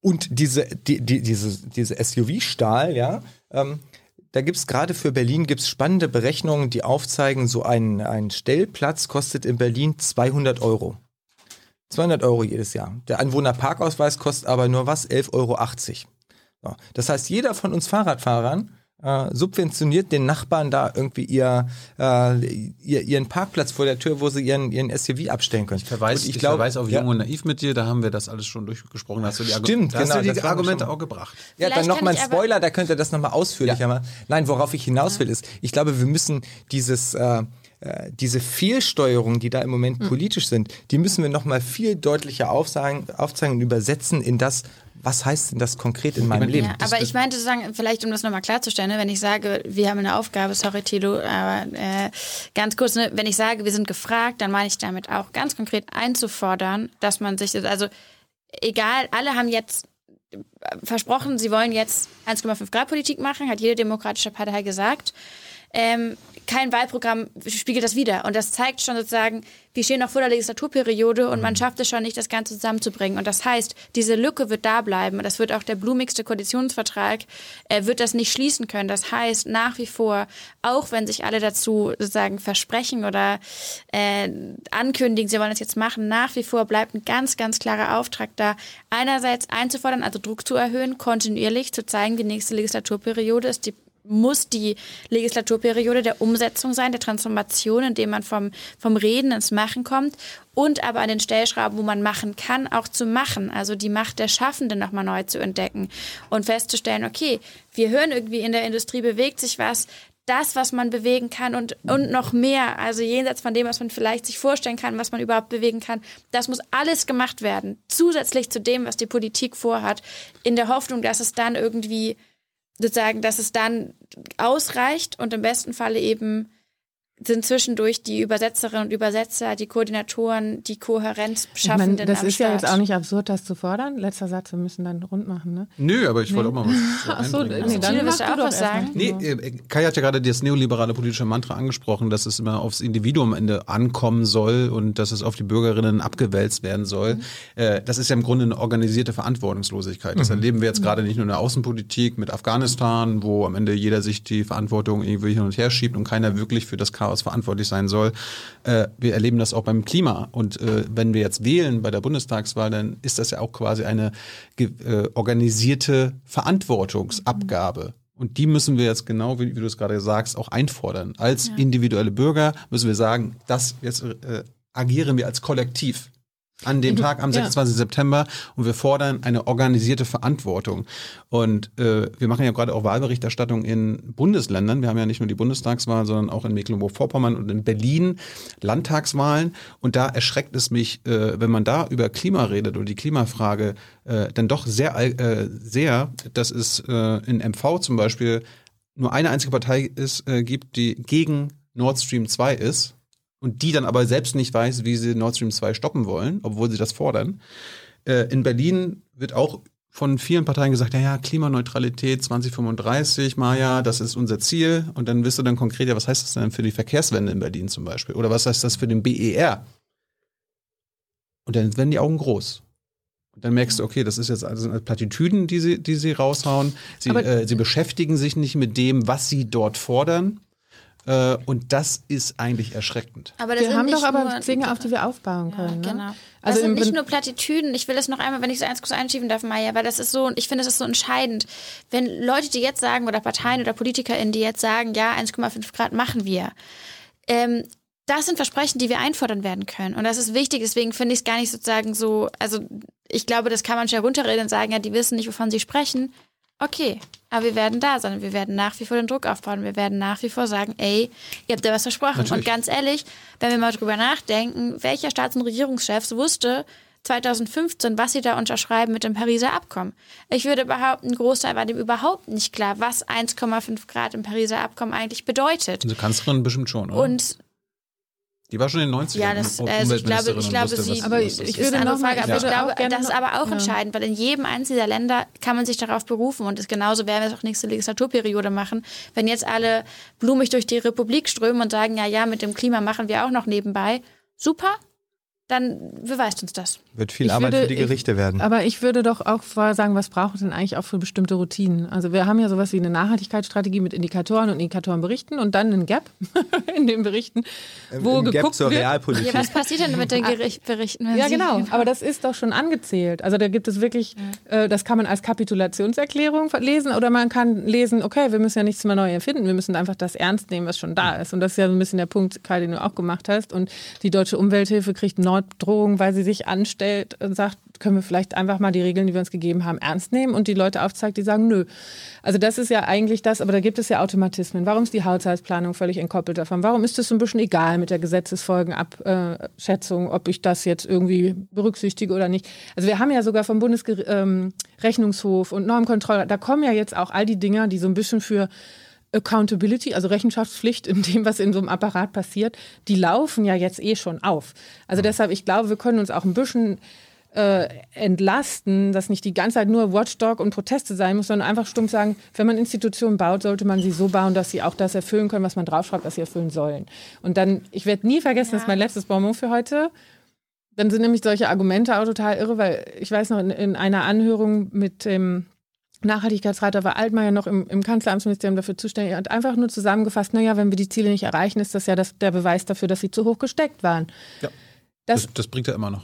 Speaker 4: und diese, die, die, diese, diese SUV-Stahl, ja, ähm, da gibt's gerade für Berlin gibt's spannende Berechnungen, die aufzeigen, so ein, ein Stellplatz kostet in Berlin 200 Euro. 200 Euro jedes Jahr. Der Anwohnerparkausweis kostet aber nur was? 11,80 Euro. So. Das heißt, jeder von uns Fahrradfahrern äh, subventioniert den Nachbarn da irgendwie ihr, äh, ihr, ihren Parkplatz vor der Tür, wo sie ihren, ihren SUV abstellen können.
Speaker 1: Ich verweise,
Speaker 4: Und
Speaker 1: ich
Speaker 4: glaub,
Speaker 1: verweise auf
Speaker 4: ja,
Speaker 1: Jung und Naiv mit dir, da haben wir das alles schon durchgesprochen. Da hast du die, Argu-
Speaker 4: Stimmt,
Speaker 1: da hast
Speaker 4: genau,
Speaker 1: du die
Speaker 4: das war
Speaker 1: Argumente auch gebracht.
Speaker 4: Ja,
Speaker 2: Vielleicht
Speaker 4: dann nochmal ein
Speaker 2: ich
Speaker 4: Spoiler, da könnt ihr das nochmal ausführlicher machen. Nein, worauf ich hinaus will, ist, ich glaube, wir müssen dieses, äh, äh, diese Fehlsteuerungen, die da im Moment
Speaker 2: Hm.
Speaker 4: politisch sind, die müssen wir nochmal viel deutlicher aufzeigen, aufzeigen und übersetzen in das, was heißt denn das konkret in meinem Leben?
Speaker 2: Ja, aber ich meinte zu sagen, vielleicht um das nochmal klarzustellen, ne, wenn ich sage, wir haben eine Aufgabe, sorry Tilo, aber äh, ganz kurz, ne, wenn ich sage, wir sind gefragt, dann meine ich damit auch ganz konkret einzufordern, dass man sich, also egal, alle haben jetzt versprochen, sie wollen jetzt 1,5 Grad Politik machen, hat jede demokratische Partei gesagt. Ähm, kein Wahlprogramm spiegelt das wider. Und das zeigt schon sozusagen, wir stehen noch vor der Legislaturperiode und man schafft es schon nicht, das Ganze zusammenzubringen. Und das heißt, diese Lücke wird da bleiben. Und das wird auch der blumigste Koalitionsvertrag, äh, wird das nicht schließen können. Das heißt, nach wie vor, auch wenn sich alle dazu sozusagen versprechen oder äh, ankündigen, sie wollen das jetzt machen, nach wie vor bleibt ein ganz, ganz klarer Auftrag da, einerseits einzufordern, also Druck zu erhöhen, kontinuierlich zu zeigen, die nächste Legislaturperiode ist die muss die Legislaturperiode der Umsetzung sein, der Transformation, indem man vom, vom Reden ins Machen kommt und aber an den Stellschrauben, wo man machen kann, auch zu machen. Also die Macht der Schaffenden nochmal neu zu entdecken und festzustellen, okay, wir hören irgendwie in der Industrie bewegt sich was, das, was man bewegen kann und, und noch mehr, also jenseits von dem, was man vielleicht sich vorstellen kann, was man überhaupt bewegen kann, das muss alles gemacht werden, zusätzlich zu dem, was die Politik vorhat, in der Hoffnung, dass es dann irgendwie sozusagen, dass es dann ausreicht und im besten Falle eben sind zwischendurch die Übersetzerinnen und Übersetzer, die Koordinatoren, die Kohärenz schaffenden
Speaker 3: das
Speaker 2: am
Speaker 3: ist ja
Speaker 2: Start.
Speaker 3: jetzt auch nicht absurd, das zu fordern. Letzter Satz, wir müssen dann rund machen, ne?
Speaker 1: Nö, aber ich wollte auch mal was
Speaker 3: Ach so,
Speaker 1: einbringen.
Speaker 3: nee, dann
Speaker 2: Tine, willst du auch was sagen?
Speaker 1: Nee, äh, Kai hat ja gerade das neoliberale politische Mantra angesprochen, dass es immer aufs Individuum am Ende ankommen soll und dass es auf die Bürgerinnen abgewälzt werden soll.
Speaker 2: Mhm.
Speaker 1: Äh, das ist ja im Grunde eine organisierte Verantwortungslosigkeit. Das erleben wir jetzt gerade nicht nur in der Außenpolitik mit Afghanistan, wo am Ende jeder sich die Verantwortung irgendwie hin und her schiebt und keiner wirklich für das Chaos verantwortlich sein soll. Äh, wir erleben das auch beim Klima. Und äh, wenn wir jetzt wählen bei der Bundestagswahl, dann ist das ja auch quasi eine äh, organisierte Verantwortungsabgabe. Und die müssen wir jetzt genau, wie, wie du es gerade sagst, auch einfordern. Als individuelle Bürger müssen wir sagen, das jetzt äh, agieren wir als Kollektiv an dem Tag am
Speaker 3: Ja.
Speaker 1: 26. September und wir fordern eine organisierte Verantwortung. Und äh, wir machen ja gerade auch Wahlberichterstattung in Bundesländern. Wir haben ja nicht nur die Bundestagswahl, sondern auch in Mecklenburg-Vorpommern und in Berlin Landtagswahlen. Und da erschreckt es mich, äh, wenn man da über Klima redet oder die Klimafrage, äh, dann doch sehr, äh, sehr, dass es äh, in MV zum Beispiel nur eine einzige Partei ist, äh, gibt, die gegen Nord Stream 2 ist und die dann aber selbst nicht weiß, wie sie Nord Stream 2 stoppen wollen, obwohl sie das fordern. Äh, in Berlin wird auch von vielen Parteien gesagt, ja, ja, Klimaneutralität 2035, Maja, das ist unser Ziel. Und dann wirst du dann konkret, ja, was heißt das denn für die Verkehrswende in Berlin zum Beispiel? Oder was heißt das für den BER? Und dann werden die Augen groß. Und dann merkst du, okay, das ist jetzt also Plattitüden, die sie, die sie raushauen. Sie, äh, sie beschäftigen sich nicht mit dem, was sie dort fordern. Äh, und das ist eigentlich erschreckend.
Speaker 2: Aber das
Speaker 3: Wir
Speaker 2: sind
Speaker 3: haben doch aber Dinge, auf die wir aufbauen
Speaker 2: Ja,
Speaker 3: können. Ne?
Speaker 2: genau. Das
Speaker 3: Also
Speaker 2: sind
Speaker 3: im
Speaker 2: nicht nur Plattitüden. Ich will das noch einmal, wenn ich so eins kurz einschieben darf, Maya, weil das ist so, ich finde, das ist so entscheidend. Wenn Leute, die jetzt sagen, oder Parteien oder PolitikerInnen, die jetzt sagen, ja, 1,5 Grad machen wir, ähm, das sind Versprechen, die wir einfordern werden können. Und das ist wichtig, deswegen finde ich es gar nicht sozusagen so, also ich glaube, das kann man schnell runterreden und sagen, ja, die wissen nicht, wovon sie sprechen. Okay, aber wir werden da sein. Wir werden nach wie vor den Druck aufbauen. Wir werden nach wie vor sagen, ey, ihr habt ja was versprochen.
Speaker 1: Natürlich.
Speaker 2: Und ganz ehrlich, wenn wir mal drüber nachdenken, welcher Staats- und Regierungschef wusste 2015, was sie da unterschreiben mit dem Pariser Abkommen? Ich würde behaupten, ein Großteil war dem überhaupt nicht klar, was 1,5 Grad im Pariser Abkommen eigentlich bedeutet.
Speaker 1: Unsere Kanzlerin bestimmt schon, oder?
Speaker 2: Und
Speaker 1: die war schon in den 90ern.
Speaker 2: Ja, das- also ich glaube- ich glaube,
Speaker 1: wusste,
Speaker 2: sie-
Speaker 3: Aber ich- ich würde
Speaker 2: eine andere
Speaker 3: noch
Speaker 2: Frage, aber
Speaker 3: ich
Speaker 2: ich glaube, das ist aber auch
Speaker 3: ja.
Speaker 2: entscheidend, weil in jedem einzelnen dieser Länder kann man sich darauf berufen und das genauso werden wir es auch nächste Legislaturperiode machen. Wenn jetzt alle blumig durch die Republik strömen und sagen, ja, ja, mit dem Klima machen wir auch noch nebenbei, super, dann beweist uns das.
Speaker 4: Wird viel
Speaker 3: Ich
Speaker 4: Arbeit
Speaker 3: würde-
Speaker 4: für die Gerichte werden.
Speaker 3: Aber ich würde doch auch vorher sagen, was braucht es denn eigentlich auch für bestimmte Routinen? Also wir haben ja sowas wie eine Nachhaltigkeitsstrategie mit Indikatoren und Indikatorenberichten und dann einen Gap in den Berichten, wo
Speaker 4: Im Gap
Speaker 3: geguckt
Speaker 4: zur
Speaker 3: wird.
Speaker 4: Realpolitik.
Speaker 2: Ja, was passiert denn mit den Gericht Berichten?
Speaker 3: Ja,
Speaker 2: sie-
Speaker 3: genau. Aber das ist doch schon angezählt. Also da gibt es wirklich, äh, das kann man als Kapitulationserklärung lesen oder man kann lesen, okay, wir müssen ja nichts mehr neu erfinden, wir müssen einfach das ernst nehmen, was schon da ist. Und das ist ja so ein bisschen der Punkt, Kai, den du auch gemacht hast. Und die Deutsche Umwelthilfe kriegt Norddrohung, weil sie sich anstellt und sagt, können wir vielleicht einfach mal die Regeln, die wir uns gegeben haben, ernst nehmen und die Leute aufzeigt, die sagen, nö. Also das ist ja eigentlich das, aber da gibt es ja Automatismen. Warum ist die Haushaltsplanung völlig entkoppelt davon? Warum ist es so ein bisschen egal mit der Gesetzesfolgenabschätzung, ob ich das jetzt irgendwie berücksichtige oder nicht? Also wir haben ja sogar vom Bundesrechnungshof und Normkontrolle, da kommen ja jetzt auch all die Dinger, die so ein bisschen für Accountability, also Rechenschaftspflicht in dem, was in so einem Apparat passiert, die laufen ja jetzt eh schon auf. Also deshalb, ich glaube, wir können uns auch ein bisschen äh, entlasten, dass nicht die ganze Zeit nur Watchdog und Proteste sein muss, sondern einfach stumpf sagen, wenn man Institutionen baut, sollte man sie so bauen, dass sie auch das erfüllen können, was man draufschreibt, was sie erfüllen sollen. Und dann, ich werde nie vergessen, das ist mein letztes Bonbon für heute. Dann sind nämlich solche Argumente auch total irre, weil ich weiß noch, in, in einer Anhörung mit dem Nachhaltigkeitsrat, da war Altmaier noch im, im Kanzleramtsministerium dafür zuständig, er hat einfach nur zusammengefasst, naja, wenn wir die Ziele nicht erreichen, ist das ja das, der Beweis dafür, dass sie zu hoch gesteckt waren.
Speaker 1: Ja.
Speaker 3: Das,
Speaker 1: Das, das bringt er immer noch.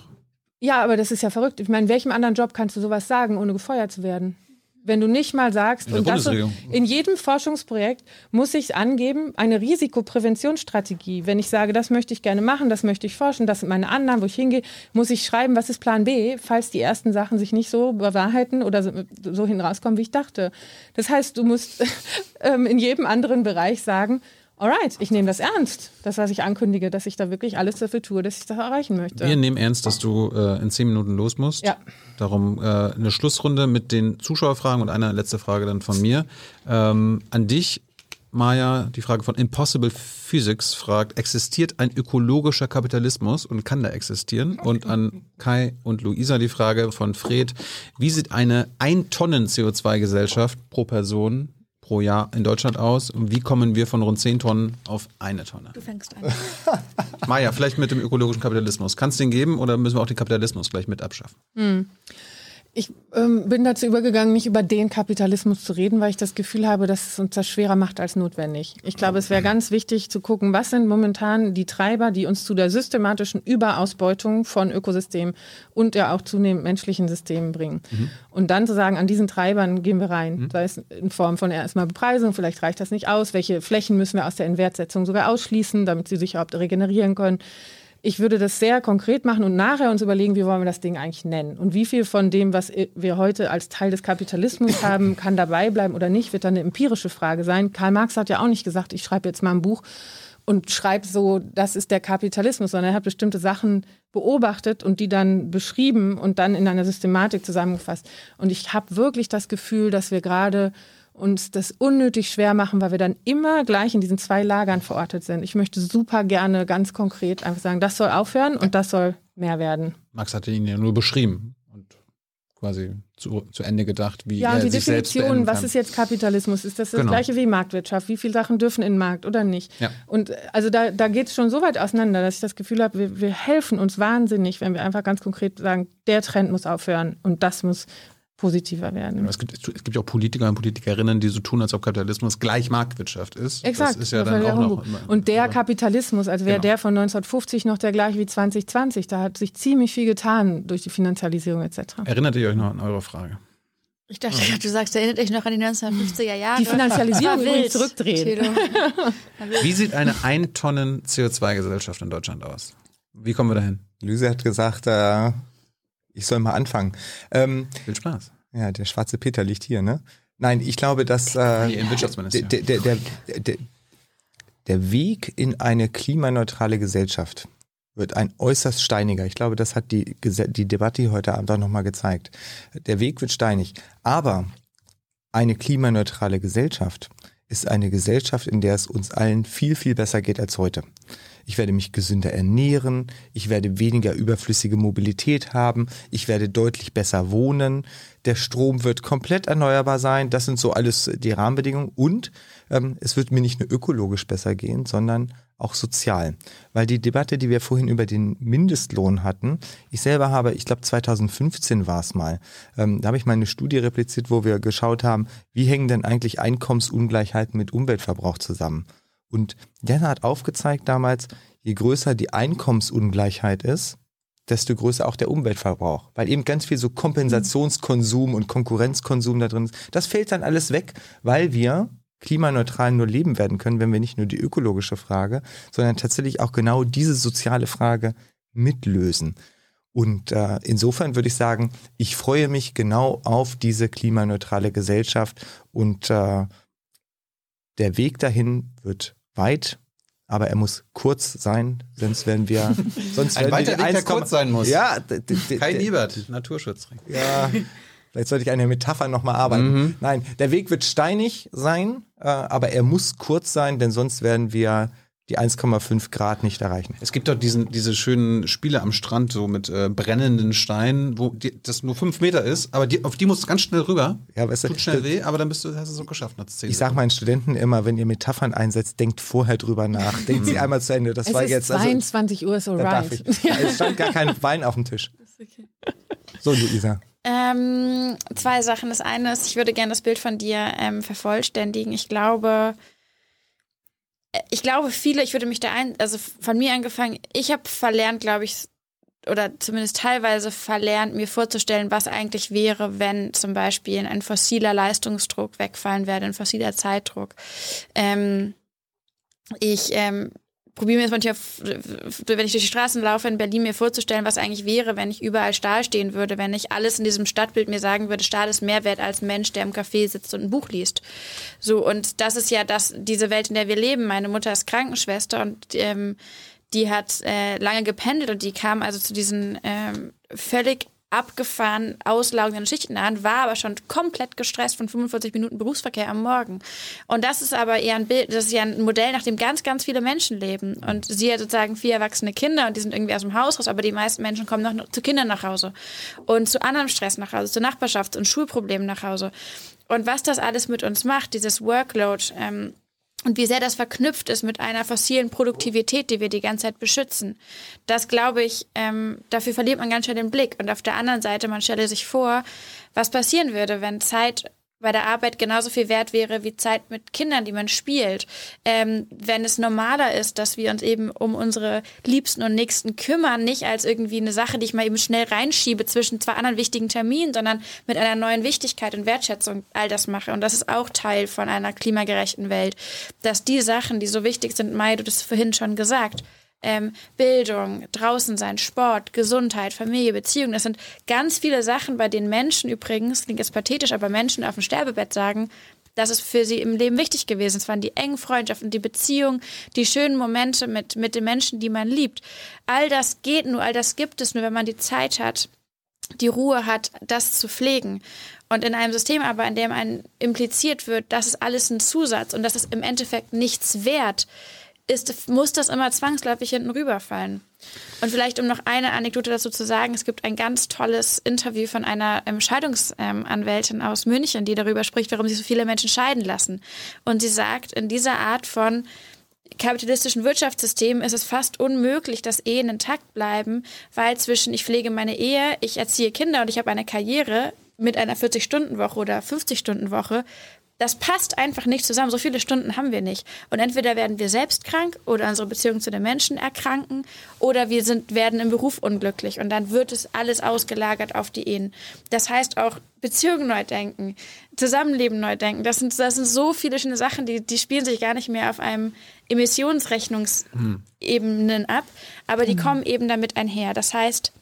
Speaker 3: ja, aber das ist ja verrügt. Ich meine, in welchem anderen Job kannst du sowas sagen, ohne gefeuert zu werden? Wenn du nicht mal sagst,
Speaker 1: In
Speaker 3: und das in jedem Forschungsprojekt muss ich angeben, eine Risikopräventionsstrategie. Wenn ich sage, das möchte ich gerne machen, das möchte ich forschen, das sind meine Annahmen, wo ich hingehe, muss ich schreiben, was ist Plan B, falls die ersten Sachen sich nicht so bewahrheiten oder so, so hin rauskommen, wie ich dachte. Das heißt, du musst ähm, in jedem anderen Bereich sagen, alright, ich nehme das ernst, das, was ich ankündige, dass ich da wirklich alles dafür tue, dass ich das erreichen möchte.
Speaker 1: Wir nehmen ernst, dass du äh, in zehn Minuten los musst.
Speaker 3: Ja.
Speaker 1: Darum äh, eine Schlussrunde mit den Zuschauerfragen und eine letzte Frage dann von mir. Ähm, an dich, Maja, die Frage von Impossible Physics fragt, existiert ein ökologischer Kapitalismus und kann der existieren? Und an Kai und Luisa die Frage von Fred, wie sieht eine 1 Tonnen CO2-Gesellschaft pro Person pro Jahr in Deutschland aus? Und wie kommen wir von rund 10 Tonnen auf eine Tonne?
Speaker 2: Du fängst an.
Speaker 1: Maja, vielleicht mit dem ökologischen Kapitalismus. Kann es den geben oder müssen wir auch den Kapitalismus gleich mit abschaffen?
Speaker 3: Ich ähm, bin dazu übergegangen, nicht über den Kapitalismus zu reden, weil ich das Gefühl habe, dass es uns das schwerer macht als notwendig. Ich glaube, es wäre ganz wichtig zu gucken, was sind momentan die Treiber, die uns zu der systematischen Überausbeutung von Ökosystemen und ja auch zunehmend menschlichen Systemen bringen. Und dann zu sagen, an diesen Treibern gehen wir rein. Sei es in Form von erstmal Bepreisung, vielleicht reicht das nicht aus. Welche Flächen müssen wir aus der Inwertsetzung sogar ausschließen, damit sie sich überhaupt regenerieren können? Ich würde das sehr konkret machen und nachher uns überlegen, wie wollen wir das Ding eigentlich nennen. Und wie viel von dem, was wir heute als Teil des Kapitalismus haben, kann dabei bleiben oder nicht, wird dann eine empirische Frage sein. Karl Marx hat ja auch nicht gesagt, ich schreibe jetzt mal ein Buch und schreibe so, das ist der Kapitalismus, sondern er hat bestimmte Sachen beobachtet und die dann beschrieben und dann in einer Systematik zusammengefasst. Und ich habe wirklich das Gefühl, dass wir gerade uns das unnötig schwer machen, weil wir dann immer gleich in diesen zwei Lagern verortet sind. Ich möchte super gerne ganz konkret einfach sagen, das soll aufhören und das soll mehr werden.
Speaker 1: Max hatte ihn ja nur beschrieben und quasi zu, zu Ende gedacht, wie
Speaker 3: Ja,
Speaker 1: er
Speaker 3: die
Speaker 1: sich
Speaker 3: Definition, was ist jetzt Kapitalismus? Ist das das
Speaker 1: Genau.
Speaker 3: gleiche wie Marktwirtschaft? Wie viele Sachen dürfen in den Markt oder nicht?
Speaker 1: Ja.
Speaker 3: Und äh, also da, da geht es schon so weit auseinander, dass ich das Gefühl habe, wir, wir helfen uns wahnsinnig, wenn wir einfach ganz konkret sagen, der Trend muss aufhören und das muss positiver werden.
Speaker 1: es, gibt, es gibt ja auch Politiker und Politikerinnen, die so tun, als ob Kapitalismus gleich Marktwirtschaft ist.
Speaker 3: Exakt.
Speaker 1: Das ist ja
Speaker 3: das
Speaker 1: dann auch noch. Immer-
Speaker 3: und der Kapitalismus, als wäre
Speaker 1: Genau.
Speaker 3: der von 1950 noch der gleiche wie 2020, da hat sich ziemlich viel getan durch die Finanzialisierung etc.
Speaker 1: Erinnert ihr euch noch an eure Frage?
Speaker 2: Ich dachte, gerade, du sagst, erinnert dich noch an die 1950er Jahre.
Speaker 3: Die Finanzialisierung
Speaker 2: wild,
Speaker 3: zurückdrehen.
Speaker 1: Wie sieht eine 1 Tonnen CO2-Gesellschaft in Deutschland aus? Wie kommen wir dahin?
Speaker 4: Lüse hat gesagt, äh, ich soll mal anfangen. Ähm,
Speaker 1: Viel Spaß.
Speaker 4: ja, der schwarze Peter liegt hier, ne? Nein, ich glaube, dass äh,
Speaker 1: Nee,
Speaker 4: der, der, der, der, Weg in eine klimaneutrale Gesellschaft wird ein äußerst steiniger. Ich glaube, das hat die, die Debatte heute Abend auch nochmal gezeigt. Der Weg wird steinig. Aber eine klimaneutrale Gesellschaft ist eine Gesellschaft, in der es uns allen viel, viel besser geht als heute. Ich werde mich gesünder ernähren, ich werde weniger überflüssige Mobilität haben, ich werde deutlich besser wohnen, der Strom wird komplett erneuerbar sein, das sind so alles die Rahmenbedingungen. Und ähm, es wird mir nicht nur ökologisch besser gehen, sondern auch sozial. Weil die Debatte, die wir vorhin über den Mindestlohn hatten, ich selber habe, ich glaube 2015 war es mal, ähm, da habe ich mal eine Studie repliziert, wo wir geschaut haben, wie hängen denn eigentlich Einkommensungleichheiten mit Umweltverbrauch zusammen. Und der hat aufgezeigt damals, je größer die Einkommensungleichheit ist, desto größer auch der Umweltverbrauch. Weil eben ganz viel so Kompensationskonsum und Konkurrenzkonsum da drin ist. Das fällt dann alles weg, weil wir klimaneutral nur leben werden können, wenn wir nicht nur die ökologische Frage, sondern tatsächlich auch genau diese soziale Frage mitlösen. Und äh, insofern würde ich sagen, ich freue mich genau auf diese klimaneutrale Gesellschaft und äh, der Weg dahin wird weit, aber er muss kurz sein, sonst werden wir sonst
Speaker 1: Ein
Speaker 4: werden
Speaker 1: weiter
Speaker 4: wir
Speaker 1: Weg, der
Speaker 4: 1,-
Speaker 1: kurz sein muss.
Speaker 4: Ja,
Speaker 1: Kai Liebert, Naturschutzring.
Speaker 4: ja, vielleicht sollte ich an der Metapher nochmal arbeiten.
Speaker 1: Mhm.
Speaker 4: Nein, der Weg wird steinig sein, äh, aber er muss kurz sein, denn sonst werden wir die 1,5 Grad nicht erreichen.
Speaker 1: Es gibt doch diesen, diese schönen Spiele am Strand, so mit äh, brennenden Steinen, wo die, das nur fünf Meter ist, aber die, auf die musst du ganz schnell rüber.
Speaker 4: Ja, weißt du,
Speaker 1: Tut schnell weh, aber dann bist du, hast du es so geschafft nach zehn
Speaker 4: Ich sage meinen Studenten immer, wenn ihr Metaphern einsetzt, denkt vorher drüber nach. Denkt sie einmal zu Ende. Das
Speaker 3: Es
Speaker 4: war
Speaker 3: ist
Speaker 4: jetzt. Also,
Speaker 3: 22 Uhr, so
Speaker 4: da darf
Speaker 3: right.
Speaker 4: ich. Es stand gar kein Wein auf dem Tisch. So, Luisa.
Speaker 2: Ähm, zwei Sachen. Das eine ist, ich würde gerne das Bild von dir ähm, vervollständigen. Ich glaube, ich glaube, viele, ich würde mich da ein, also von mir angefangen, ich habe verlernt, glaube ich, oder zumindest teilweise verlernt, mir vorzustellen, was eigentlich wäre, wenn zum Beispiel ein fossiler Leistungsdruck wegfallen würde, ein fossiler Zeitdruck. Ähm, ich ähm, probiere mir jetzt manchmal, wenn ich durch die Straßen laufe in Berlin, mir vorzustellen, was eigentlich wäre, wenn ich überall Stahl stehen würde, wenn ich alles in diesem Stadtbild mir sagen würde, Stahl ist mehr wert als ein Mensch, der im Café sitzt und ein Buch liest. So, und das ist ja das, diese Welt, in der wir leben. Meine Mutter ist Krankenschwester und ähm, die hat äh, lange gependelt und die kam also zu diesen ähm, völlig abgefahren auslaugenden Schichten an, war aber schon komplett gestresst von 45 Minuten Berufsverkehr am Morgen. Und das ist aber eher ein Bild, das ist ja ein Modell, nach dem ganz, ganz viele Menschen leben. Und sie hat sozusagen vier erwachsene Kinder und die sind irgendwie aus dem Haus raus, aber die meisten Menschen kommen noch zu Kindern nach Hause und zu anderem Stress nach Hause, zu Nachbarschafts- und Schulproblemen nach Hause. Und was das alles mit uns macht, dieses Workload, ähm, und wie sehr das verknüpft ist mit einer fossilen Produktivität, die wir die ganze Zeit beschützen. Das glaube ich, ähm, dafür verliert man ganz schnell den Blick. Und auf der anderen Seite, man stelle sich vor, was passieren würde, wenn Zeit bei der Arbeit genauso viel wert wäre wie Zeit mit Kindern, die man spielt. Ähm, wenn es normaler ist, dass wir uns eben um unsere Liebsten und Nächsten kümmern, nicht als irgendwie eine Sache, die ich mal eben schnell reinschiebe zwischen zwei anderen wichtigen Terminen, sondern mit einer neuen Wichtigkeit und Wertschätzung all das mache. Und das ist auch Teil von einer klimagerechten Welt, dass die Sachen, die so wichtig sind, Mai, du hast vorhin schon gesagt, ähm, Bildung, draußen sein, Sport, Gesundheit, Familie, Beziehung. Das sind ganz viele Sachen, bei denen Menschen übrigens, klingt jetzt pathetisch, aber Menschen auf dem Sterbebett sagen, das ist für sie im Leben wichtig gewesen. Es waren die engen Freundschaften, die Beziehung, die schönen Momente mit, mit den Menschen, die man liebt. All das geht nur, all das gibt es nur, wenn man die Zeit hat, die Ruhe hat, das zu pflegen. Und in einem System aber, in dem einem impliziert wird, das ist alles ein Zusatz und das ist im Endeffekt nichts wert, ist, muss das immer zwangsläufig hinten rüberfallen. Und vielleicht, um noch eine Anekdote dazu zu sagen, es gibt ein ganz tolles Interview von einer ähm, Scheidungsanwältin aus München, die darüber spricht, warum sich so viele Menschen scheiden lassen. Und sie sagt, in dieser Art von kapitalistischen Wirtschaftssystem ist es fast unmöglich, dass Ehen intakt bleiben, weil zwischen ich pflege meine Ehe, ich erziehe Kinder und ich habe eine Karriere mit einer 40-Stunden-Woche oder 50-Stunden-Woche, das passt einfach nicht zusammen. So viele Stunden haben wir nicht. Und entweder werden wir selbst krank oder unsere Beziehung zu den Menschen erkranken oder wir sind, werden im Beruf unglücklich. Und dann wird es alles ausgelagert auf die Ehen. Das heißt auch Beziehungen neu denken, Zusammenleben neu denken. Das sind, das sind so viele schöne Sachen, die, die spielen sich gar nicht mehr auf einem Emissionsrechnungsebenen ab, aber die kommen eben damit einher. Das heißt,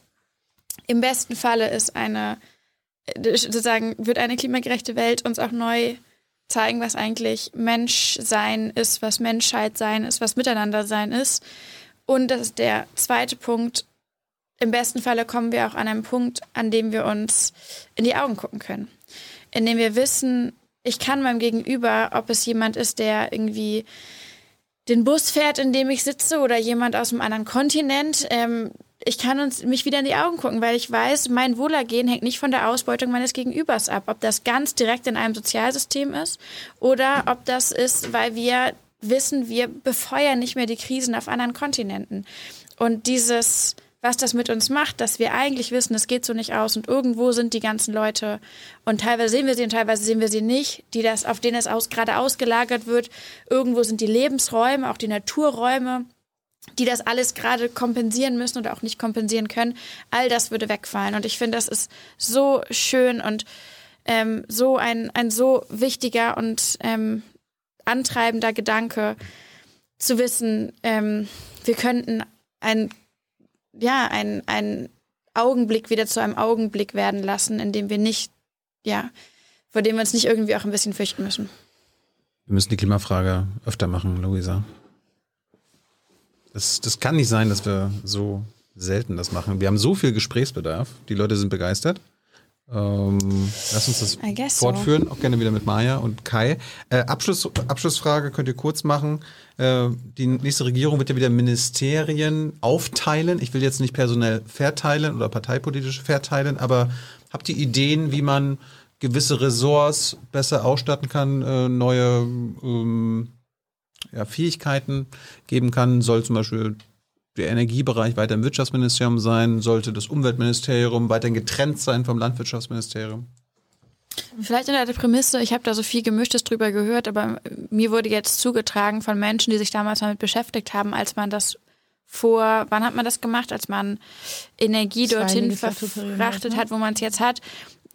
Speaker 2: im besten Falle ist eine, äh, sozusagen, wird eine klimagerechte Welt uns auch neu zeigen, was eigentlich Menschsein ist, was Menschheit sein ist, was Miteinander sein ist. Und das ist der zweite Punkt. Im besten Falle kommen wir auch an einen Punkt, an dem wir uns in die Augen gucken können. In dem wir wissen, ich kann meinem Gegenüber, ob es jemand ist, der irgendwie den Bus fährt, in dem ich sitze, oder jemand aus einem anderen Kontinent, ähm, ich kann uns, mich wieder in die Augen gucken, weil ich weiß, mein Wohlergehen hängt nicht von der Ausbeutung meines Gegenübers ab. Ob das ganz direkt in einem Sozialsystem ist oder ob das ist, weil wir wissen, wir befeuern nicht mehr die Krisen auf anderen Kontinenten. Und dieses, was das mit uns macht, dass wir eigentlich wissen, es geht so nicht aus und irgendwo sind die ganzen Leute und teilweise sehen wir sie und teilweise sehen wir sie nicht, die das, auf denen es aus, gerade ausgelagert wird. Irgendwo sind die Lebensräume, auch die Naturräume, die das alles gerade kompensieren müssen oder auch nicht kompensieren können. All das würde wegfallen. Und ich finde, das ist so schön und ähm, so ein, ein so wichtiger und ähm, antreibender Gedanke zu wissen, ähm, wir könnten ein, ja, ein, ein Augenblick wieder zu einem Augenblick werden lassen, in dem wir nicht, ja, vor dem wir uns nicht irgendwie auch ein bisschen fürchten müssen.
Speaker 1: Wir müssen die Klimafrage öfter machen, Luisa. Das, das kann nicht sein, dass wir so selten das machen. Wir haben so viel Gesprächsbedarf. Die Leute sind begeistert. Ähm, lass uns das
Speaker 2: guess so.
Speaker 1: fortführen, auch gerne wieder mit Maya und Kai. Äh, Abschluss, Abschlussfrage könnt ihr kurz machen. Äh, die nächste Regierung wird ja wieder Ministerien aufteilen. Ich will jetzt nicht personell verteilen oder parteipolitisch verteilen, aber habt ihr Ideen, wie man gewisse Ressorts besser ausstatten kann, äh, neue ähm, ja, Fähigkeiten geben kann? Soll zum Beispiel der Energiebereich weiter im Wirtschaftsministerium sein? Sollte das Umweltministerium weiterhin getrennt sein vom Landwirtschaftsministerium?
Speaker 2: Vielleicht unter der Prämisse, ich habe da so viel Gemischtes drüber gehört, aber mir wurde jetzt zugetragen von Menschen, die sich damals damit beschäftigt haben, als man das vor, wann hat man das gemacht, als man Energie
Speaker 3: Zwei
Speaker 2: dorthin verfrachtet
Speaker 3: ne?
Speaker 2: hat, wo man es jetzt hat,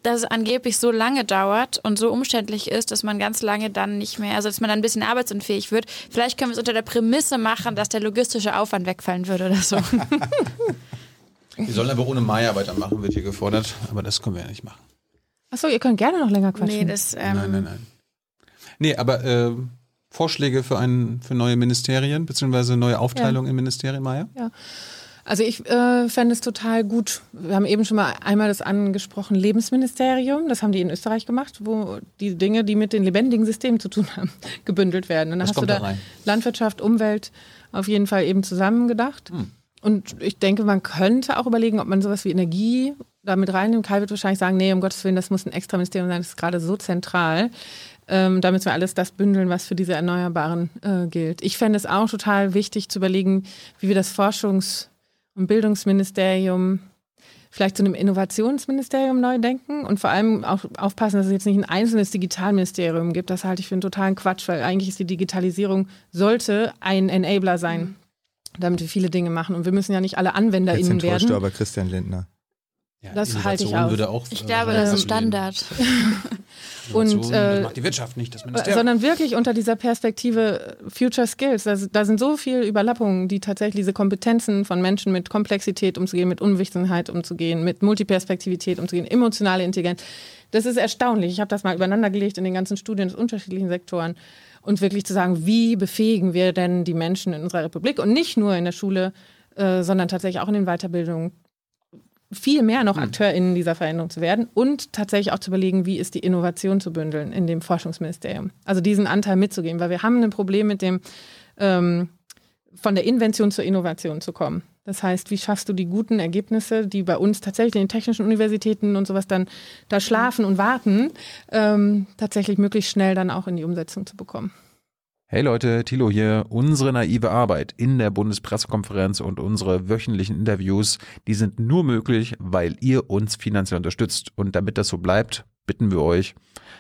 Speaker 2: dass es angeblich so lange dauert und so umständlich ist, dass man ganz lange dann nicht mehr, also dass man dann ein bisschen arbeitsunfähig wird. Vielleicht können wir es unter der Prämisse machen, dass der logistische Aufwand wegfallen würde oder so.
Speaker 1: Wir sollen aber ohne Maya weitermachen, wird hier gefordert, aber das können wir ja nicht machen.
Speaker 3: Achso, ihr könnt gerne noch länger quatschen.
Speaker 2: nee, das, ähm,
Speaker 1: Nein, nein, nein. Nee, aber äh, Vorschläge für, ein, für neue Ministerien, beziehungsweise neue Aufteilung in Ministerien, Maya?
Speaker 3: Also ich äh, fände es total gut. Wir haben eben schon mal einmal das angesprochen, Lebensministerium. Das haben die in Österreich gemacht, wo die Dinge, die mit den lebendigen Systemen zu tun haben, gebündelt werden. Und dann
Speaker 1: Was
Speaker 3: hast du
Speaker 1: da
Speaker 3: da
Speaker 1: rein?
Speaker 3: Landwirtschaft, Umwelt auf jeden Fall eben zusammengedacht.
Speaker 1: Hm.
Speaker 3: Und ich denke, man könnte auch überlegen, ob man sowas wie Energie da mit reinnimmt. Kai wird wahrscheinlich sagen, nee, um Gottes Willen, das muss ein extra Ministerium sein, das ist gerade so zentral. Ähm, damit wir alles das bündeln, was für diese Erneuerbaren äh, gilt. Ich fände es auch total wichtig zu überlegen, wie wir das Forschungs- und Bildungsministerium vielleicht zu einem Innovationsministerium neu denken und vor allem auch aufpassen, dass es jetzt nicht ein einzelnes Digitalministerium gibt. Das halte ich für einen totalen Quatsch, weil eigentlich ist die Digitalisierung sollte ein Enabler sein, damit wir viele Dinge machen. Und wir müssen ja nicht alle
Speaker 4: Jetzt
Speaker 3: AnwenderInnen
Speaker 4: du
Speaker 3: werden.
Speaker 4: aber Christian Lindner.
Speaker 1: Ja,
Speaker 3: Das halte ich
Speaker 1: Innovation
Speaker 3: aus.
Speaker 1: Würde auch,
Speaker 2: ich
Speaker 1: äh,
Speaker 2: glaube, das ist. Standard.
Speaker 1: Innovation,
Speaker 3: Und, äh,
Speaker 1: das macht die Wirtschaft nicht, das Ministerium.
Speaker 3: Sondern wirklich unter dieser Perspektive Future Skills. Da, da sind so viele Überlappungen, die tatsächlich diese Kompetenzen von Menschen mit Komplexität umzugehen, mit Unwissenheit umzugehen, mit Multiperspektivität umzugehen, emotionale Intelligenz. Das ist erstaunlich. Ich habe das mal übereinander gelegt in den ganzen Studien aus unterschiedlichen Sektoren. Und wirklich zu sagen, wie befähigen wir denn die Menschen in unserer Republik und nicht nur in der Schule, äh, sondern tatsächlich auch in den Weiterbildungen, viel mehr noch AkteurInnen dieser Veränderung zu werden und tatsächlich auch zu überlegen, wie ist die Innovation zu bündeln in dem Forschungsministerium. Also diesen Anteil mitzugeben, weil wir haben ein Problem mit dem, ähm, von der Invention zur Innovation zu kommen. Das heißt, wie schaffst du die guten Ergebnisse, die bei uns tatsächlich in den technischen Universitäten und sowas dann da schlafen und warten, ähm, tatsächlich möglichst schnell dann auch in die Umsetzung zu bekommen.
Speaker 6: Hey Leute, Thilo hier. Unsere naive Arbeit in der Bundespressekonferenz und unsere wöchentlichen Interviews, die sind nur möglich, weil ihr uns finanziell unterstützt. Und damit das so bleibt, bitten wir euch,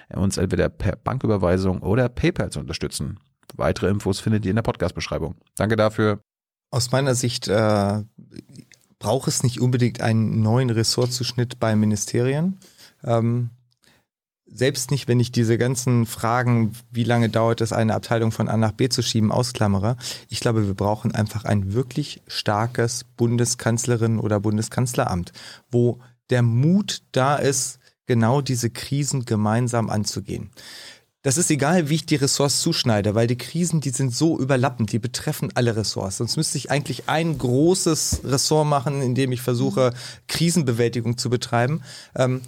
Speaker 6: uns entweder per Banküberweisung oder PayPal zu unterstützen. Weitere Infos findet ihr in der Podcast-Beschreibung. Danke dafür.
Speaker 4: Aus meiner Sicht äh, braucht es nicht unbedingt einen neuen Ressortzuschnitt bei Ministerien. Ähm, selbst nicht, wenn ich diese ganzen Fragen, wie lange dauert es, eine Abteilung von A nach B zu schieben, ausklammere. Ich glaube, wir brauchen einfach ein wirklich starkes Bundeskanzlerin oder Bundeskanzleramt, wo der Mut da ist, genau diese Krisen gemeinsam anzugehen. Das ist egal, wie ich die Ressorts zuschneide, weil die Krisen, die sind so überlappend, die betreffen alle Ressorts. Sonst müsste ich eigentlich ein großes Ressort machen, in dem ich versuche, Krisenbewältigung zu betreiben. Ähm,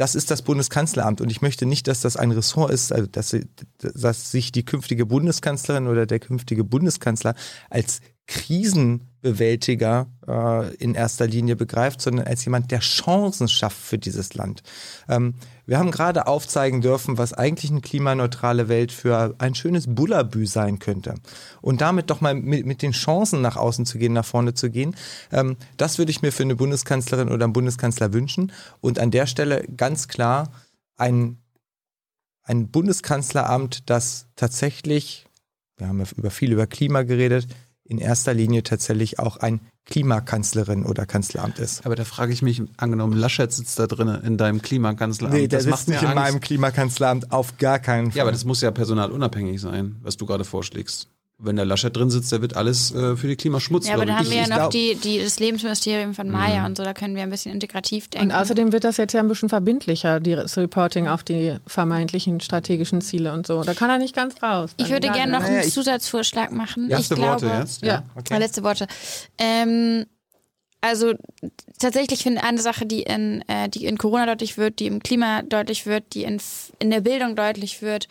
Speaker 4: das ist das Bundeskanzleramt und ich möchte nicht, dass das ein Ressort ist, also dass, dass sich die künftige Bundeskanzlerin oder der künftige Bundeskanzler als Krisenbewältiger äh, in erster Linie begreift, sondern als jemand, der Chancen schafft für dieses Land. Ähm, wir haben gerade aufzeigen dürfen, was eigentlich eine klimaneutrale Welt für ein schönes Bullabü sein könnte. Und damit doch mal mit, mit den Chancen nach außen zu gehen, nach vorne zu gehen, ähm, das würde ich mir für eine Bundeskanzlerin oder einen Bundeskanzler wünschen. Und an der Stelle ganz klar ein, ein Bundeskanzleramt, das tatsächlich, wir haben über viel über Klima geredet, in erster Linie tatsächlich auch ein Klimakanzlerin oder Kanzleramt ist.
Speaker 1: Aber da frage ich mich, angenommen, Laschet sitzt da drin in deinem Klimakanzleramt.
Speaker 4: Nee, der
Speaker 1: das
Speaker 4: sitzt nicht in meinem Klimakanzleramt, auf gar keinen Fall.
Speaker 1: Ja, aber das muss ja personalunabhängig sein, was du gerade vorschlägst. Wenn der Laschet drin sitzt, der wird alles äh, für die Klimaschmutz.
Speaker 2: Ja, aber da haben
Speaker 1: ich.
Speaker 2: wir ja noch
Speaker 4: glaub-
Speaker 2: die, die, das Lebensministerium von Maya und so, da können wir ein bisschen integrativ denken.
Speaker 3: Und außerdem wird das jetzt ja ein bisschen verbindlicher, die- das Reporting auf die vermeintlichen strategischen Ziele und so. Da kann er nicht ganz raus.
Speaker 2: ich würde gerne noch
Speaker 4: Naja,
Speaker 2: einen Zusatzvorschlag machen.
Speaker 1: Erste
Speaker 2: ich glaube,
Speaker 1: Worte jetzt.
Speaker 3: Ja.
Speaker 4: okay.
Speaker 2: Letzte Worte. Ähm, also tatsächlich finde ich eine Sache, die in, äh, die in Corona deutlich wird, die im Klima deutlich wird, die in, in der Bildung deutlich wird,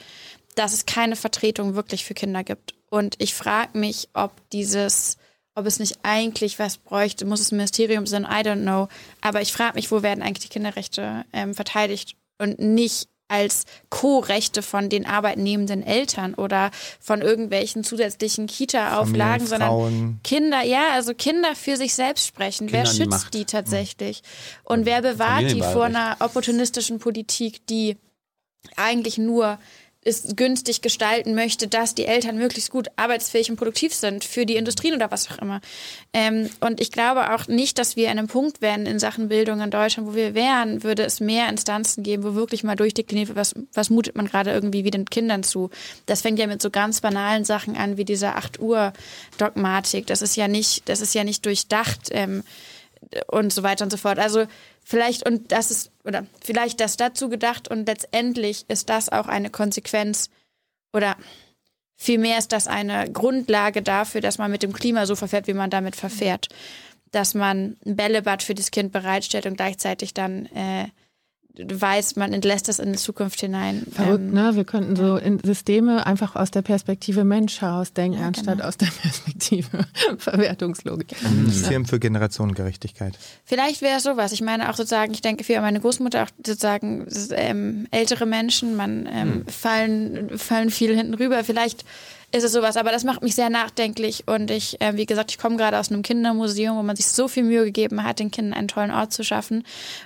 Speaker 2: dass es keine Vertretung wirklich für Kinder gibt. Und ich frage mich, ob dieses, ob es nicht eigentlich was bräuchte, muss es ein Ministerium sein, I don't know. Aber ich frage mich, wo werden eigentlich die Kinderrechte ähm, verteidigt und nicht als Co-Rechte von den arbeitnehmenden Eltern oder von irgendwelchen zusätzlichen Kita-Auflagen, sondern. Kinder, ja, also Kinder für sich selbst sprechen.
Speaker 1: Kinder
Speaker 2: wer
Speaker 1: die
Speaker 2: schützt
Speaker 1: Macht.
Speaker 2: die tatsächlich? Und wer bewahrt die vor einer opportunistischen Politik, die eigentlich nur es günstig gestalten möchte, dass die Eltern möglichst gut arbeitsfähig und produktiv sind für die Industrien oder was auch immer. Ähm, und ich glaube auch nicht, dass wir an einem Punkt wären in Sachen Bildung in Deutschland, wo wir wären, würde es mehr Instanzen geben, wo wirklich mal durchdekliniert wird, was, was mutet man gerade irgendwie wie den Kindern zu. Das fängt ja mit so ganz banalen Sachen an, wie dieser 8 Uhr Dogmatik. Das ist ja nicht, das ist ja nicht durchdacht. Ähm, und so weiter und so fort. Also vielleicht und das ist oder vielleicht das dazu gedacht und letztendlich ist das auch eine Konsequenz oder vielmehr ist das eine Grundlage dafür, dass man mit dem Klima so verfährt, wie man damit verfährt. Dass man ein Bällebad für das Kind bereitstellt und gleichzeitig dann äh, weiß, man entlässt das in die Zukunft hinein.
Speaker 3: Verrückt,
Speaker 2: Ähm,
Speaker 3: ne? Wir könnten so in Systeme einfach aus der Perspektive Mensch herausdenken,
Speaker 2: Ja,
Speaker 3: anstatt
Speaker 2: genau.
Speaker 3: aus der Perspektive Verwertungslogik.
Speaker 4: Ein Ministerium für Generationengerechtigkeit.
Speaker 2: Vielleicht wäre es sowas. Ich meine auch sozusagen, ich denke für meine Großmutter auch sozusagen ähm, ältere Menschen, man ähm, fallen, fallen viel hinten rüber. Vielleicht ist es sowas, aber das macht mich sehr nachdenklich und ich, äh, wie gesagt, ich komme gerade aus einem Kindermuseum, wo man sich so viel Mühe gegeben hat, den Kindern einen tollen Ort zu schaffen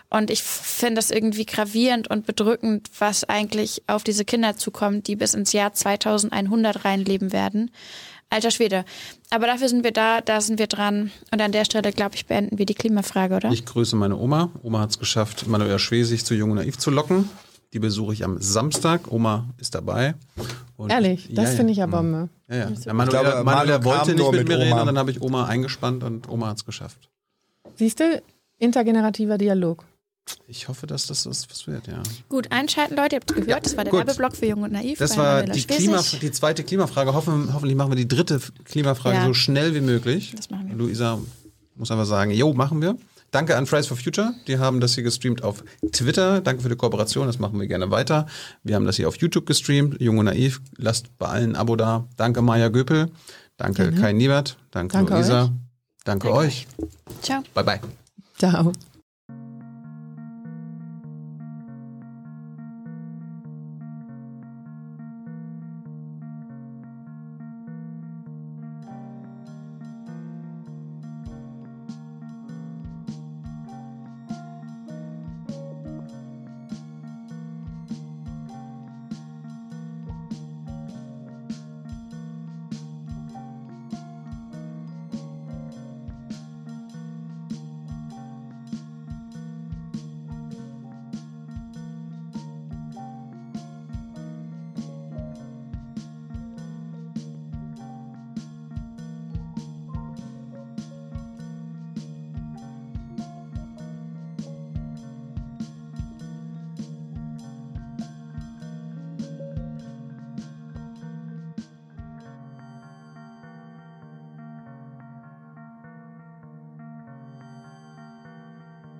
Speaker 2: und ich finde das irgendwie gravierend und bedrückend, was eigentlich auf diese Kinder zukommt, die bis ins Jahr 2100 reinleben werden. Alter Schwede. Aber dafür sind wir da, da sind wir dran. Und an der Stelle, glaube ich, beenden wir die Klimafrage, oder?
Speaker 1: Ich grüße meine Oma. Oma hat es geschafft, Manuela Schwesig zu Jung und Naiv zu locken. Die besuche ich am Samstag. Oma ist dabei. Und
Speaker 3: Ehrlich, das
Speaker 1: ja, ja.
Speaker 3: finde ich ja Bombe.
Speaker 1: Ja, ja. ja Manuela,
Speaker 4: glaube,
Speaker 1: Manuela wollte nicht mit,
Speaker 4: mit
Speaker 1: mir reden und dann habe ich Oma eingespannt und Oma hat es geschafft.
Speaker 3: Siehst du, intergenerativer Dialog.
Speaker 1: Ich hoffe, dass das ist, was wird, ja.
Speaker 2: Gut, einschalten, Leute, ihr habt gehört,
Speaker 1: Ja,
Speaker 2: das war der
Speaker 1: gut.
Speaker 2: Werbeblock für Jung und Naiv.
Speaker 1: Das war die. Klima, die zweite Klimafrage. Hoffen, hoffentlich machen wir die dritte Klimafrage
Speaker 2: Ja.
Speaker 1: so schnell wie möglich.
Speaker 2: Das machen wir.
Speaker 1: Luisa muss einfach sagen, jo, machen wir. Danke an Fridays for Future. Die haben das hier gestreamt auf Twitter. Danke für die Kooperation. Das machen wir gerne weiter. Wir haben das hier auf YouTube gestreamt. Jung und Naiv. Lasst bei allen ein Abo da. Danke Maja Göpel. Danke Kai Niebert. Danke,
Speaker 3: Danke
Speaker 1: Luisa.
Speaker 3: euch.
Speaker 1: Danke,
Speaker 2: Danke
Speaker 1: euch.
Speaker 2: Ciao.
Speaker 1: Bye bye.
Speaker 3: Ciao.